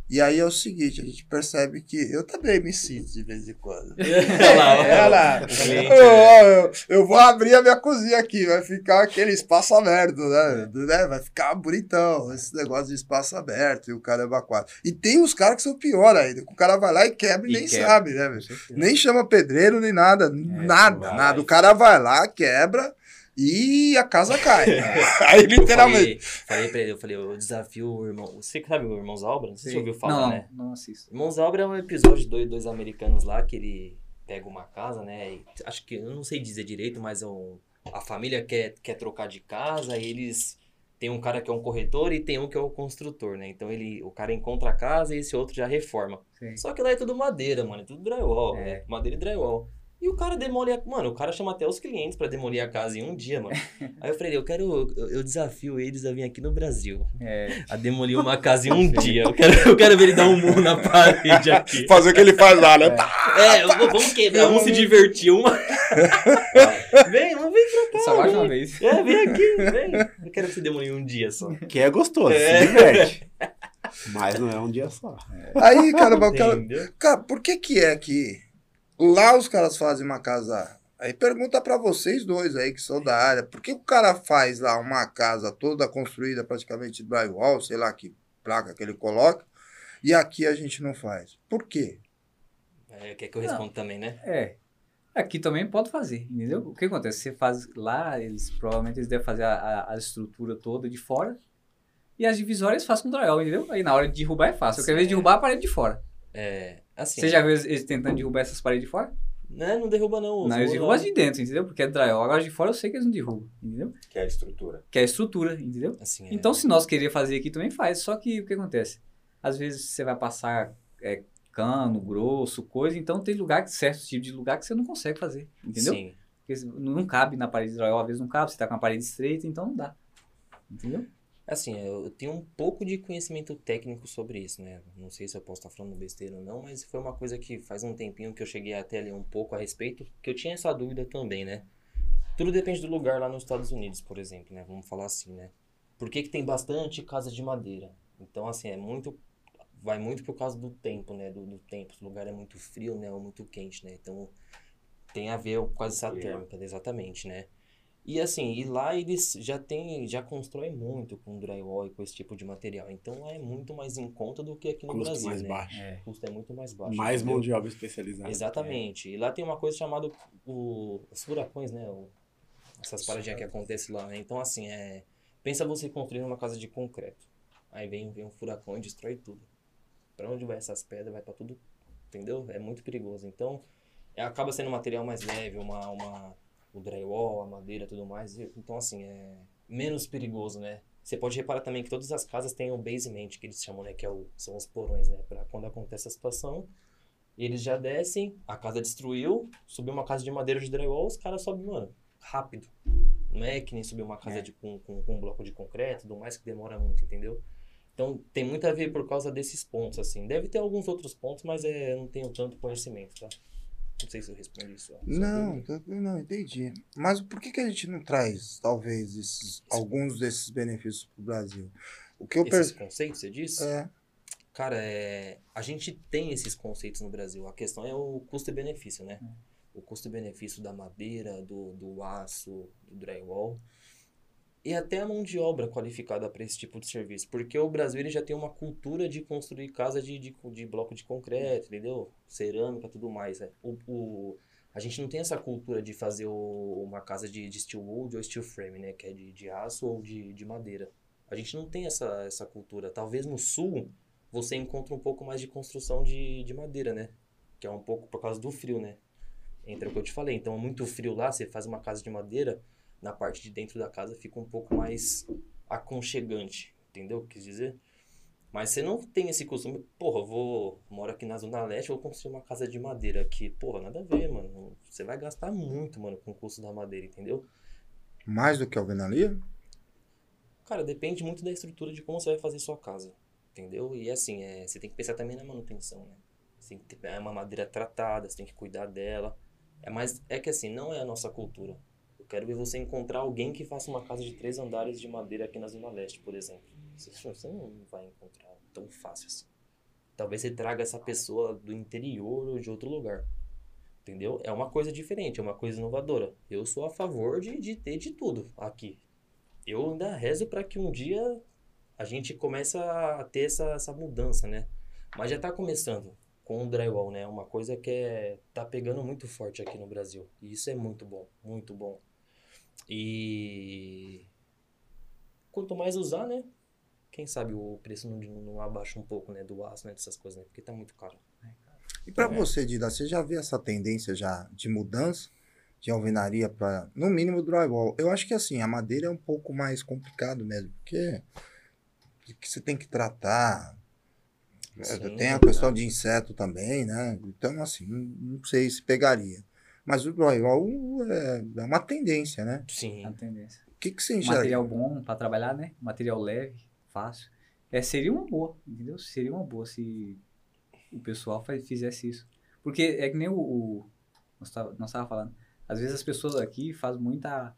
[SPEAKER 5] E aí é o seguinte, a gente percebe que eu também me sinto de vez em quando.
[SPEAKER 3] Olha lá.
[SPEAKER 5] É lá.
[SPEAKER 3] O cliente,
[SPEAKER 5] Eu, eu, eu vou abrir a minha cozinha aqui, vai ficar aquele espaço aberto, né? né? Vai ficar bonitão, esse negócio de espaço aberto e o caramba quatro. E tem os caras que são pior ainda, o cara vai lá e quebra e,
[SPEAKER 1] E
[SPEAKER 5] nem
[SPEAKER 1] quebra.
[SPEAKER 5] sabe, né? Nem chama pedreiro, nem nada, nada,
[SPEAKER 4] vai.
[SPEAKER 5] nada. O cara vai lá, quebra e a casa cai. Aí, literalmente.
[SPEAKER 3] Falei, falei pra ele, eu falei, eu desafio o irmão. Você sabe o Irmãos da Obra? Não sei se você ouviu falar,
[SPEAKER 1] não,
[SPEAKER 3] né?
[SPEAKER 1] não, não assisto.
[SPEAKER 3] Irmãos da Obra é um episódio de dois, dois americanos lá que ele pega uma casa, né? e acho que, eu não sei dizer direito, mas é um, a família quer, quer trocar de casa e eles. Tem um cara que é um corretor e tem um que é o construtor, né? Então ele, o cara encontra a casa e esse outro já reforma.
[SPEAKER 1] Sim.
[SPEAKER 3] Só que lá é tudo madeira, mano. É tudo drywall,
[SPEAKER 1] É.
[SPEAKER 3] né? Madeira e drywall. E o cara demole a... Mano, o cara chama até os clientes pra demolir a casa em um dia, mano. Aí eu falei, eu quero... Eu, eu desafio eles a vir aqui no Brasil.
[SPEAKER 1] É,
[SPEAKER 3] A demolir uma casa em um dia. Eu quero, eu quero ver ele dar um murro na parede aqui.
[SPEAKER 5] Fazer o que ele faz lá, né?
[SPEAKER 3] É, v- vamos quebrar, vamos se divertir. Uma... vem, vamos vir pra cá.
[SPEAKER 1] só mais
[SPEAKER 3] vem.
[SPEAKER 1] uma vez.
[SPEAKER 3] É, vem aqui, vem. Eu quero que você demole em um dia só.
[SPEAKER 2] Que é gostoso,
[SPEAKER 3] É.
[SPEAKER 2] se diverte. Mas não é um dia só.
[SPEAKER 5] Aí, caramba, o cara,
[SPEAKER 3] Entendeu?
[SPEAKER 5] Cara, por que que é que lá os caras fazem uma casa... Aí pergunta pra vocês dois aí que são da área, por que o cara faz lá uma casa toda construída praticamente de drywall, sei lá que placa que ele coloca, e aqui a gente não faz? Por quê?
[SPEAKER 3] É, quer que eu responda também, né?
[SPEAKER 1] É. Aqui também pode fazer, entendeu? O que acontece? Você faz lá, eles provavelmente eles devem fazer a, a, estrutura toda de fora. E as divisórias faz com drywall, entendeu? Aí na hora de derrubar é fácil. Eu quero ver derrubar a parede de fora.
[SPEAKER 3] É, assim...
[SPEAKER 1] Você já viu eles, tentando derrubar essas paredes de fora?
[SPEAKER 3] Né, não derruba não.
[SPEAKER 1] não, eles derrubam as de dentro, entendeu? Porque é drywall. Agora de fora eu sei que eles não derrubam, entendeu?
[SPEAKER 4] Que é a estrutura.
[SPEAKER 1] Que é a estrutura, entendeu?
[SPEAKER 3] Assim, é.
[SPEAKER 1] Então, se nós queria fazer aqui, também faz. Só que o que acontece? Às vezes você vai passar é, cano, grosso, coisa. Então, tem lugar, certos tipos de lugar que você não consegue fazer, entendeu?
[SPEAKER 3] Sim.
[SPEAKER 1] Porque não não cabe na parede de drywall, às vezes não cabe. Você tá com a parede estreita, então não dá. Entendeu?
[SPEAKER 3] Assim, eu tenho um pouco de conhecimento técnico sobre isso, né? Não sei se eu posso estar falando besteira ou não, mas foi uma coisa que faz um tempinho que eu cheguei até a ler um pouco a respeito, que eu tinha essa dúvida também, né? Tudo depende do lugar lá nos Estados Unidos, por exemplo, né? Vamos falar assim, né? Por que, que tem bastante casa de madeira? Então, assim, é muito. Vai muito por causa do tempo, né? Do, do tempo. O lugar é muito frio, né? Ou muito quente, né? Então, tem a ver com essa térmica, exatamente, né? E assim, e lá eles já tem, já constroem muito com drywall e com esse tipo de material. Então lá é muito mais em conta do que aqui no
[SPEAKER 2] Custo
[SPEAKER 3] Brasil,
[SPEAKER 2] mais
[SPEAKER 3] né?
[SPEAKER 2] baixo.
[SPEAKER 1] É.
[SPEAKER 3] O custo é muito mais baixo.
[SPEAKER 2] Mais
[SPEAKER 3] entendeu?
[SPEAKER 2] mão de obra especializada.
[SPEAKER 3] Exatamente. E lá tem uma coisa chamada o, os furacões, né? O- essas paradinhas que acontecem lá, né? Então, assim, é. Pensa você construindo uma casa de concreto. Aí vem, vem um furacão e destrói tudo. Pra onde vai essas pedras? Vai pra tudo. Entendeu? É muito perigoso. Então, é, acaba sendo um material mais leve, uma, uma, o drywall, a madeira tudo mais. Então, assim, é menos perigoso, né? Você pode reparar também que todas as casas têm o basement, que eles chamam, né? Que é o, são os porões, né? Pra quando acontece a situação, eles já descem, a casa destruiu, subiu uma casa de madeira de drywall, os caras sobem, mano, rápido. Não é que nem subir uma casa
[SPEAKER 1] É.
[SPEAKER 3] de, com, com, com um bloco de concreto, tudo mais que demora muito, entendeu? Então tem muito a ver por causa desses pontos, assim. Deve ter alguns outros pontos, mas é, eu não tenho tanto conhecimento, tá? Não sei se eu respondi isso.
[SPEAKER 5] Não, tá- não, entendi. Mas por que, que a gente não traz, talvez, esses, alguns desses benefícios para o Brasil? O que eu
[SPEAKER 3] Esses
[SPEAKER 5] percebo.
[SPEAKER 3] conceitos, você disse?
[SPEAKER 5] É,
[SPEAKER 3] Cara, é, a gente tem esses conceitos no Brasil. A questão é o custo e benefício, né? O custo e benefício da madeira, do, do aço, do drywall. E até a mão de obra qualificada para esse tipo de serviço. Porque o Brasil ele já tem uma cultura de construir casa de, de, de bloco de concreto, entendeu? Cerâmica tudo mais. né? O, o, a gente não tem essa cultura de fazer o- uma casa de, de steel wood ou steel frame, né? Que é de, de aço ou de, de madeira. A gente não tem essa, essa cultura. Talvez no sul você encontra um pouco mais de construção de, de madeira, né? Que é um pouco por causa do frio, né? Entra o que eu te falei. Então, é muito frio lá, você faz uma casa de madeira, na parte de dentro da casa fica um pouco mais aconchegante. Entendeu o que eu quis dizer? Mas você não tem esse costume. Porra, eu vou. Moro aqui na Zona Leste, vou construir uma casa de madeira aqui. Porra, nada a ver, mano. Você vai gastar muito, mano, com o custo da madeira, entendeu?
[SPEAKER 5] mais do que alvenaria?
[SPEAKER 3] Cara, depende muito da estrutura de como você vai fazer sua casa. Entendeu? E assim, é, você tem que pensar também na manutenção, né? Você tem que ter é uma madeira tratada, você tem que cuidar dela. É mais é que assim, não é a nossa cultura. Quero ver você encontrar alguém que faça uma casa de três andares de madeira aqui na Zona Leste, por exemplo. Você, você não vai encontrar tão fácil assim. Talvez você traga essa pessoa do interior ou de outro lugar. Entendeu? É uma coisa diferente, é uma coisa inovadora. Eu sou a favor de, de ter de tudo aqui. Eu ainda rezo para que um dia a gente comece a ter essa, essa mudança, né? Mas já está começando com o drywall, né? Uma coisa que é, tá pegando muito forte aqui no Brasil. E isso é muito bom, muito bom. E quanto mais usar, né? Quem sabe o preço não, não abaixa um pouco, né? Do aço, né? Dessas coisas, né? Porque tá muito caro.
[SPEAKER 5] E para
[SPEAKER 3] É.
[SPEAKER 5] você, Dida, você já vê essa tendência já de mudança de alvenaria para, no mínimo, drywall? Eu acho que assim, a madeira é um pouco mais complicado mesmo, porque que você tem que tratar. É,
[SPEAKER 3] Sim,
[SPEAKER 5] tem a
[SPEAKER 3] é
[SPEAKER 5] questão de inseto também, né? Então, assim, não, não sei se pegaria. Mas o drywall é, é uma tendência, né?
[SPEAKER 3] Sim.
[SPEAKER 1] A tendência.
[SPEAKER 5] O que, que você enxerga?
[SPEAKER 1] Material bom para trabalhar, né? Material leve, fácil. É, seria uma boa, entendeu? Seria uma boa se o pessoal fa- fizesse isso. Porque é que nem o. o nós tava falando. Às vezes as pessoas aqui fazem muita.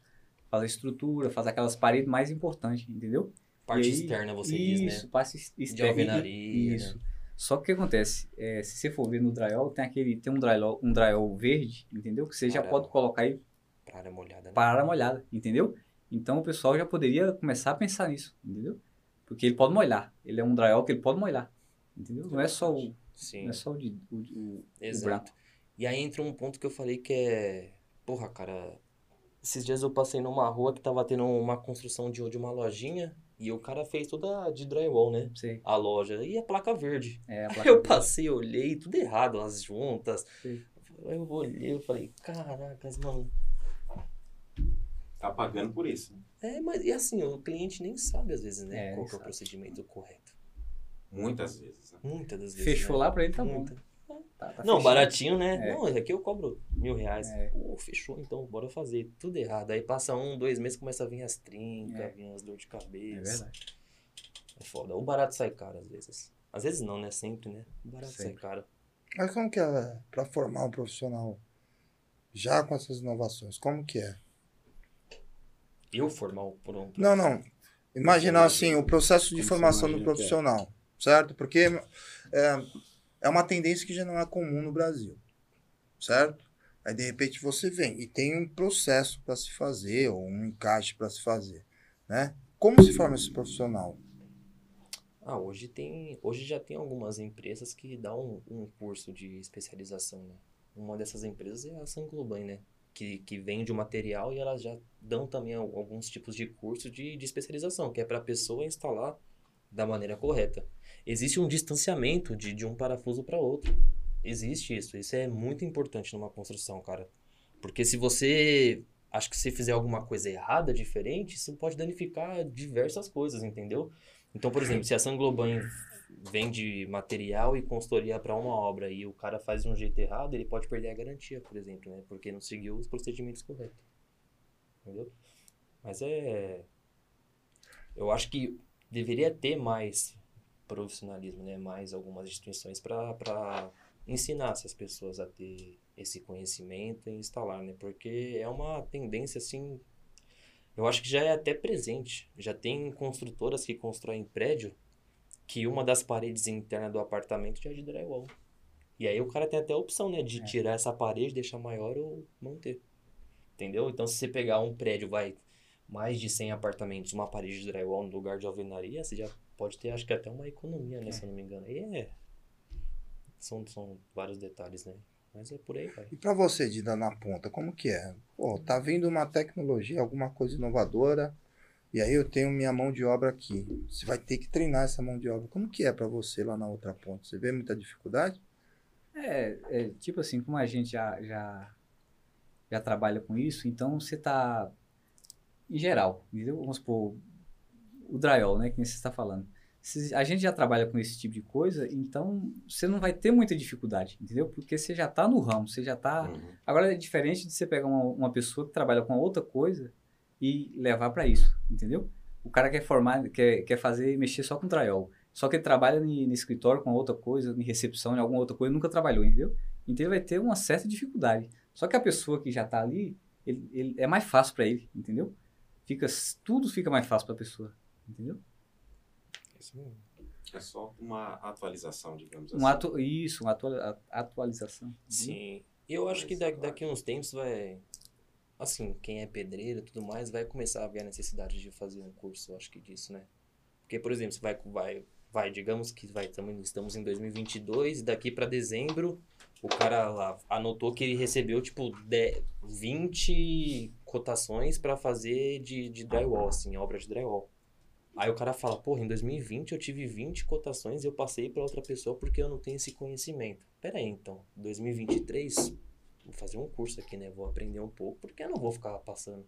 [SPEAKER 1] Faz a estrutura, faz aquelas paredes mais importantes, entendeu?
[SPEAKER 3] Parte
[SPEAKER 1] aí-
[SPEAKER 3] externa, você
[SPEAKER 1] isso,
[SPEAKER 3] diz, né?
[SPEAKER 1] parte ex-
[SPEAKER 3] De
[SPEAKER 1] externa.
[SPEAKER 3] alvenaria,
[SPEAKER 1] Isso.
[SPEAKER 3] né?
[SPEAKER 1] Só que o que acontece? É, se você for ver no drywall, tem aquele. Tem um drywall, um drywall verde, entendeu? Que você já
[SPEAKER 3] Amarelo.
[SPEAKER 1] pode colocar aí
[SPEAKER 3] Pra área molhada, né?
[SPEAKER 1] para molhada, entendeu? Então o pessoal já poderia começar a pensar nisso, entendeu? Porque ele pode molhar. Ele é um drywall que ele pode molhar. Entendeu? Não é só o,
[SPEAKER 3] Sim.
[SPEAKER 1] não é só o, de, o, o, o
[SPEAKER 3] Exato.
[SPEAKER 1] branco.
[SPEAKER 3] E aí entra um ponto que eu falei que é. Porra, cara. Esses dias eu passei numa rua que tava tendo uma construção de, de uma lojinha e o cara fez toda de drywall, né?
[SPEAKER 1] Sei.
[SPEAKER 3] A loja. E a placa verde.
[SPEAKER 1] É a
[SPEAKER 3] Aí
[SPEAKER 1] placa
[SPEAKER 3] eu
[SPEAKER 1] verde.
[SPEAKER 3] passei, olhei, tudo errado, as juntas. Aí eu olhei, eu falei, caracas, mano.
[SPEAKER 4] Tá pagando por isso. né?
[SPEAKER 3] É, mas e assim, o cliente nem sabe às vezes, né?
[SPEAKER 1] É,
[SPEAKER 3] qual que é o procedimento correto.
[SPEAKER 4] Muitas vezes. né?
[SPEAKER 3] Muitas das vezes.
[SPEAKER 1] Fechou
[SPEAKER 3] né?
[SPEAKER 1] lá pra ele, tá bom. Tá, tá
[SPEAKER 3] Não,
[SPEAKER 1] fechado.
[SPEAKER 3] baratinho, né?
[SPEAKER 1] É.
[SPEAKER 3] Não, esse aqui eu cobro mil reais.
[SPEAKER 1] É.
[SPEAKER 3] Pô, fechou, então, bora fazer. Tudo errado. Aí passa um, dois meses, começa a vir as trincas,
[SPEAKER 1] É.
[SPEAKER 3] vir as dor de
[SPEAKER 1] É
[SPEAKER 3] cabeça.
[SPEAKER 1] verdade.
[SPEAKER 3] É foda. O barato sai caro às vezes. Às vezes não, né? Sempre, né? O barato sai
[SPEAKER 1] Sempre.
[SPEAKER 3] caro.
[SPEAKER 5] Mas como que é para formar um profissional já com essas inovações? Como que é?
[SPEAKER 3] Eu formar por um.
[SPEAKER 5] Não, não. Imaginar assim, o processo de
[SPEAKER 2] Como
[SPEAKER 5] formação do
[SPEAKER 2] é?
[SPEAKER 5] profissional, certo? Porque é, é uma tendência que já não é comum no Brasil, certo? Aí de repente você vem e tem um processo para se fazer ou um encaixe para se fazer, né? Como se forma esse profissional?
[SPEAKER 3] Ah, hoje tem. Hoje já tem algumas empresas que dão um, um curso de especialização, né? Uma dessas empresas é a Sangloban, né? Que, que vende o material e elas já dão também al- alguns tipos de curso de, de especialização, que é para a pessoa instalar da maneira correta. Existe um distanciamento de, de um parafuso para outro. Existe isso. Isso é muito importante numa construção, cara. Porque se você. Acho que se fizer alguma coisa errada, diferente, isso pode danificar diversas coisas, entendeu? Então, por exemplo, se a Sangloban vende material e consultoria para uma obra e o cara faz de um jeito errado, ele pode perder a garantia, por exemplo, né? Porque não seguiu os procedimentos corretos. Entendeu? Mas é. Eu acho que deveria ter mais profissionalismo, né? Mais algumas instituições para ensinar essas pessoas a ter esse conhecimento e instalar, né? Porque é uma tendência, assim, eu acho que já é até presente. Já tem construtoras que constroem prédio que uma das paredes internas do apartamento já é de drywall. E aí o cara tem até a opção, né? De
[SPEAKER 1] É.
[SPEAKER 3] tirar essa parede, deixar maior ou manter. Entendeu? Então, se você pegar um prédio, vai, mais de 100 apartamentos, uma parede de drywall no lugar de alvenaria, você já pode ter, acho que até uma economia, né? Se eu não me engano. Aí é... São, são vários detalhes, né? Mas é por aí, vai.
[SPEAKER 5] E para você, Dida, na ponta, como que é? Pô, tá vindo uma tecnologia, alguma coisa inovadora, e aí eu tenho minha mão de obra aqui. Você vai ter que treinar essa mão de obra. Como que é para você lá na outra ponta? Você vê muita dificuldade?
[SPEAKER 1] É, é, tipo assim, como a gente já, já, já trabalha com isso, então você tá, em geral, entendeu? Vamos supor, o drywall, né, que nem você está falando. Se a gente já trabalha com esse tipo de coisa, então você não vai ter muita dificuldade, entendeu? Porque você já está no ramo, você já está...
[SPEAKER 4] Uhum.
[SPEAKER 1] Agora é diferente de você pegar uma, uma pessoa que trabalha com outra coisa e levar para isso, entendeu? O cara quer formar, quer, quer fazer, mexer só com drywall. Só que ele trabalha no escritório com outra coisa, em recepção, em alguma outra coisa, nunca trabalhou, entendeu? Então ele vai ter uma certa dificuldade. Só que a pessoa que já está ali, ele, ele- é mais fácil para ele, entendeu? Fica, tudo fica mais fácil para a pessoa, entendeu?
[SPEAKER 3] Isso mesmo.
[SPEAKER 4] É só uma atualização, digamos
[SPEAKER 1] Um
[SPEAKER 4] assim.
[SPEAKER 1] atu, isso, uma atua- atualização.
[SPEAKER 3] Sim. E eu acho que daqui, daqui a uns tempos vai. Assim, quem é pedreiro e tudo mais vai começar a ver a necessidade de fazer um curso, eu acho que disso, né? Porque, por exemplo, você vai, vai, vai digamos que vai, tamo, estamos em 2022 e daqui para dezembro o cara lá anotou que ele recebeu, tipo, 10, 20 cotações para fazer de, de drywall, assim, obra de drywall. Aí o cara fala, porra, em 2020 eu tive 20 cotações e eu passei para outra pessoa porque eu não tenho esse conhecimento. Pera aí, então, 2023, vou fazer um curso aqui, né? Vou aprender um pouco, porque eu não vou ficar passando.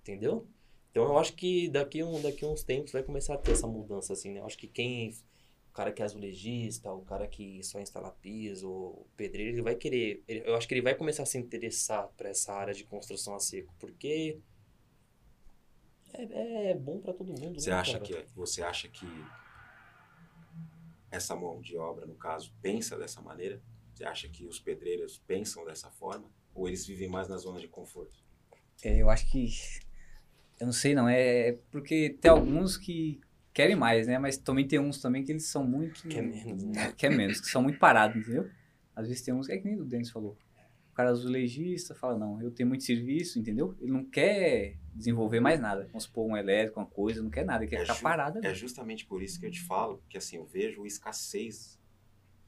[SPEAKER 3] Entendeu? Então eu acho que daqui, um, daqui uns tempos vai começar a ter essa mudança, assim, né? Eu acho que quem. O cara que é azulejista, o cara que só instala piso, o pedreiro, ele vai querer. ele- eu acho que ele vai começar a se interessar para essa área de construção a seco, porque. É, é bom para todo mundo.
[SPEAKER 4] Você
[SPEAKER 3] né,
[SPEAKER 4] acha
[SPEAKER 3] cara?
[SPEAKER 4] que você acha que essa mão de obra, no caso, pensa dessa maneira? Você acha que os pedreiros pensam dessa forma? Ou eles vivem mais na zona de conforto?
[SPEAKER 1] É, eu acho que. Eu não sei não, é porque tem alguns que querem mais, né? Mas também tem uns também que eles são muito.
[SPEAKER 3] Quer menos, né?
[SPEAKER 1] Quer menos, que são muito parados, entendeu? Às vezes tem uns, é que nem o Denis falou. O cara azulejista fala, não, eu tenho muito serviço, entendeu? Ele não quer desenvolver mais nada. Vamos supor, um elétrico, uma coisa, não quer nada, ele quer
[SPEAKER 4] É
[SPEAKER 1] ficar
[SPEAKER 4] ju-
[SPEAKER 1] parado ali.
[SPEAKER 4] É justamente por isso que eu te falo que assim, eu vejo escassez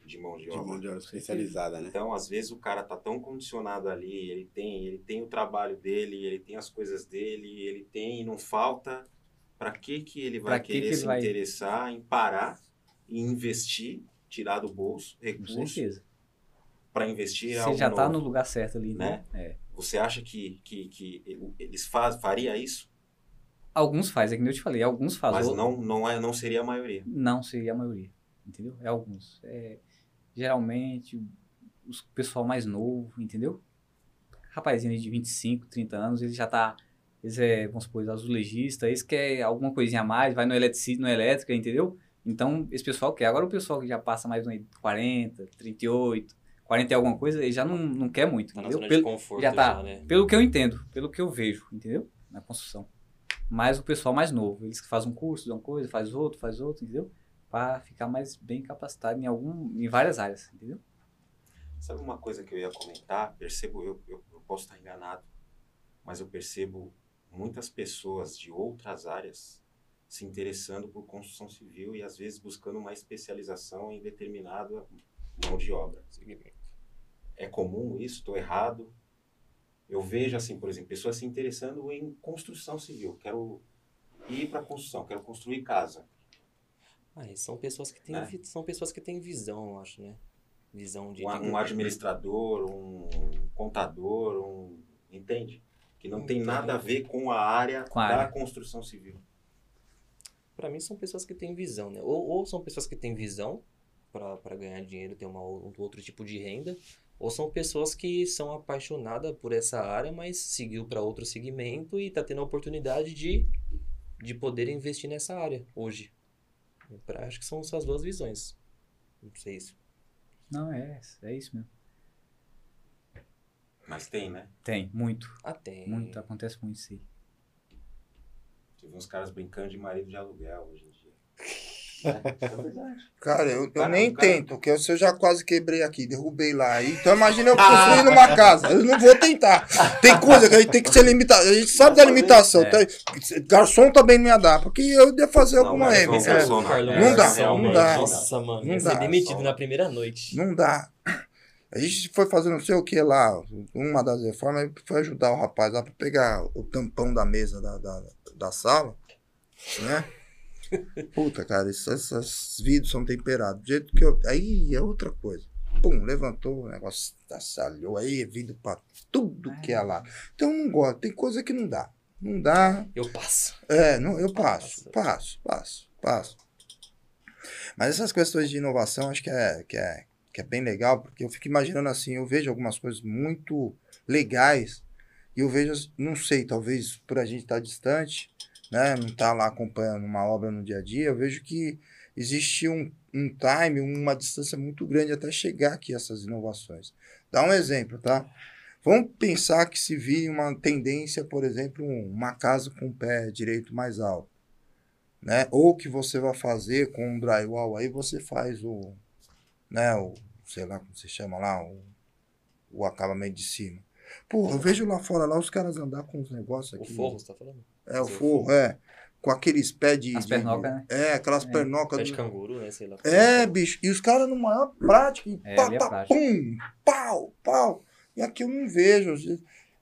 [SPEAKER 4] de mão de
[SPEAKER 2] De
[SPEAKER 4] obra.
[SPEAKER 2] mão de obra especializada, né?
[SPEAKER 4] Então, às vezes o cara tá tão condicionado ali, ele tem, ele tem o trabalho dele, ele tem as coisas dele, ele tem e não falta. Pra que que ele vai
[SPEAKER 1] que
[SPEAKER 4] querer
[SPEAKER 1] que ele
[SPEAKER 4] se
[SPEAKER 1] vai-
[SPEAKER 4] interessar em parar e investir, tirar do bolso
[SPEAKER 1] Com
[SPEAKER 4] recurso
[SPEAKER 1] certeza.
[SPEAKER 4] Para investir
[SPEAKER 1] Você já tá
[SPEAKER 4] novo?
[SPEAKER 1] no lugar certo ali,
[SPEAKER 4] Né?
[SPEAKER 1] né? É.
[SPEAKER 4] Você acha que, que, que eles faz, faria isso?
[SPEAKER 1] Alguns fazem, é que nem eu te falei, alguns fazem.
[SPEAKER 4] Mas não, não, é, não seria a maioria.
[SPEAKER 1] Não seria a maioria, entendeu? É alguns. É, geralmente, o pessoal mais novo, entendeu? Rapazinho de 25, 30 anos, ele já tá, eles é, vamos supor, azulejista, eles querem alguma coisinha a mais, vai no eletrici, no elétrica, entendeu? Então, esse pessoal quer. Agora o pessoal que já passa mais de 40, 38, 40 e alguma coisa, ele já não, não quer muito,
[SPEAKER 3] Tá na
[SPEAKER 1] entendeu?
[SPEAKER 3] zona
[SPEAKER 1] Pelo-
[SPEAKER 3] de conforto
[SPEAKER 1] já tá.
[SPEAKER 3] né?
[SPEAKER 1] pelo que eu entendo, pelo que eu vejo, entendeu? Na construção. Mas o pessoal mais novo, eles que fazem um curso, dão uma coisa, faz outro, faz outro, entendeu? Para ficar mais bem capacitado em algum, em várias áreas, entendeu?
[SPEAKER 4] Sabe uma coisa que eu ia comentar? Percebo, eu, eu, eu posso estar enganado, mas eu percebo muitas pessoas de outras áreas se interessando por construção civil e às vezes buscando uma especialização em determinada mão de obra. É comum isso? Estou errado? Eu vejo assim, por exemplo, pessoas se interessando em construção civil. Quero ir para construção, quero construir casa.
[SPEAKER 3] Ah, são pessoas que têm,
[SPEAKER 4] Né?
[SPEAKER 3] são pessoas que têm visão, eu acho, né? Visão de...
[SPEAKER 4] um, um administrador, um contador, um entende? Que não tem nada a ver com a área
[SPEAKER 1] Com a
[SPEAKER 4] da
[SPEAKER 1] área.
[SPEAKER 4] construção civil.
[SPEAKER 3] Pra mim são pessoas que têm visão, né? Ou, ou são pessoas que têm visão para ganhar dinheiro, ter uma, um outro tipo de renda, ou são pessoas que são apaixonadas por essa área, mas seguiu para outro segmento e tá tendo a oportunidade de, de poder investir nessa área hoje. Pra- acho que são essas duas visões. Não sei se.
[SPEAKER 1] Não, é, é isso mesmo.
[SPEAKER 4] Mas tem, né?
[SPEAKER 1] Tem, muito.
[SPEAKER 3] Ah, tem.
[SPEAKER 1] Muito, acontece muito isso aí.
[SPEAKER 4] Tive uns caras brincando de marido de aluguel hoje em dia. É verdade.
[SPEAKER 5] Cara, eu, eu
[SPEAKER 4] Cara,
[SPEAKER 5] nem
[SPEAKER 4] o cara-
[SPEAKER 5] tento, porque eu, eu já quase quebrei aqui, derrubei lá. Então imagina eu construindo uma casa. Eu não vou tentar. Tem coisa que a gente tem que ser limitado. A gente sabe da limitação.
[SPEAKER 1] É.
[SPEAKER 5] Tem- garçom também não ia dar, porque eu ia fazer
[SPEAKER 4] Não,
[SPEAKER 5] alguma M.
[SPEAKER 4] não,
[SPEAKER 5] é.
[SPEAKER 3] Carlão,
[SPEAKER 5] Não dá, não dá.
[SPEAKER 3] Nossa, mano.
[SPEAKER 5] Não
[SPEAKER 3] ia
[SPEAKER 5] dá.
[SPEAKER 3] ser demitido
[SPEAKER 4] Só-
[SPEAKER 3] na primeira noite.
[SPEAKER 5] Não dá. A gente foi fazer não sei o que lá, uma das reformas, foi ajudar o rapaz lá para pegar o tampão da mesa da, da, da sala, né? Puta, cara, esses, esses vidros são temperados. Do jeito que eu. Aí é outra coisa. Pum, levantou, o negócio assalhou, aí é vidro pra tudo que é lá. Então eu não gosto, tem coisa que não dá. Não dá,
[SPEAKER 3] Eu passo.
[SPEAKER 5] é, não, eu passo, passo, passo, passo. Mas essas questões de inovação acho que é, que é, que é bem legal, porque eu fico imaginando assim, eu vejo algumas coisas muito legais e eu vejo, não sei, talvez por a gente estar distante, né, não estar lá acompanhando uma obra no dia a dia, eu vejo que existe um, um time, uma distância muito grande até chegar aqui essas inovações. Dá um exemplo, tá? Vamos pensar que se vire uma tendência, por exemplo, um- uma casa com o pé direito mais alto, né? Ou que você vai fazer com um drywall, aí você faz o, né, o, sei lá como se chama lá, o, o acabamento de cima. Pô, eu vejo lá fora lá os caras andar com os negócios
[SPEAKER 3] O
[SPEAKER 5] aqui.
[SPEAKER 3] forro, você tá falando?
[SPEAKER 5] É, o forro, é. Com aqueles pés de.
[SPEAKER 1] As
[SPEAKER 5] de-
[SPEAKER 1] pernocas, né?
[SPEAKER 5] É, aquelas
[SPEAKER 1] É.
[SPEAKER 5] pernocas.
[SPEAKER 3] Pé de
[SPEAKER 5] do-
[SPEAKER 3] canguru, né? Sei lá.
[SPEAKER 5] é, bicho. E os caras numa maior prática. E
[SPEAKER 1] É,
[SPEAKER 5] pá,
[SPEAKER 1] é
[SPEAKER 5] pá,
[SPEAKER 1] prática.
[SPEAKER 5] pum, pau, pau. E aqui eu não vejo.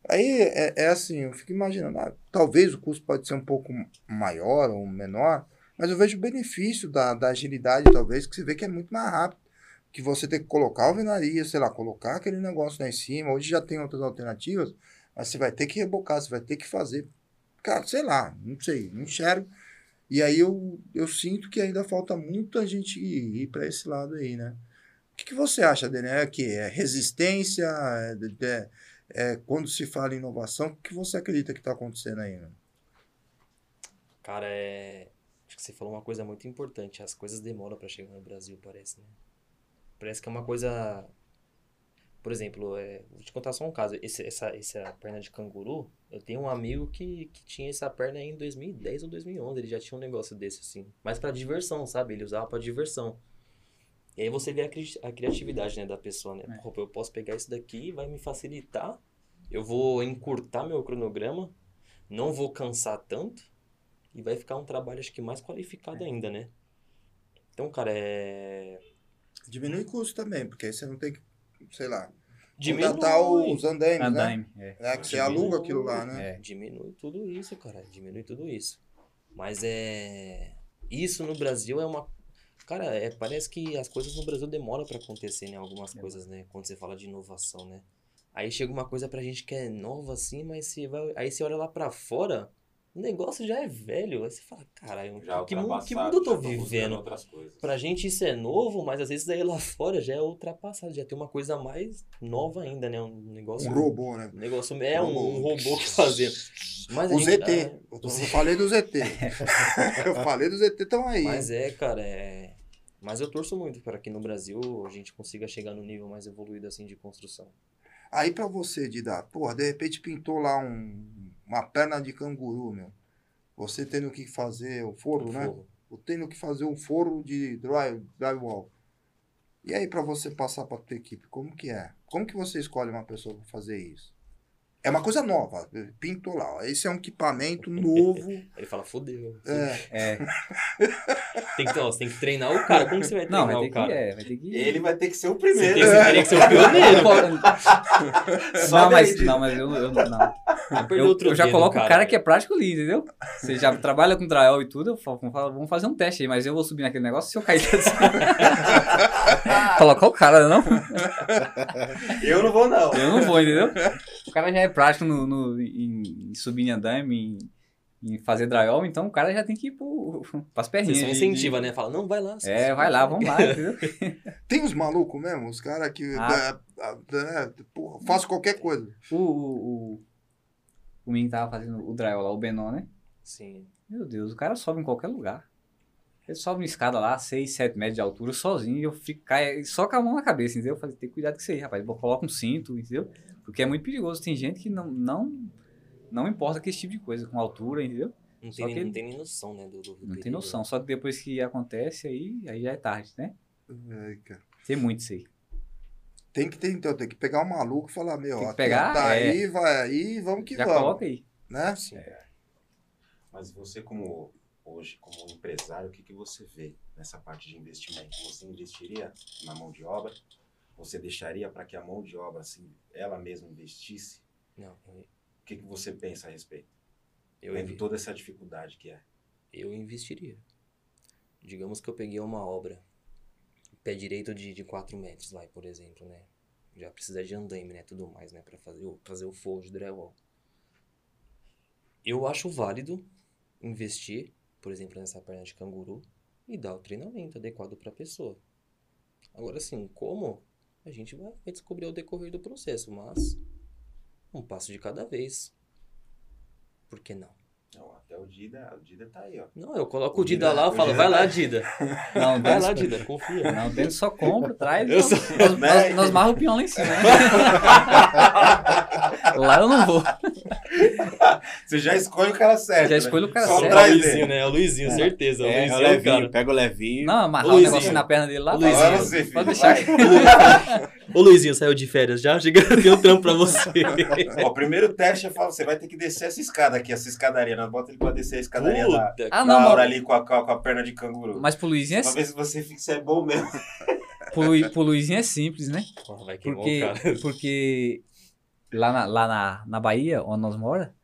[SPEAKER 5] Aí é, é assim, eu fico imaginando. ah, talvez o custo pode ser um pouco maior ou menor, mas eu vejo o benefício da, da agilidade, talvez, que você vê que é muito mais rápido. Que você tem que colocar a alvenaria, sei lá, colocar aquele negócio lá em cima. Hoje já tem outras alternativas, mas você vai ter que rebocar, você vai ter que fazer. Cara, sei lá, não sei, não enxergo. E aí eu, eu sinto que ainda falta muito a gente ir, para esse lado aí, né? O que, que você acha, Dene? É que é resistência? É, de- é quando se fala em inovação, o que você acredita que está acontecendo aí? Né?
[SPEAKER 3] Cara, é. Acho que você falou uma coisa muito importante. As coisas demoram pra chegar no Brasil, parece, né? Parece que é uma coisa. Por exemplo, é... vou te contar só um caso. Esse, essa, essa perna de canguru, eu tenho um amigo que, que tinha essa perna aí em 2010 ou 2011. Ele já tinha um negócio desse, assim. Mas pra diversão, sabe? Ele usava pra diversão. E aí você vê a, cri- a criatividade, né, da pessoa, né?
[SPEAKER 1] É.
[SPEAKER 3] Pô, eu posso pegar isso daqui, vai me facilitar. Eu vou encurtar meu cronograma. Não vou cansar tanto. E vai ficar um trabalho, acho que mais qualificado ainda, né? Então, cara, é.
[SPEAKER 5] Diminui custo também, porque aí você não tem que, sei lá,
[SPEAKER 3] Diminui.
[SPEAKER 5] contratar os andaimes, né?
[SPEAKER 1] Andaime, é.
[SPEAKER 5] É, que você
[SPEAKER 3] Diminui.
[SPEAKER 5] aluga aquilo lá, né?
[SPEAKER 1] É.
[SPEAKER 3] Diminui tudo isso, cara. Diminui tudo isso. Mas é. Isso no Brasil é uma. Cara, é, parece que as coisas no Brasil demoram pra acontecer, né? Algumas coisas, né? Quando você fala de inovação, né? Aí chega uma coisa pra gente que é nova assim, mas você vai. Aí você olha lá pra fora, o negócio já é velho. Aí você fala, caralho,
[SPEAKER 4] Já
[SPEAKER 3] que, mundo, que mundo eu tô
[SPEAKER 4] buscando
[SPEAKER 3] vivendo? Pra gente isso é novo, mas às vezes daí lá fora já é ultrapassado, já tem uma coisa mais nova ainda, né? Um negócio.
[SPEAKER 5] Um robô, né?
[SPEAKER 3] Um negócio é um, um
[SPEAKER 5] Robô.
[SPEAKER 3] que fazendo. Mas
[SPEAKER 5] O ZT.
[SPEAKER 3] ah,
[SPEAKER 5] Eu, tô- eu falei do ZT. eu falei do ZT, estão aí.
[SPEAKER 3] Mas é, cara, é. Mas eu torço muito para que no Brasil a gente consiga chegar no nível mais evoluído assim de construção.
[SPEAKER 5] Aí pra você, Dida, porra, de repente pintou lá um, uma perna de canguru, meu. Você tendo que fazer o forro, né?
[SPEAKER 3] Forro.
[SPEAKER 5] Ou tendo que fazer um forro de dry, drywall. E aí pra você passar pra tua equipe, como que é? Como que você escolhe uma pessoa pra fazer isso? É uma coisa nova, pintou lá. ó. Esse é um equipamento novo.
[SPEAKER 3] Ele fala, fodeu.
[SPEAKER 5] É,
[SPEAKER 1] É.
[SPEAKER 3] Tem que, ó, você tem que treinar o cara. Como que você vai
[SPEAKER 1] Não,
[SPEAKER 3] treinar
[SPEAKER 1] vai ter
[SPEAKER 3] o
[SPEAKER 1] que,
[SPEAKER 3] cara?
[SPEAKER 1] é, vai ter que
[SPEAKER 4] Ele vai ter que ser o
[SPEAKER 3] Você
[SPEAKER 4] primeiro.
[SPEAKER 3] tem, você teria que ser o pioneiro.
[SPEAKER 4] Só
[SPEAKER 1] Não, mas, não, mas eu, eu não.
[SPEAKER 3] Vai perder
[SPEAKER 1] Eu,
[SPEAKER 3] outro
[SPEAKER 1] eu já coloco o cara
[SPEAKER 3] velho.
[SPEAKER 1] que é prático ali, entendeu? Você já trabalha com drywall e tudo, eu falo, vamos fa- vamos fazer um teste aí, mas eu vou subir naquele negócio se eu cair. Colocar o cara, não?
[SPEAKER 4] Eu não vou, não.
[SPEAKER 1] Eu não vou, entendeu? O cara já é prático no, no- em, em subir em andaime, em, em fazer drywall, então o cara já tem que ir pro, pras
[SPEAKER 3] Você
[SPEAKER 1] perninhas.
[SPEAKER 3] só
[SPEAKER 1] de-
[SPEAKER 3] incentiva,
[SPEAKER 1] de-
[SPEAKER 3] né? Fala, não, vai lá.
[SPEAKER 1] É, vai lá, vamos lá, entendeu?
[SPEAKER 5] Tem uns malucos mesmo, os caras que.
[SPEAKER 1] Ah.
[SPEAKER 5] é, é, porra, faço qualquer coisa.
[SPEAKER 1] O, o, o, o menino que tava fazendo o drywall lá, o Benon, né?
[SPEAKER 3] Sim.
[SPEAKER 1] Meu Deus, o cara sobe em qualquer lugar. Ele sobe uma escada lá, 6, 7 metros de altura, sozinho, e eu fico cai, só com a mão na cabeça, entendeu? Eu falei, tem que cuidar com isso aí, rapaz. Coloca um cinto, entendeu? Porque é muito perigoso. Tem gente que não, não, não importa com esse tipo de coisa, com altura, entendeu?
[SPEAKER 3] Não tem, nem,
[SPEAKER 1] que-
[SPEAKER 3] não tem nem noção, né? Do, do
[SPEAKER 1] Não tem noção. Só que depois que acontece, aí, aí já é tarde, né?
[SPEAKER 5] É, cara.
[SPEAKER 1] Tem muito isso aí.
[SPEAKER 5] Tem que ter, então, tem que pegar o maluco e falar, meu,
[SPEAKER 1] Tem
[SPEAKER 5] ó,
[SPEAKER 1] que pegar,
[SPEAKER 5] tá
[SPEAKER 1] é.
[SPEAKER 5] aí, vai aí, vamos que
[SPEAKER 1] Já
[SPEAKER 5] vamos.
[SPEAKER 1] coloca aí.
[SPEAKER 5] Né?
[SPEAKER 3] Sim.
[SPEAKER 4] Mas você como hoje, como empresário, o que, que você vê nessa parte de investimento? Você investiria na mão de obra? Você deixaria para que a mão de obra, assim, ela mesma investisse?
[SPEAKER 3] Não, eu,
[SPEAKER 4] O que, que você pensa a respeito?
[SPEAKER 3] eu,
[SPEAKER 4] Vendo toda essa dificuldade que é.
[SPEAKER 3] eu investiria. Digamos que eu peguei uma obra, pé direito de, de 4 metros lá, por exemplo, né? Já precisa de andaime, né? Tudo mais, né? Pra fazer, o- fazer o forro de drywall. Eu acho válido investir, por exemplo, nessa perna de canguru e dar o treinamento adequado pra pessoa. Agora, assim, como? A gente vai, descobrir ao decorrer do processo, mas um passo de cada vez. Por que não?
[SPEAKER 4] Não, até o Dida, o Dida tá aí, ó.
[SPEAKER 3] Não, eu coloco
[SPEAKER 4] O
[SPEAKER 3] o Dida
[SPEAKER 4] Dida-
[SPEAKER 3] lá, eu falo,
[SPEAKER 4] Dida
[SPEAKER 3] vai
[SPEAKER 4] tá-
[SPEAKER 3] lá, Dida.
[SPEAKER 1] Não,
[SPEAKER 3] Vai lá, Dida, confia.
[SPEAKER 1] não, Denis só compra, traz.
[SPEAKER 3] Eu
[SPEAKER 1] nós,
[SPEAKER 3] sou-
[SPEAKER 1] nós,
[SPEAKER 4] Né?
[SPEAKER 1] nós, nós marra o peão lá em cima, né? lá eu não vou.
[SPEAKER 4] Você já escolhe o cara certo.
[SPEAKER 1] Já
[SPEAKER 4] né?
[SPEAKER 1] escolho o cara
[SPEAKER 4] Só
[SPEAKER 1] certo.
[SPEAKER 3] É o. Luizinho, né? É o Luizinho, certeza. o
[SPEAKER 2] É,
[SPEAKER 3] Luizinho
[SPEAKER 2] o
[SPEAKER 3] é o
[SPEAKER 2] levinho, pega o levinho.
[SPEAKER 1] Não, amarrar o
[SPEAKER 3] Luizinho.
[SPEAKER 1] negocinho na perna dele lá.
[SPEAKER 3] Ô,
[SPEAKER 1] vai.
[SPEAKER 3] Luizinho.
[SPEAKER 4] Agora você, filho,
[SPEAKER 1] Pode deixar.
[SPEAKER 3] Ô, Luizinho, saiu de férias já? Chega, tem um trampo pra você.
[SPEAKER 4] Ó, o primeiro teste eu falo, você vai ter que descer essa escada aqui, essa escadaria. Nós bota ele pra descer a escadaria da,
[SPEAKER 3] Puta,
[SPEAKER 1] Ah,
[SPEAKER 4] da
[SPEAKER 1] não,
[SPEAKER 4] Aura
[SPEAKER 1] mas,
[SPEAKER 4] ali com a, com a- perna de canguru.
[SPEAKER 1] mas pro Luizinho, é,
[SPEAKER 4] Pra ver se você é bom mesmo.
[SPEAKER 1] pro, pro Luizinho é simples, né?
[SPEAKER 3] Porra, vai
[SPEAKER 1] Porque,
[SPEAKER 3] o cara.
[SPEAKER 1] porque lá, na, lá na, na Bahia, onde nós mora,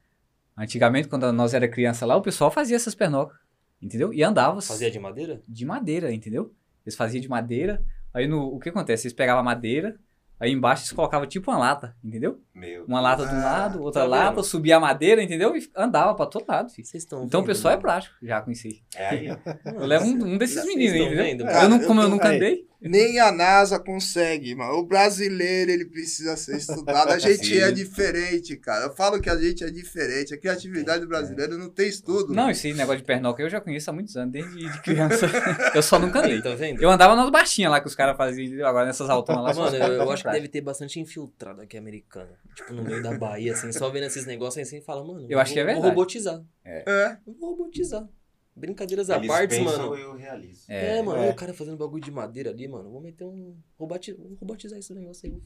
[SPEAKER 1] antigamente, quando nós era criança lá, o pessoal fazia essas pernocas, entendeu? E andava
[SPEAKER 3] Fazia de madeira?
[SPEAKER 1] de madeira, entendeu? Eles faziam de madeira, aí no, o que acontece? Eles pegavam a madeira, aí embaixo eles colocavam tipo uma lata, entendeu?
[SPEAKER 4] Meu.
[SPEAKER 1] Uma lata de um lado, outra
[SPEAKER 3] tá
[SPEAKER 1] lata,
[SPEAKER 3] vendo?
[SPEAKER 1] subia a madeira, entendeu? E andava pra todo lado, filho.
[SPEAKER 3] Vocês estão
[SPEAKER 1] Então o
[SPEAKER 3] vendo,
[SPEAKER 1] pessoal é
[SPEAKER 3] mano?
[SPEAKER 1] prático, já com isso aí.
[SPEAKER 4] É aí.
[SPEAKER 1] Eu levo um, um desses meninos aí, entendeu?
[SPEAKER 3] vendo?
[SPEAKER 1] Eu não,
[SPEAKER 5] eu
[SPEAKER 1] como eu
[SPEAKER 5] tô-
[SPEAKER 1] nunca
[SPEAKER 2] aí.
[SPEAKER 1] andei,
[SPEAKER 5] Nem a NASA consegue, mano. O brasileiro, ele precisa ser estudado. A gente
[SPEAKER 2] Sim.
[SPEAKER 5] é diferente, cara. Eu falo que a gente é diferente. A criatividade do brasileiro não tem estudo.
[SPEAKER 1] Não, esse negócio de pernoca eu já conheço há muitos anos, desde de criança. eu só nunca.
[SPEAKER 3] Aí, tá vendo?
[SPEAKER 1] Eu andava nas baixinhas lá que os caras faziam, agora nessas autonas lá.
[SPEAKER 3] Mano, eu, eu acho que deve ter bastante infiltrado aqui americano. Tipo, no meio da Bahia, assim, só vendo esses negócios assim e fala, mano,
[SPEAKER 1] Eu acho que é verdade.
[SPEAKER 3] Vou robotizar.
[SPEAKER 5] É.
[SPEAKER 3] Eu Vou robotizar. Brincadeiras à
[SPEAKER 4] Eles
[SPEAKER 3] parte,
[SPEAKER 4] pensam,
[SPEAKER 3] mano.
[SPEAKER 4] eu realizo.
[SPEAKER 3] É,
[SPEAKER 1] É,
[SPEAKER 3] mano,
[SPEAKER 5] é.
[SPEAKER 3] o cara fazendo bagulho de madeira ali, mano. Vou meter um. Roboti... Vou robotizar esse negócio aí.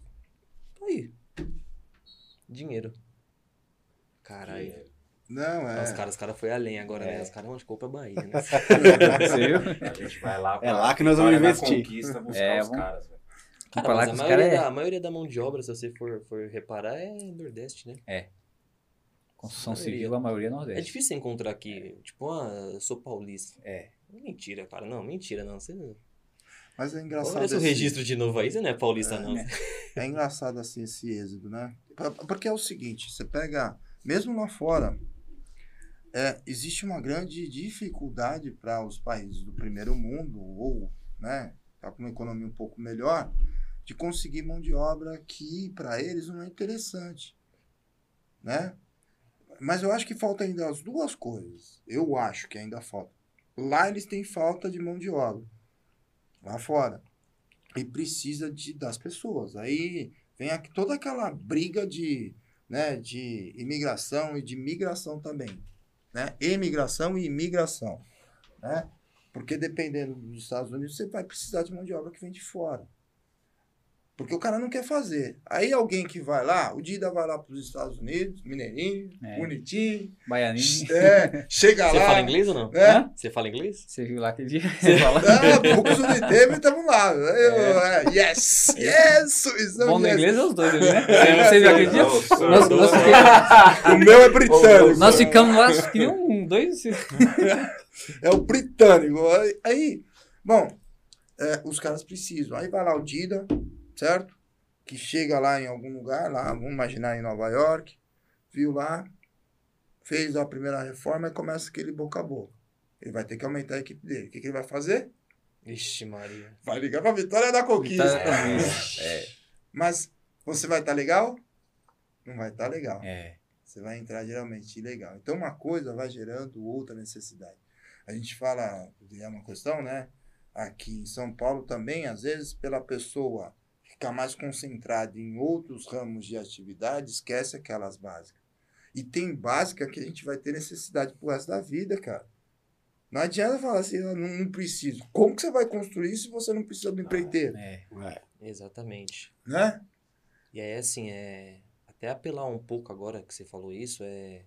[SPEAKER 3] Aí. Dinheiro. Caralho.
[SPEAKER 5] Não, é.
[SPEAKER 3] Os caras, os caras foi além agora, né? Os caras vão de compra Bahia, né?
[SPEAKER 4] A gente vai lá
[SPEAKER 2] É lá que nós vamos investir.
[SPEAKER 4] Conquista buscar
[SPEAKER 1] É,
[SPEAKER 4] os
[SPEAKER 1] vamos-
[SPEAKER 4] caras, velho.
[SPEAKER 3] Cara,
[SPEAKER 1] Pra
[SPEAKER 3] mas a maioria,
[SPEAKER 1] é-
[SPEAKER 3] da, a maioria da mão de obra, se você for, for reparar, é Nordeste, né?
[SPEAKER 1] Construção civil, a maioria é
[SPEAKER 3] É
[SPEAKER 1] Nordeste.
[SPEAKER 3] difícil você encontrar aqui, tipo, ah, eu sou paulista.
[SPEAKER 1] É.
[SPEAKER 3] Mentira, cara. Não, mentira, não. Você não.
[SPEAKER 5] Mas é engraçado.
[SPEAKER 3] Olha
[SPEAKER 5] esse-
[SPEAKER 3] registro de novo aí, você não é paulista, não.
[SPEAKER 5] É engraçado assim esse êxodo, né? Porque é o seguinte, você pega, mesmo lá fora, é, existe uma grande dificuldade para os países do primeiro mundo, ou, né, tá com uma economia um pouco melhor, de conseguir mão de obra que para eles não é interessante, né? Mas eu acho que falta ainda as duas coisas. Eu acho que ainda falta. Lá eles têm falta de mão de obra. Lá fora e precisa de, das pessoas. Aí vem aqui toda aquela briga de, né, de imigração e de migração também. Né? Emigração e imigração. Né? Porque dependendo dos Estados Unidos, você vai precisar de mão de obra que vem de fora. Porque o cara não quer fazer. Aí alguém que vai lá, o Dida vai lá para os Estados Unidos, mineirinho,
[SPEAKER 1] É.
[SPEAKER 5] bonitinho,
[SPEAKER 1] Baianinho.
[SPEAKER 5] é, chega
[SPEAKER 3] Você
[SPEAKER 5] lá.
[SPEAKER 3] fala inglês ou não?
[SPEAKER 5] É.
[SPEAKER 3] Você fala inglês?
[SPEAKER 1] Você viu lá aquele dia? Você fala.
[SPEAKER 5] Ah, poucos Uniteve, estamos lá. Eu, é, yes! Yes! Suizão,
[SPEAKER 1] Bom no
[SPEAKER 5] yes.
[SPEAKER 1] inglês é os dois né? Você viu aquele dia?
[SPEAKER 5] O meu é britânico.
[SPEAKER 1] nós ficamos lá, que nem um, dois.
[SPEAKER 5] É o britânico. Aí, aí, bom, é, os caras precisam. Aí vai lá o Dida, certo? Que chega lá em algum lugar, lá, vamos imaginar em Nova York, viu lá, fez a primeira reforma e começa aquele boca a boca. Ele vai ter que aumentar a equipe dele. O que, que ele vai fazer?
[SPEAKER 3] Ixi, Maria.
[SPEAKER 5] Vai ligar pra Vitória da Conquista.
[SPEAKER 1] É.
[SPEAKER 5] Mas você vai estar legal? Não vai estar legal.
[SPEAKER 1] É.
[SPEAKER 5] Você vai entrar geralmente ilegal. Então uma coisa vai gerando outra necessidade. A gente fala, é uma questão, né? Aqui em São Paulo também, às vezes, pela pessoa ficar mais concentrada em outros ramos de atividade, esquece aquelas básicas. E tem básica que a gente vai ter necessidade pro resto da vida, cara. Não adianta falar assim, "Ah, não, não preciso. Como que você vai construir se você não precisa do empreiteiro?
[SPEAKER 1] É.
[SPEAKER 2] É.
[SPEAKER 3] Exatamente.
[SPEAKER 5] Né?
[SPEAKER 3] E aí, assim, é. Até apelar um pouco agora que você falou isso, é.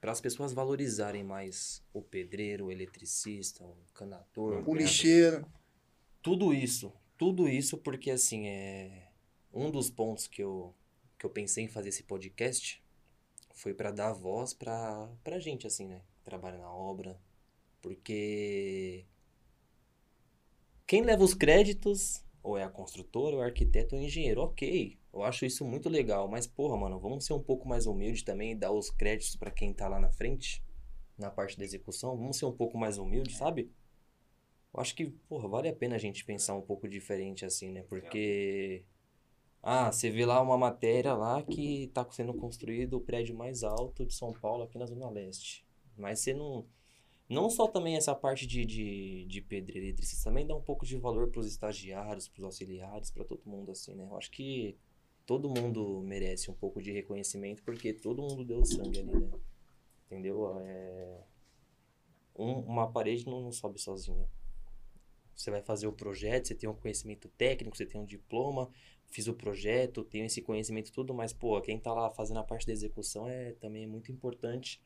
[SPEAKER 3] Para as pessoas valorizarem mais o pedreiro, o eletricista, o canador,
[SPEAKER 5] O lixeiro.
[SPEAKER 3] tudo isso, tudo isso porque assim é um dos pontos que eu que eu pensei em fazer esse podcast foi para dar voz para pra gente assim, né, que trabalha na obra, porque quem leva os créditos ou é a construtora, ou é o arquiteto ou o engenheiro. OK, eu acho isso muito legal, mas porra, mano, vamos ser um pouco mais humilde também e dar os créditos para quem tá lá na frente, na parte da execução. Vamos ser um pouco mais humilde, sabe? Eu acho que, porra, vale a pena a gente pensar um pouco diferente assim, né? Porque. Ah, você vê lá uma matéria lá que tá sendo construído o prédio mais alto de São Paulo aqui na Zona Leste. Mas você não. Não só também essa parte de, de, de pedreiro eletricista, também dá um pouco de valor pros estagiários, pros auxiliares, para todo mundo, assim, né? Eu acho que todo mundo merece um pouco de reconhecimento, porque todo mundo deu sangue ali, né? Entendeu? É... Um- uma parede não, não sobe sozinha. Você vai fazer o projeto, você tem um conhecimento técnico, você tem um diploma, fiz o projeto, tenho esse conhecimento tudo, mas, pô, quem tá lá fazendo a parte da execução é também é muito importante.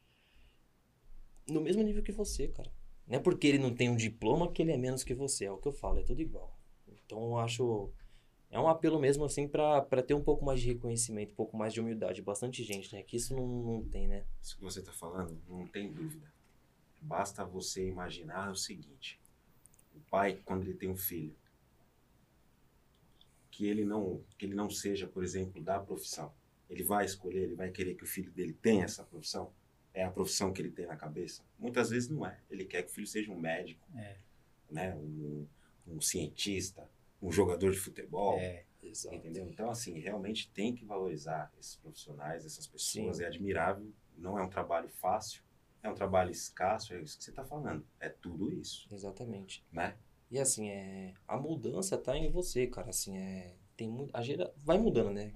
[SPEAKER 3] No mesmo nível que você, cara. Não é porque ele não tem um diploma que ele é menos que você, é o que eu falo, é tudo igual. Então, eu acho. É um apelo mesmo, assim, pra ter um pouco mais de reconhecimento, um pouco mais de humildade. Bastante gente, né? Que isso não, não tem, né?
[SPEAKER 4] Isso que você está falando, não tem dúvida. Basta você imaginar o seguinte: o pai, quando ele tem um filho, que ele não, que ele não seja, por exemplo, da profissão, ele vai escolher, ele vai querer que o filho dele tenha essa profissão? É a profissão que ele tem na cabeça? Muitas vezes não é. Ele quer que o filho seja um médico,
[SPEAKER 1] É.
[SPEAKER 4] né? um, um cientista, um jogador de futebol.
[SPEAKER 1] É.
[SPEAKER 4] Entendeu? Então, assim, realmente tem que valorizar esses profissionais, essas pessoas.
[SPEAKER 3] Sim.
[SPEAKER 4] É admirável. Não é um trabalho fácil. É um trabalho escasso. É isso que você está falando. É tudo isso,
[SPEAKER 3] Exatamente.
[SPEAKER 4] né?
[SPEAKER 3] E assim, é, a mudança tá em você, cara. Assim, é, tem muito, a gera, vai mudando, né?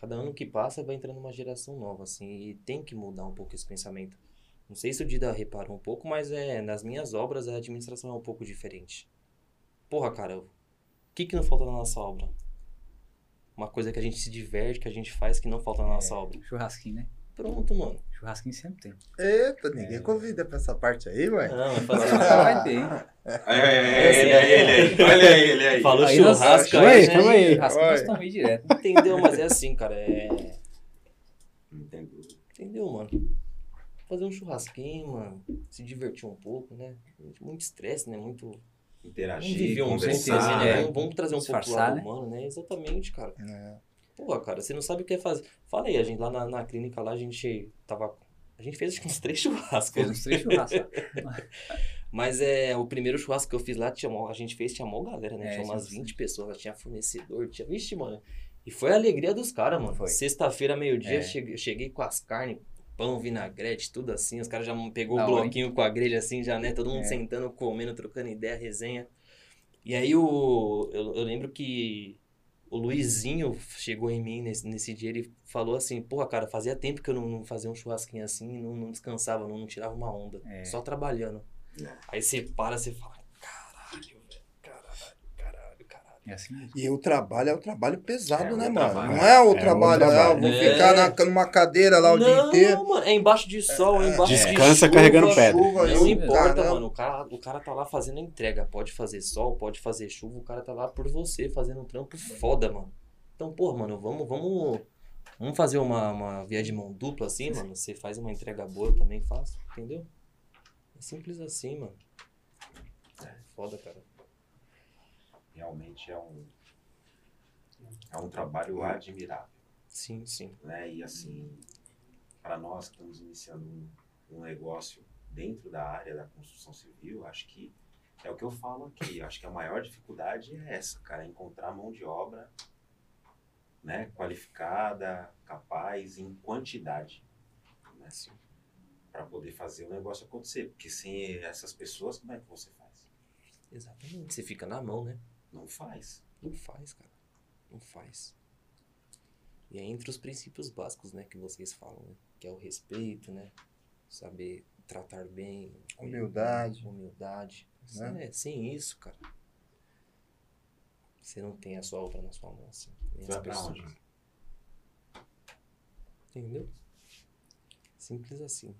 [SPEAKER 3] Cada ano que passa vai entrando uma geração nova, assim, e tem que mudar um pouco esse pensamento. Não sei se o Dida reparou um pouco, mas é, nas minhas obras a administração é um pouco diferente. Porra, cara, o que que não falta na nossa obra? Uma coisa que a gente se diverte, que a gente faz, que não falta na nossa obra.
[SPEAKER 1] Churrasquinho, né?
[SPEAKER 3] Pronto, mano.
[SPEAKER 1] Churrasquinho sempre tem.
[SPEAKER 5] Eita, ninguém convida pra essa parte aí, ué.
[SPEAKER 3] Não, é fazer
[SPEAKER 1] vai ter, hein?
[SPEAKER 4] ele aí, ele aí. Olha aí, ele aí.
[SPEAKER 3] Falou
[SPEAKER 1] Aí
[SPEAKER 3] churrasco
[SPEAKER 1] Calma
[SPEAKER 3] aí,
[SPEAKER 1] aí,
[SPEAKER 3] né?
[SPEAKER 1] calma aí. Estamos aí direto.
[SPEAKER 3] Entendeu? Mas é assim, cara. É...
[SPEAKER 4] Dúvida.
[SPEAKER 3] Entendeu, mano? Fazer um churrasquinho, mano. Se divertir um pouco, né? Muito estresse, né? Muito. Vamos
[SPEAKER 4] Interagir,
[SPEAKER 3] viver um
[SPEAKER 4] conversar.
[SPEAKER 3] né?
[SPEAKER 1] é.
[SPEAKER 3] Vamos, vamos trazer um pouco do
[SPEAKER 1] né?
[SPEAKER 3] humano, né? Exatamente, cara.
[SPEAKER 5] É.
[SPEAKER 3] Porra, cara, você não sabe o que é fazer. Fala aí, a gente lá na, na clínica lá, a gente tava. A gente fez acho que uns três churrascos.
[SPEAKER 1] Fez uns três churrascos.
[SPEAKER 3] Mas é, o primeiro churrasco que eu fiz lá, tinha a gente fez, tinha mó galera, né?
[SPEAKER 1] É,
[SPEAKER 3] tinha umas
[SPEAKER 1] bastante.
[SPEAKER 3] 20 pessoas, tinha fornecedor, tinha. Vixe, mano. E foi a alegria dos caras, mano.
[SPEAKER 1] Foi.
[SPEAKER 3] Sexta-feira, meio-dia,
[SPEAKER 1] É.
[SPEAKER 3] cheguei, cheguei com as carnes, pão, vinagrete, tudo assim. Os caras já pegou o
[SPEAKER 1] hora,
[SPEAKER 3] bloquinho com a grelha assim, já, né? Todo mundo
[SPEAKER 1] É.
[SPEAKER 3] sentando, comendo, trocando ideia, resenha. E aí o. Eu, eu lembro que o Luizinho chegou em mim nesse, nesse dia, ele falou assim, porra, cara, fazia tempo que eu não, não fazia um churrasquinho assim, não, não descansava, não, não tirava uma onda.
[SPEAKER 1] É.
[SPEAKER 3] Só trabalhando.
[SPEAKER 4] É.
[SPEAKER 3] Aí você para, você fala, caralho, velho, caralho, caralho, caralho.
[SPEAKER 1] É assim mesmo.
[SPEAKER 5] E o trabalho é o trabalho pesado,
[SPEAKER 4] É,
[SPEAKER 5] né, mano?
[SPEAKER 4] trabalho.
[SPEAKER 5] Não é o
[SPEAKER 2] É,
[SPEAKER 5] trabalho, é,
[SPEAKER 2] trabalho.
[SPEAKER 5] vou
[SPEAKER 3] É.
[SPEAKER 5] ficar na, numa cadeira lá o dia
[SPEAKER 3] não,
[SPEAKER 5] inteiro.
[SPEAKER 3] mano, é embaixo de sol, é embaixo de
[SPEAKER 2] Descansa
[SPEAKER 3] chuva,
[SPEAKER 2] carregando pedra.
[SPEAKER 5] chuva,
[SPEAKER 3] Não importa,
[SPEAKER 5] caramba.
[SPEAKER 3] mano. O cara, o cara tá lá fazendo a entrega. Pode fazer sol, pode fazer chuva. O cara tá lá por você, fazendo um trampo foda, mano. Então, porra, mano, vamos, vamos, vamos fazer uma, uma via de mão dupla assim, mano. Você faz uma entrega boa, eu também faço, entendeu? É simples assim, mano. É foda, cara.
[SPEAKER 4] Realmente é um, é um trabalho admirável.
[SPEAKER 3] Sim, sim.
[SPEAKER 4] né? E assim, para nós que estamos iniciando um, um negócio dentro da área da construção civil, acho que é o que eu falo aqui. Acho que a maior dificuldade é essa, cara, encontrar mão de obra, né, qualificada, capaz, em quantidade. Né? para poder fazer o negócio acontecer. Porque sem essas pessoas, como é que você faz?
[SPEAKER 3] Exatamente. Você fica na mão, né?
[SPEAKER 4] Não faz.
[SPEAKER 3] Não faz, cara. Não faz. E é entre os princípios básicos, né, que vocês falam, né? Que é o respeito, né? Saber tratar bem.
[SPEAKER 5] Humildade.
[SPEAKER 3] Humildade.
[SPEAKER 5] Né?
[SPEAKER 3] É, sem isso, cara. Você não tem a sua obra na sua mão, assim. Nem
[SPEAKER 4] Vai
[SPEAKER 3] as
[SPEAKER 4] pra
[SPEAKER 3] pessoas.
[SPEAKER 4] onde?
[SPEAKER 3] Entendeu? Simples assim.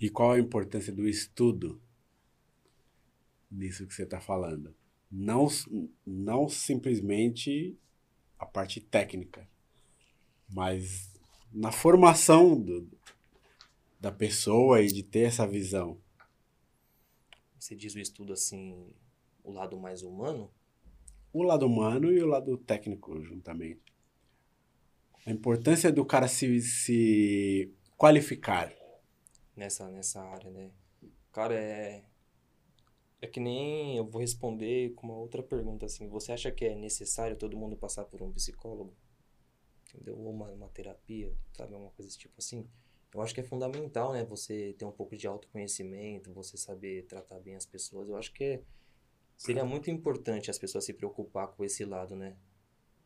[SPEAKER 2] E qual a importância do estudo nisso que você está falando? Não, não simplesmente a parte técnica, mas na formação do- da pessoa e de ter essa visão.
[SPEAKER 3] Você diz o estudo assim, o lado mais humano,
[SPEAKER 2] O lado humano e o lado técnico juntamente. A importância do cara se, se qualificar.
[SPEAKER 3] nessa, nessa área, né? Cara, é. É que nem eu vou responder com uma outra pergunta assim. Você acha que é necessário todo mundo passar por um psicólogo? Entendeu? Ou uma, uma terapia, sabe? Uma coisa desse tipo assim. Eu acho que é fundamental, né? Você ter um pouco de autoconhecimento, você saber tratar bem as pessoas. Eu acho que é, seria muito importante as pessoas se preocupar com esse lado, né?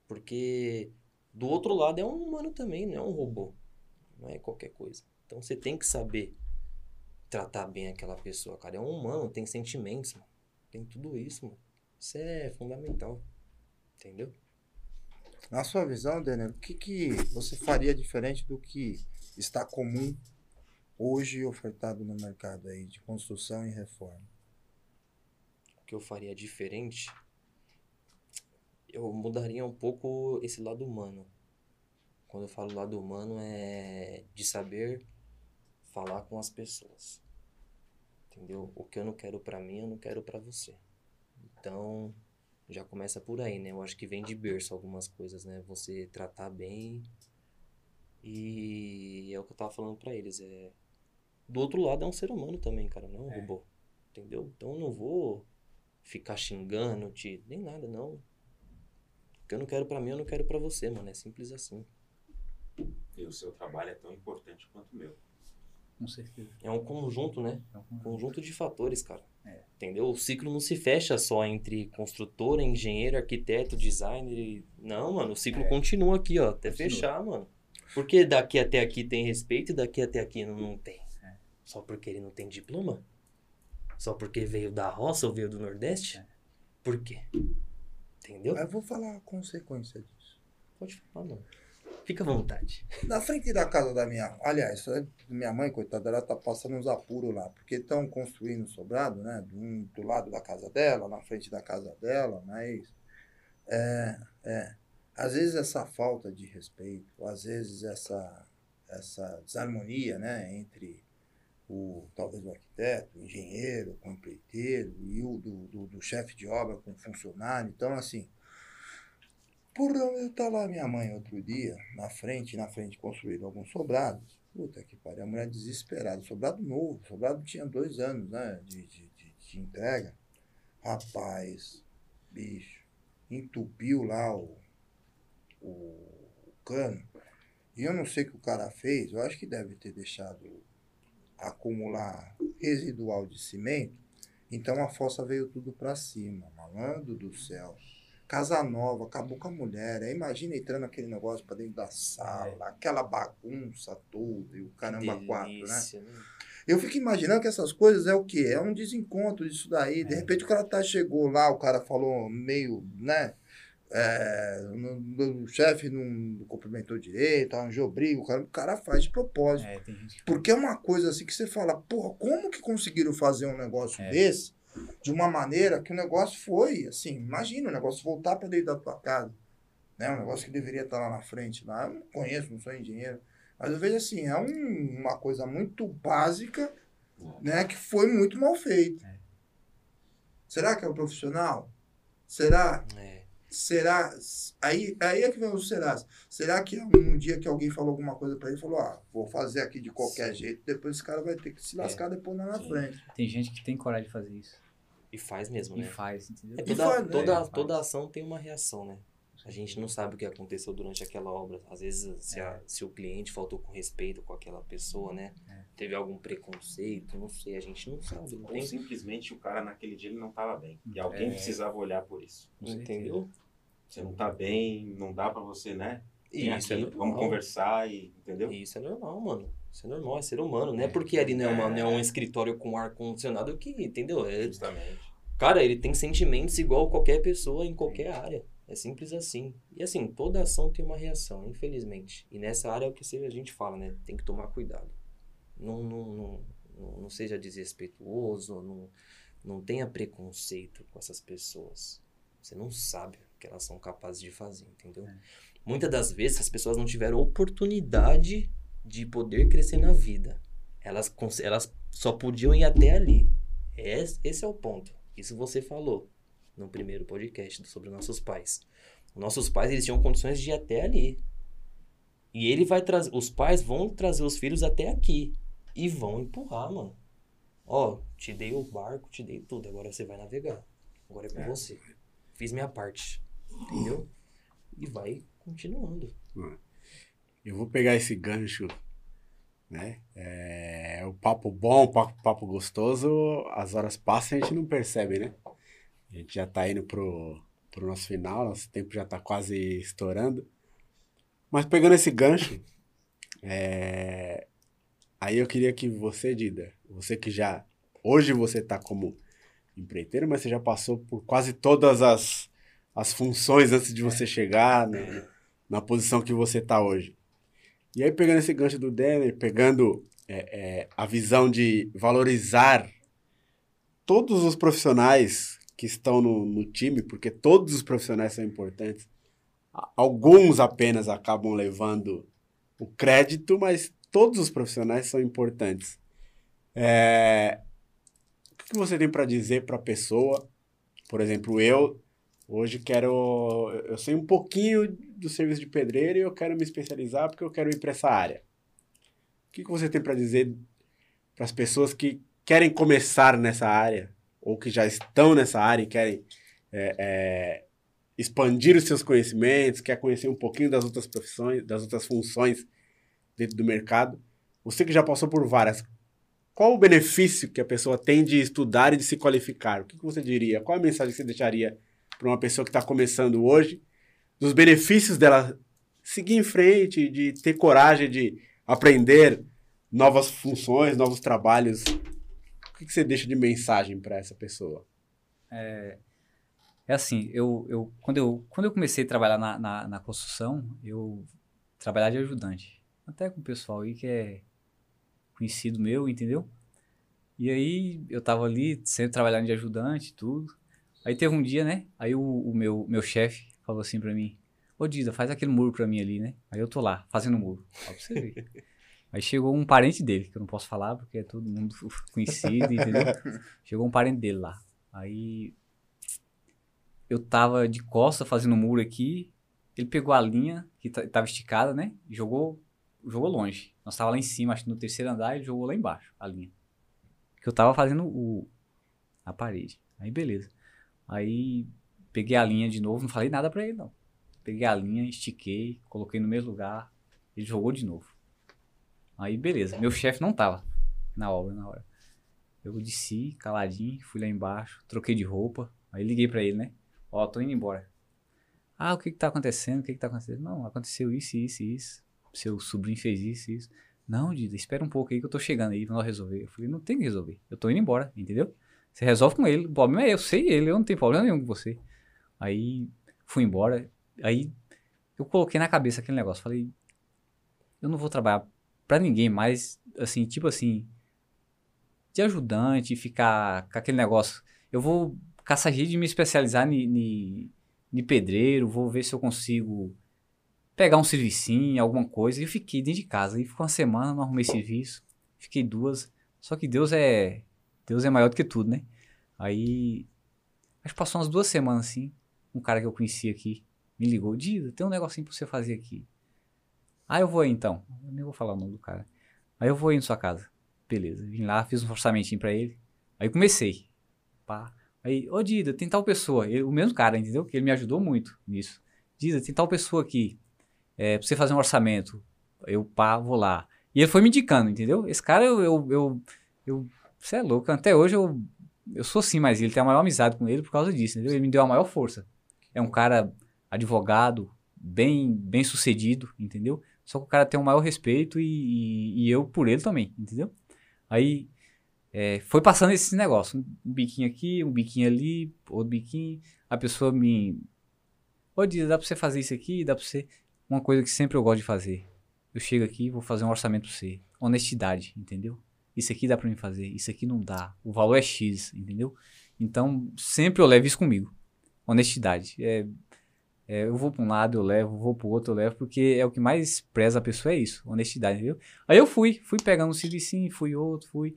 [SPEAKER 3] Porque do outro lado é um humano também, não é um robô. Não é qualquer coisa. Então você tem que saber tratar bem aquela pessoa, cara. É um humano, tem sentimentos, mano. Tem tudo isso, mano. Isso é fundamental. Entendeu?
[SPEAKER 5] Na sua visão, Daniel, o que, que você faria diferente do que está comum hoje ofertado no mercado aí de construção e reforma?
[SPEAKER 3] O que eu faria diferente? Eu mudaria um pouco esse lado humano. Quando eu falo lado humano é de saber falar com as pessoas. Entendeu? O que eu não quero pra mim, eu não quero pra você. Então, já começa por aí, né? Eu acho que vem de berço algumas coisas, né? Você tratar bem e é o que eu tava falando pra eles, é do outro lado é um ser humano também, cara, não é um
[SPEAKER 1] É.
[SPEAKER 3] robô. Entendeu? Então eu não vou ficar xingando, te, nem nada, não. O que eu não quero pra mim, eu não quero pra você, mano. É simples assim.
[SPEAKER 4] E o seu trabalho é tão importante quanto o meu.
[SPEAKER 1] Com certeza.
[SPEAKER 3] É um conjunto, né?
[SPEAKER 1] É um
[SPEAKER 3] Um conjunto de fatores, cara.
[SPEAKER 1] É.
[SPEAKER 3] Entendeu? O ciclo não se fecha só entre construtor, engenheiro, arquiteto, designer. e- Não, mano, o ciclo
[SPEAKER 1] É.
[SPEAKER 3] continua aqui, ó, até
[SPEAKER 1] Continua.
[SPEAKER 3] fechar, mano. Porque daqui até aqui tem respeito e daqui até aqui não, não tem.
[SPEAKER 1] É.
[SPEAKER 3] Só porque ele não tem diploma? Só porque veio da roça ou veio do Nordeste?
[SPEAKER 1] É.
[SPEAKER 3] Por quê? Entendeu?
[SPEAKER 5] Eu vou falar a consequência disso.
[SPEAKER 3] Pode falar, mano. Fica à vontade.
[SPEAKER 5] Na frente da casa da minha. Aliás, é- minha mãe, coitada, ela tá passando uns apuros lá, porque estão construindo sobrado, né? Do, do lado da casa dela, na frente da casa dela, mas. É, é. Às vezes essa falta de respeito, às vezes essa, essa desarmonia, né? Entre o, talvez o arquiteto, o engenheiro, o empreiteiro e o do, do, do chefe de obra com o funcionário. Então, assim, por eu estar lá minha mãe outro dia, na frente, na frente construíram alguns sobrados. Puta que pariu, a mulher desesperada. Sobrado novo, sobrado tinha dois anos, né, de, de, de, de entrega. Rapaz, bicho, entupiu lá o, o cano. E eu não sei o que o cara fez, eu acho que deve ter deixado acumular residual de cimento. Então a fossa veio tudo para cima, malandro do céu. Casa nova, acabou com a mulher. Aí imagina entrando aquele negócio para dentro da sala, aquela bagunça toda e o caramba
[SPEAKER 3] Que
[SPEAKER 5] quatro, né?
[SPEAKER 3] delícia, né?
[SPEAKER 5] Eu fico imaginando que essas coisas é o quê? É um desencontro disso daí. De
[SPEAKER 1] É.
[SPEAKER 5] repente o cara tá, chegou lá, o cara falou meio, né? É, o chefe não cumprimentou direito, arranjou briga, o cara, o cara faz de propósito.
[SPEAKER 1] É,
[SPEAKER 5] Porque é uma coisa assim que você fala, porra, como que conseguiram fazer um negócio
[SPEAKER 1] É.
[SPEAKER 5] desse de uma maneira que o negócio foi, assim, imagina o negócio voltar para dentro da tua casa. Né? Um negócio que deveria estar lá na frente. Lá. Eu não conheço, não sou engenheiro. Mas eu vejo assim, é um- uma coisa muito básica, né, que foi muito mal feita.
[SPEAKER 1] É.
[SPEAKER 5] Será que é o profissional? Será?
[SPEAKER 3] É.
[SPEAKER 5] Será? Aí, aí é que vem o será. Será que um dia que alguém falou alguma coisa para ele, falou, ah, vou fazer aqui de qualquer jeito, depois esse cara vai ter que se lascar depois lá na
[SPEAKER 3] Sim.
[SPEAKER 5] frente.
[SPEAKER 1] tem gente que tem coragem de fazer isso.
[SPEAKER 3] E faz mesmo,
[SPEAKER 1] E
[SPEAKER 3] né?
[SPEAKER 1] faz, entendeu?
[SPEAKER 3] É,
[SPEAKER 5] E
[SPEAKER 3] toda,
[SPEAKER 5] faz, né?
[SPEAKER 3] toda,
[SPEAKER 1] Faz.
[SPEAKER 3] toda ação tem uma reação, né? A gente não sabe o que aconteceu durante aquela obra. Às vezes, se, a-
[SPEAKER 1] É.
[SPEAKER 3] se o cliente faltou com respeito com aquela pessoa, né?
[SPEAKER 1] É.
[SPEAKER 3] teve algum preconceito, não sei, a gente não sabe, não
[SPEAKER 4] Ou
[SPEAKER 3] tem,
[SPEAKER 4] simplesmente o cara naquele dia ele não tava bem. E alguém
[SPEAKER 1] É.
[SPEAKER 4] precisava olhar por isso.
[SPEAKER 3] Entendeu?
[SPEAKER 4] Você não tá bem, não dá pra você, né?
[SPEAKER 3] E isso é
[SPEAKER 4] aqui,
[SPEAKER 3] normal.
[SPEAKER 4] vamos conversar e. Entendeu?
[SPEAKER 3] E Isso é normal, mano. Isso é normal, é ser humano. Não é porque ali não é, uma, não é um escritório com ar-condicionado que, entendeu? É,
[SPEAKER 4] Justamente.
[SPEAKER 3] Cara, ele tem sentimentos igual qualquer pessoa em qualquer área. É simples assim. E assim, toda ação tem uma reação, infelizmente. E nessa área é o que a gente fala, né? Tem que tomar cuidado. Não, não, não, não, seja desrespeituoso, não, não tenha preconceito com essas pessoas. Você não sabe o que elas são capazes de fazer, entendeu? Muitas das vezes as pessoas não tiveram oportunidade de poder crescer na vida. Elas, elas só podiam ir até ali. Esse, esse é o ponto. Isso você falou no primeiro podcast sobre nossos pais. Nossos pais eles tinham condições de ir até ali. E ele vai trazer, os pais vão trazer os filhos até aqui e vão empurrar, mano. Ó, te dei o barco, te dei tudo, agora você vai navegar. Agora é com você. Fiz minha parte. Entendeu? E vai continuando.
[SPEAKER 2] Eu vou pegar esse gancho, né? É, o papo bom, o papo, papo gostoso, as horas passam e a gente não percebe, né? A gente já tá indo pro, pro nosso final, nosso tempo já tá quase estourando. Mas pegando esse gancho, é, aí eu queria que você, Dida, você que já. Hoje você tá como empreiteiro, mas você já passou por quase todas as, as funções antes de você chegar na, na posição que você tá hoje. E aí, pegando esse gancho do Denner, pegando é, é, a visão de valorizar todos os profissionais que estão no, no time, porque todos os profissionais são importantes. Alguns apenas acabam levando o crédito, mas todos os profissionais são importantes. É, o que você tem para dizer para a pessoa? Por exemplo, eu hoje quero. Eu sei um pouquinho do serviço de pedreiro e eu quero me especializar porque eu quero ir para essa área. O que, que você tem para dizer para as pessoas que querem começar nessa área ou que já estão nessa área e querem é, é, expandir os seus conhecimentos, quer conhecer um pouquinho das outras profissões, das outras funções dentro do mercado? Você que já passou por várias, qual o benefício que a pessoa tem de estudar e de se qualificar? O que, que você diria? Qual a mensagem que você deixaria para uma pessoa que está começando hoje, dos benefícios dela seguir em frente, de ter coragem de aprender novas funções, novos trabalhos. O que, que você deixa de mensagem para essa pessoa?
[SPEAKER 1] É assim, eu, eu, quando, eu, quando eu comecei a trabalhar na, na, na construção, eu trabalhava de ajudante. Até com o pessoal aí que é conhecido meu, entendeu? E aí eu tava ali, sempre trabalhando de ajudante tudo. Aí teve um dia, né? Aí o, o meu, meu chefe falou assim pra mim, Ô Dida, faz aquele muro pra mim ali, né? Aí eu tô lá, fazendo o muro. Ó, pra você ver. Aí chegou um parente dele, que eu não posso falar porque é todo mundo conhecido, entendeu? Chegou um parente dele lá. Aí eu tava de costa fazendo um muro aqui. Ele pegou a linha que ta- tava esticada, né? E jogou, jogou longe. Nós tava lá em cima, acho que no terceiro andar, ele jogou lá embaixo a linha. Que eu tava fazendo o, a parede. Aí beleza. Aí peguei a linha de novo, não falei nada pra ele não. Peguei a linha, estiquei, coloquei no mesmo lugar. Ele jogou de novo. Aí beleza. Meu chefe não tava na obra na hora. Eu desci, caladinho, fui lá embaixo, troquei de roupa. Aí liguei pra ele, né? Ó, tô indo embora. Ah, o que que tá acontecendo? O que que tá acontecendo? Não, aconteceu isso, isso, isso. Seu sobrinho fez isso, isso. Não, Dida, espera um pouco aí que eu tô chegando aí nós resolver. Eu falei, não tem que resolver. Eu tô indo embora, entendeu? Você resolve com ele. O problema é eu, sei ele, eu não tenho problema nenhum com você. Aí fui embora. Aí eu coloquei na cabeça aquele negócio. Falei, eu não vou trabalhar pra ninguém mais, assim, tipo assim, de ajudante, ficar com aquele negócio. Eu vou caçar jeito de me especializar ni pedreiro, vou ver se eu consigo pegar um servicinho, alguma coisa. E eu fiquei dentro de casa. E ficou uma semana, não arrumei serviço. Fiquei duas. Só que Deus é. Deus é maior do que tudo, né? Aí. Acho que passou umas duas semanas assim. Um cara que eu conhecia aqui me ligou: Dida, tem um negocinho pra você fazer aqui. Ah, eu vou aí então. Eu nem vou falar o nome do cara. Aí eu vou aí na sua casa. Beleza. Vim lá, fiz um orçamentinho pra ele. Aí comecei. Pá. Aí, ô Dida, tem tal pessoa. Ele- o mesmo cara, entendeu? Que ele me ajudou muito nisso. Dida, tem tal pessoa aqui. É, pra você fazer um orçamento. Eu, pá, vou lá. E ele foi me indicando, entendeu? Esse cara, eu. eu, eu, eu você é louco, até hoje eu, eu sou assim, mas ele tem a maior amizade com ele por causa disso, entendeu? Ele me deu a maior força. É um cara advogado, bem, bem sucedido, entendeu? Só que o cara tem o maior respeito e, e, e eu por ele também, entendeu? Aí é, foi passando esse negócio, um, um biquinho aqui, um biquinho ali, outro biquinho, a pessoa me... Ô, Dias, dá pra você fazer isso aqui? Dá pra você... Uma coisa que sempre eu gosto de fazer. Eu chego aqui, vou fazer um orçamento pra você. Honestidade, entendeu? Isso aqui dá pra mim fazer, isso aqui não dá. O valor é X, entendeu? Então, sempre eu levo isso comigo. Honestidade. É, é, eu vou pra um lado, eu levo, vou pro outro, eu levo, porque é o que mais preza a pessoa, é isso, honestidade, entendeu? Aí eu fui, fui pegando um servicinho, fui outro, fui.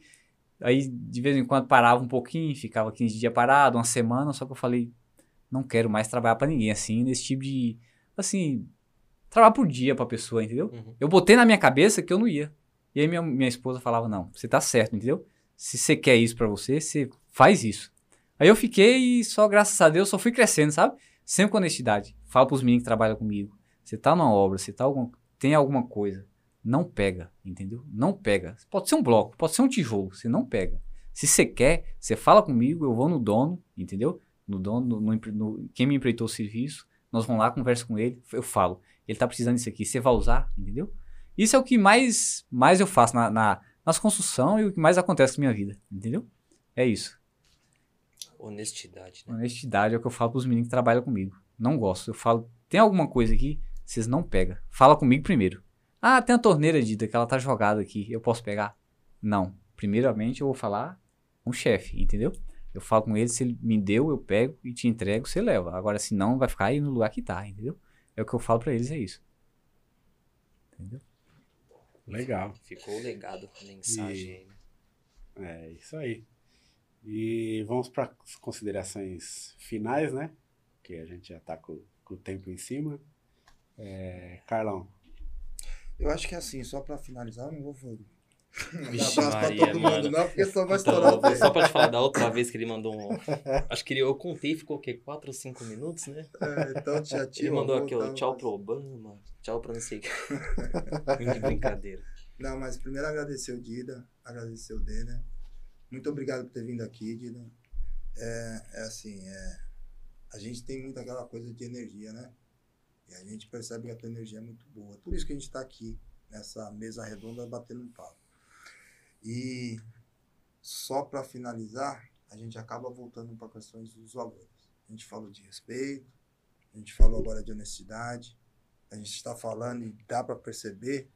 [SPEAKER 1] Aí, de vez em quando, parava um pouquinho, ficava 15 dias parado, uma semana, só que eu falei, não quero mais trabalhar pra ninguém, assim, nesse tipo de, assim, trabalhar por dia pra pessoa, entendeu?
[SPEAKER 3] Uhum.
[SPEAKER 1] Eu botei na minha cabeça que eu não ia. E aí minha, minha esposa falava, não, você tá certo, entendeu? Se você quer isso pra você, você faz isso. Aí eu fiquei e só, graças a Deus, só fui crescendo, sabe? Sempre com honestidade. Falo pros meninos que trabalham comigo. Você tá numa obra, você tá algum, tem alguma coisa, não pega, entendeu? Não pega. Pode ser um bloco, pode ser um tijolo, você não pega. Se você quer, você fala comigo, eu vou no dono, entendeu? No dono, no, no no- quem me empreitou o serviço, nós vamos lá, converso com ele, eu falo. Ele tá precisando disso aqui, você vai usar, entendeu? Isso é o que mais, mais eu faço na, na, nas construções e o que mais acontece na minha vida, entendeu? É isso.
[SPEAKER 3] Honestidade, né?
[SPEAKER 1] Honestidade é o que eu falo pros meninos que trabalham comigo. Não gosto. Eu falo, tem alguma coisa aqui, vocês não pegam. Fala comigo primeiro. Ah, tem a torneira, Dida, que ela tá jogada aqui. Eu posso pegar? Não. Primeiramente eu vou falar com o chefe, entendeu? Eu falo com ele, se ele me deu, eu pego e te entrego, você leva. Agora, se não, vai ficar aí no lugar que tá, entendeu? É o que eu falo pra eles, é isso. Entendeu?
[SPEAKER 2] Legal.
[SPEAKER 3] Ficou o legado, a mensagem aí, né?
[SPEAKER 2] É isso aí. E vamos para as considerações finais, né? Que a gente já tá com, com o tempo em cima. É, Carlão,
[SPEAKER 5] Eu acho que é assim, só pra finalizar, eu não vou.
[SPEAKER 3] Vixe
[SPEAKER 5] abraço pra
[SPEAKER 3] Maria,
[SPEAKER 5] todo
[SPEAKER 3] mano.
[SPEAKER 5] mundo, não, porque só vai estourar
[SPEAKER 3] Então,
[SPEAKER 5] tempo.
[SPEAKER 3] só pra te falar da outra vez que ele mandou um. Acho que ele, eu contei, ficou o quê? 4 ou 5 minutos, né?
[SPEAKER 5] É, então, tia,
[SPEAKER 3] Ele
[SPEAKER 5] tia.
[SPEAKER 3] mandou aqui, ó,
[SPEAKER 5] voltar,
[SPEAKER 3] tchau
[SPEAKER 5] mas-
[SPEAKER 3] pro Obama, tchau pra não sei o que. de brincadeira.
[SPEAKER 5] Não, mas primeiro agradecer o Dida, agradecer o Denner. Muito obrigado por ter vindo aqui, Dida. É, é assim, é, a gente tem muito aquela coisa de energia, né? E a gente percebe que a tua energia é muito boa. Por isso que a gente está aqui, nessa mesa redonda, batendo um papo. E só para finalizar, a gente acaba voltando para questões dos valores. A gente falou de respeito, a gente falou agora de honestidade, a gente está falando e dá para perceber,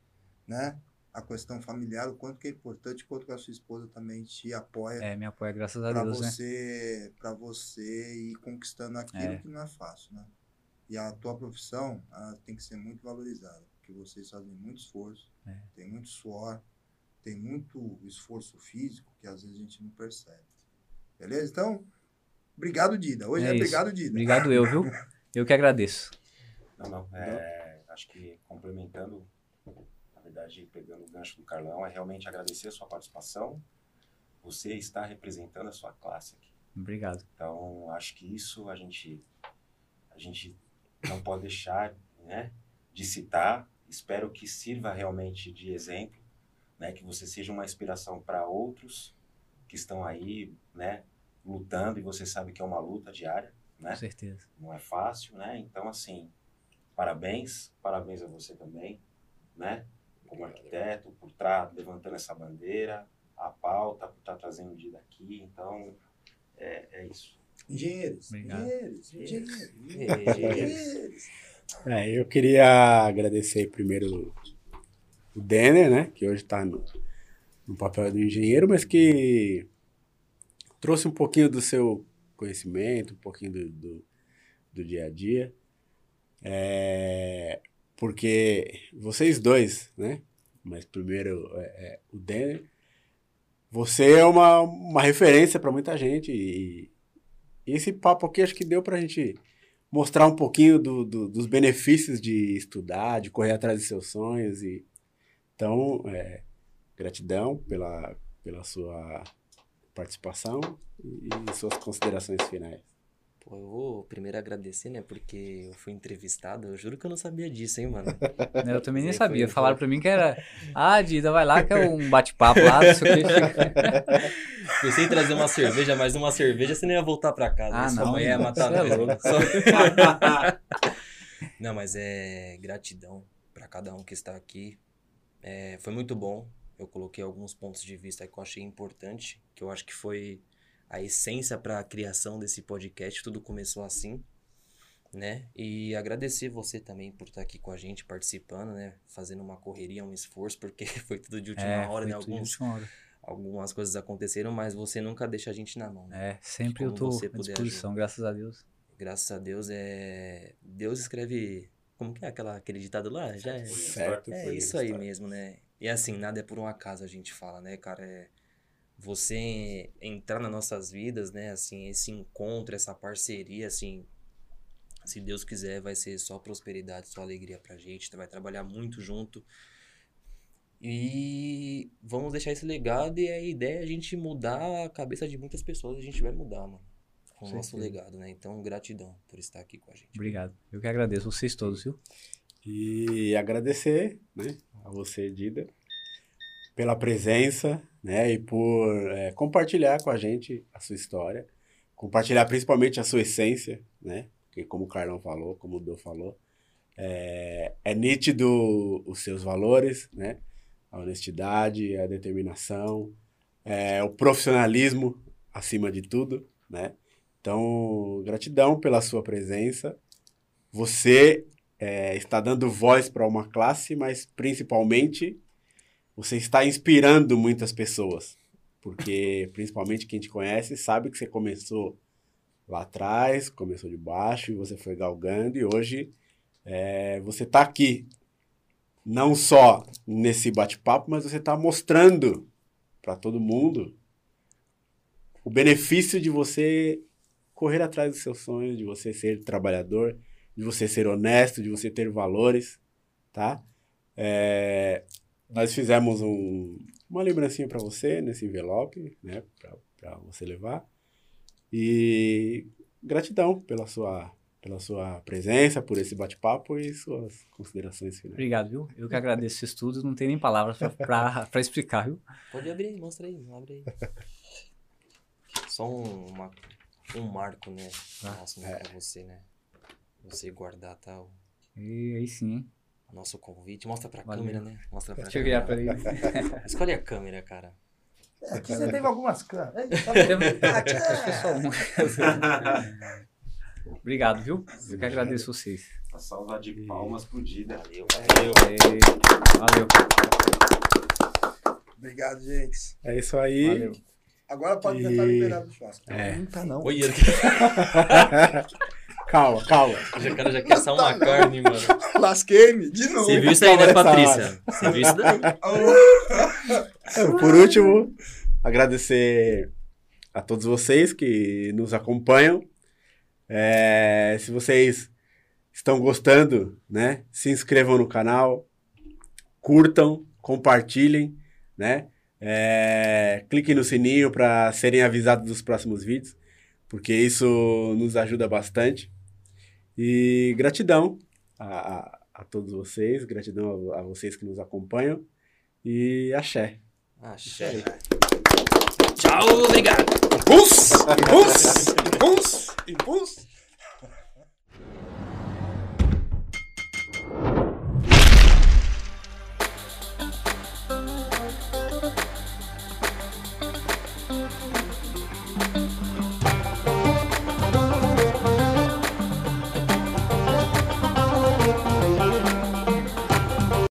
[SPEAKER 5] né? A questão familiar, o quanto que é importante, quanto que a sua esposa também te apoia
[SPEAKER 1] É, me apoia, graças a Deus, né?
[SPEAKER 5] você, para você ir conquistando aquilo
[SPEAKER 1] É.
[SPEAKER 5] que não é fácil, né? E a tua profissão tem que ser muito valorizada, porque vocês fazem muito esforço,
[SPEAKER 1] É.
[SPEAKER 5] tem muito suor, tem muito esforço físico que às vezes a gente não percebe. Beleza? Então, obrigado, Dida. Hoje é,
[SPEAKER 1] É
[SPEAKER 5] obrigado, Dida.
[SPEAKER 1] Obrigado eu, viu? Eu que agradeço.
[SPEAKER 4] Não, não. É, acho que complementando, na verdade, pegando o gancho do Carlão, é realmente agradecer a sua participação. Você está representando a sua classe aqui.
[SPEAKER 1] Obrigado.
[SPEAKER 4] Então, acho que isso a gente, a gente não pode deixar né, de citar. Espero que sirva realmente de exemplo, né, que você seja uma inspiração para outros que estão aí né, lutando e você sabe que é uma luta diária. Né?
[SPEAKER 1] Com certeza.
[SPEAKER 4] não é fácil, né? Então, assim, parabéns, parabéns a você também, né? Como arquiteto, por estar levantando essa bandeira, a pauta, por estar trazendo o dia daqui. Então, é, é isso.
[SPEAKER 5] Engenheiros, engenheiros, Engenheiros.
[SPEAKER 3] engenheiros.
[SPEAKER 2] É, eu queria agradecer primeiro o Denner, né? Que hoje está no, no papel do engenheiro, mas que trouxe um pouquinho do seu conhecimento, um pouquinho do, do, do dia a dia. É, porque vocês dois, né? Mas primeiro é, é, o Denner. Você é uma, uma referência para muita gente e, e esse papo aqui acho que deu para a gente mostrar um pouquinho do, do- dos benefícios de estudar, de correr atrás de seus sonhos. E, então, é, gratidão pela, pela sua participação e, suas considerações finais.
[SPEAKER 3] Pô, eu vou primeiro agradecer, né? Porque eu fui entrevistado. Eu juro que eu não sabia disso, hein, mano.
[SPEAKER 1] Eu também nem sabia.
[SPEAKER 3] foi-
[SPEAKER 1] Falaram pra mim que era. Ah, Dida, vai lá que é um bate-papo lá, não sei o que.
[SPEAKER 3] Pensei em trazer uma cerveja, mas uma cerveja você não ia voltar pra casa.
[SPEAKER 1] Ah,
[SPEAKER 3] né? Sua
[SPEAKER 1] não,
[SPEAKER 3] mãe ia matar
[SPEAKER 1] é louco.
[SPEAKER 3] Só- Não, mas é gratidão pra cada um que está aqui. É, foi muito bom. Eu coloquei alguns pontos de vista que eu achei importante, que eu acho que foi a essência para a criação desse podcast. Tudo começou assim, né? E agradecer você também por estar aqui com a gente, participando, né? Fazendo uma correria, um esforço, porque foi tudo de última
[SPEAKER 1] É,
[SPEAKER 3] hora, né? Alguns,
[SPEAKER 1] hora.
[SPEAKER 3] algumas coisas aconteceram, mas você nunca deixa a gente na mão, né?
[SPEAKER 1] É, sempre eu tô à disposição, graças a Deus.
[SPEAKER 3] Graças a Deus é. Deus escreve. Como que é aquela, aquele ditado lá? Já é.
[SPEAKER 2] Certo.
[SPEAKER 3] É isso aí
[SPEAKER 2] história.
[SPEAKER 3] mesmo, né? E assim, nada é por um acaso, a gente fala, né, cara? É você entrar nas nossas vidas, né? Assim, esse encontro, essa parceria, assim. Se Deus quiser, vai ser só prosperidade, só alegria pra gente. Vai trabalhar muito junto. E vamos deixar esse legado. E a ideia é a gente mudar a cabeça de muitas pessoas. A gente vai mudar, mano. Com o nosso legado, né? Então, gratidão por estar aqui com a gente.
[SPEAKER 1] Obrigado. Eu que agradeço vocês todos, viu?
[SPEAKER 2] E agradecer, né, a você, Dida, pela presença, né, e por é, compartilhar com a gente a sua história, compartilhar principalmente a sua essência, né, porque como o Carlão falou, como o Dô falou, é, é nítido os seus valores, né, a honestidade, a determinação, é, o profissionalismo acima de tudo, né, então, gratidão pela sua presença, você é, está dando voz para uma classe, mas principalmente você está inspirando muitas pessoas. Porque principalmente quem te conhece sabe que você começou lá atrás, começou de baixo e você foi galgando e hoje é, você está aqui. Não só nesse bate-papo, mas você está mostrando para todo mundo o benefício de você correr atrás dos seus sonhos, de você ser trabalhador, de você ser honesto, de você ter valores, tá? É, nós fizemos um- uma lembrancinha para você nesse envelope, né? Para você levar. E gratidão pela sua, pela sua presença, por esse bate-papo e suas considerações finais.
[SPEAKER 1] Obrigado, viu? Eu que agradeço isso tudo. Não tem nem palavras pra explicar, viu?
[SPEAKER 3] Pode abrir aí, mostra aí, abre aí. Só um, uma- um marco, né?
[SPEAKER 1] Ah,
[SPEAKER 3] Nosso, né, pra você, né? Você guardar tal.
[SPEAKER 1] E aí sim, hein?
[SPEAKER 3] Nosso convite. Mostra pra
[SPEAKER 1] Valeu.
[SPEAKER 3] câmera, né? Mostra pra
[SPEAKER 1] Deixa eu virar pra ele.
[SPEAKER 3] Escolhe a câmera, cara.
[SPEAKER 5] Aqui você teve algumas câmeras.
[SPEAKER 1] Acho que é só um. Obrigado, viu? Eu que agradeço vocês.
[SPEAKER 4] Uma salva de palmas pro Dida.
[SPEAKER 3] Valeu.
[SPEAKER 1] E- Valeu.
[SPEAKER 5] Obrigado, gente.
[SPEAKER 2] É isso aí.
[SPEAKER 1] Valeu.
[SPEAKER 5] Agora pode
[SPEAKER 2] E-
[SPEAKER 5] tentar liberar do churrasco.
[SPEAKER 2] É.
[SPEAKER 5] Não tá, não.
[SPEAKER 3] Oi,
[SPEAKER 2] Calma, calma.
[SPEAKER 3] o cara já quer assar uma carne, mano.
[SPEAKER 5] Lasquei-me, de novo.
[SPEAKER 3] Você viu isso aí, né, Patrícia? Você viu isso daí?
[SPEAKER 2] É, Por último, agradecer a todos vocês que nos acompanham. É, se vocês estão gostando, né, se inscrevam no canal, curtam, compartilhem, né? É, cliquem no sininho para serem avisados dos próximos vídeos, porque isso nos ajuda bastante. E gratidão a, a, a todos vocês, gratidão a, a vocês que nos acompanham e axé.
[SPEAKER 3] Axé. Tchau, obrigado.
[SPEAKER 5] Impulso! Impulso! Impulso! Impulso!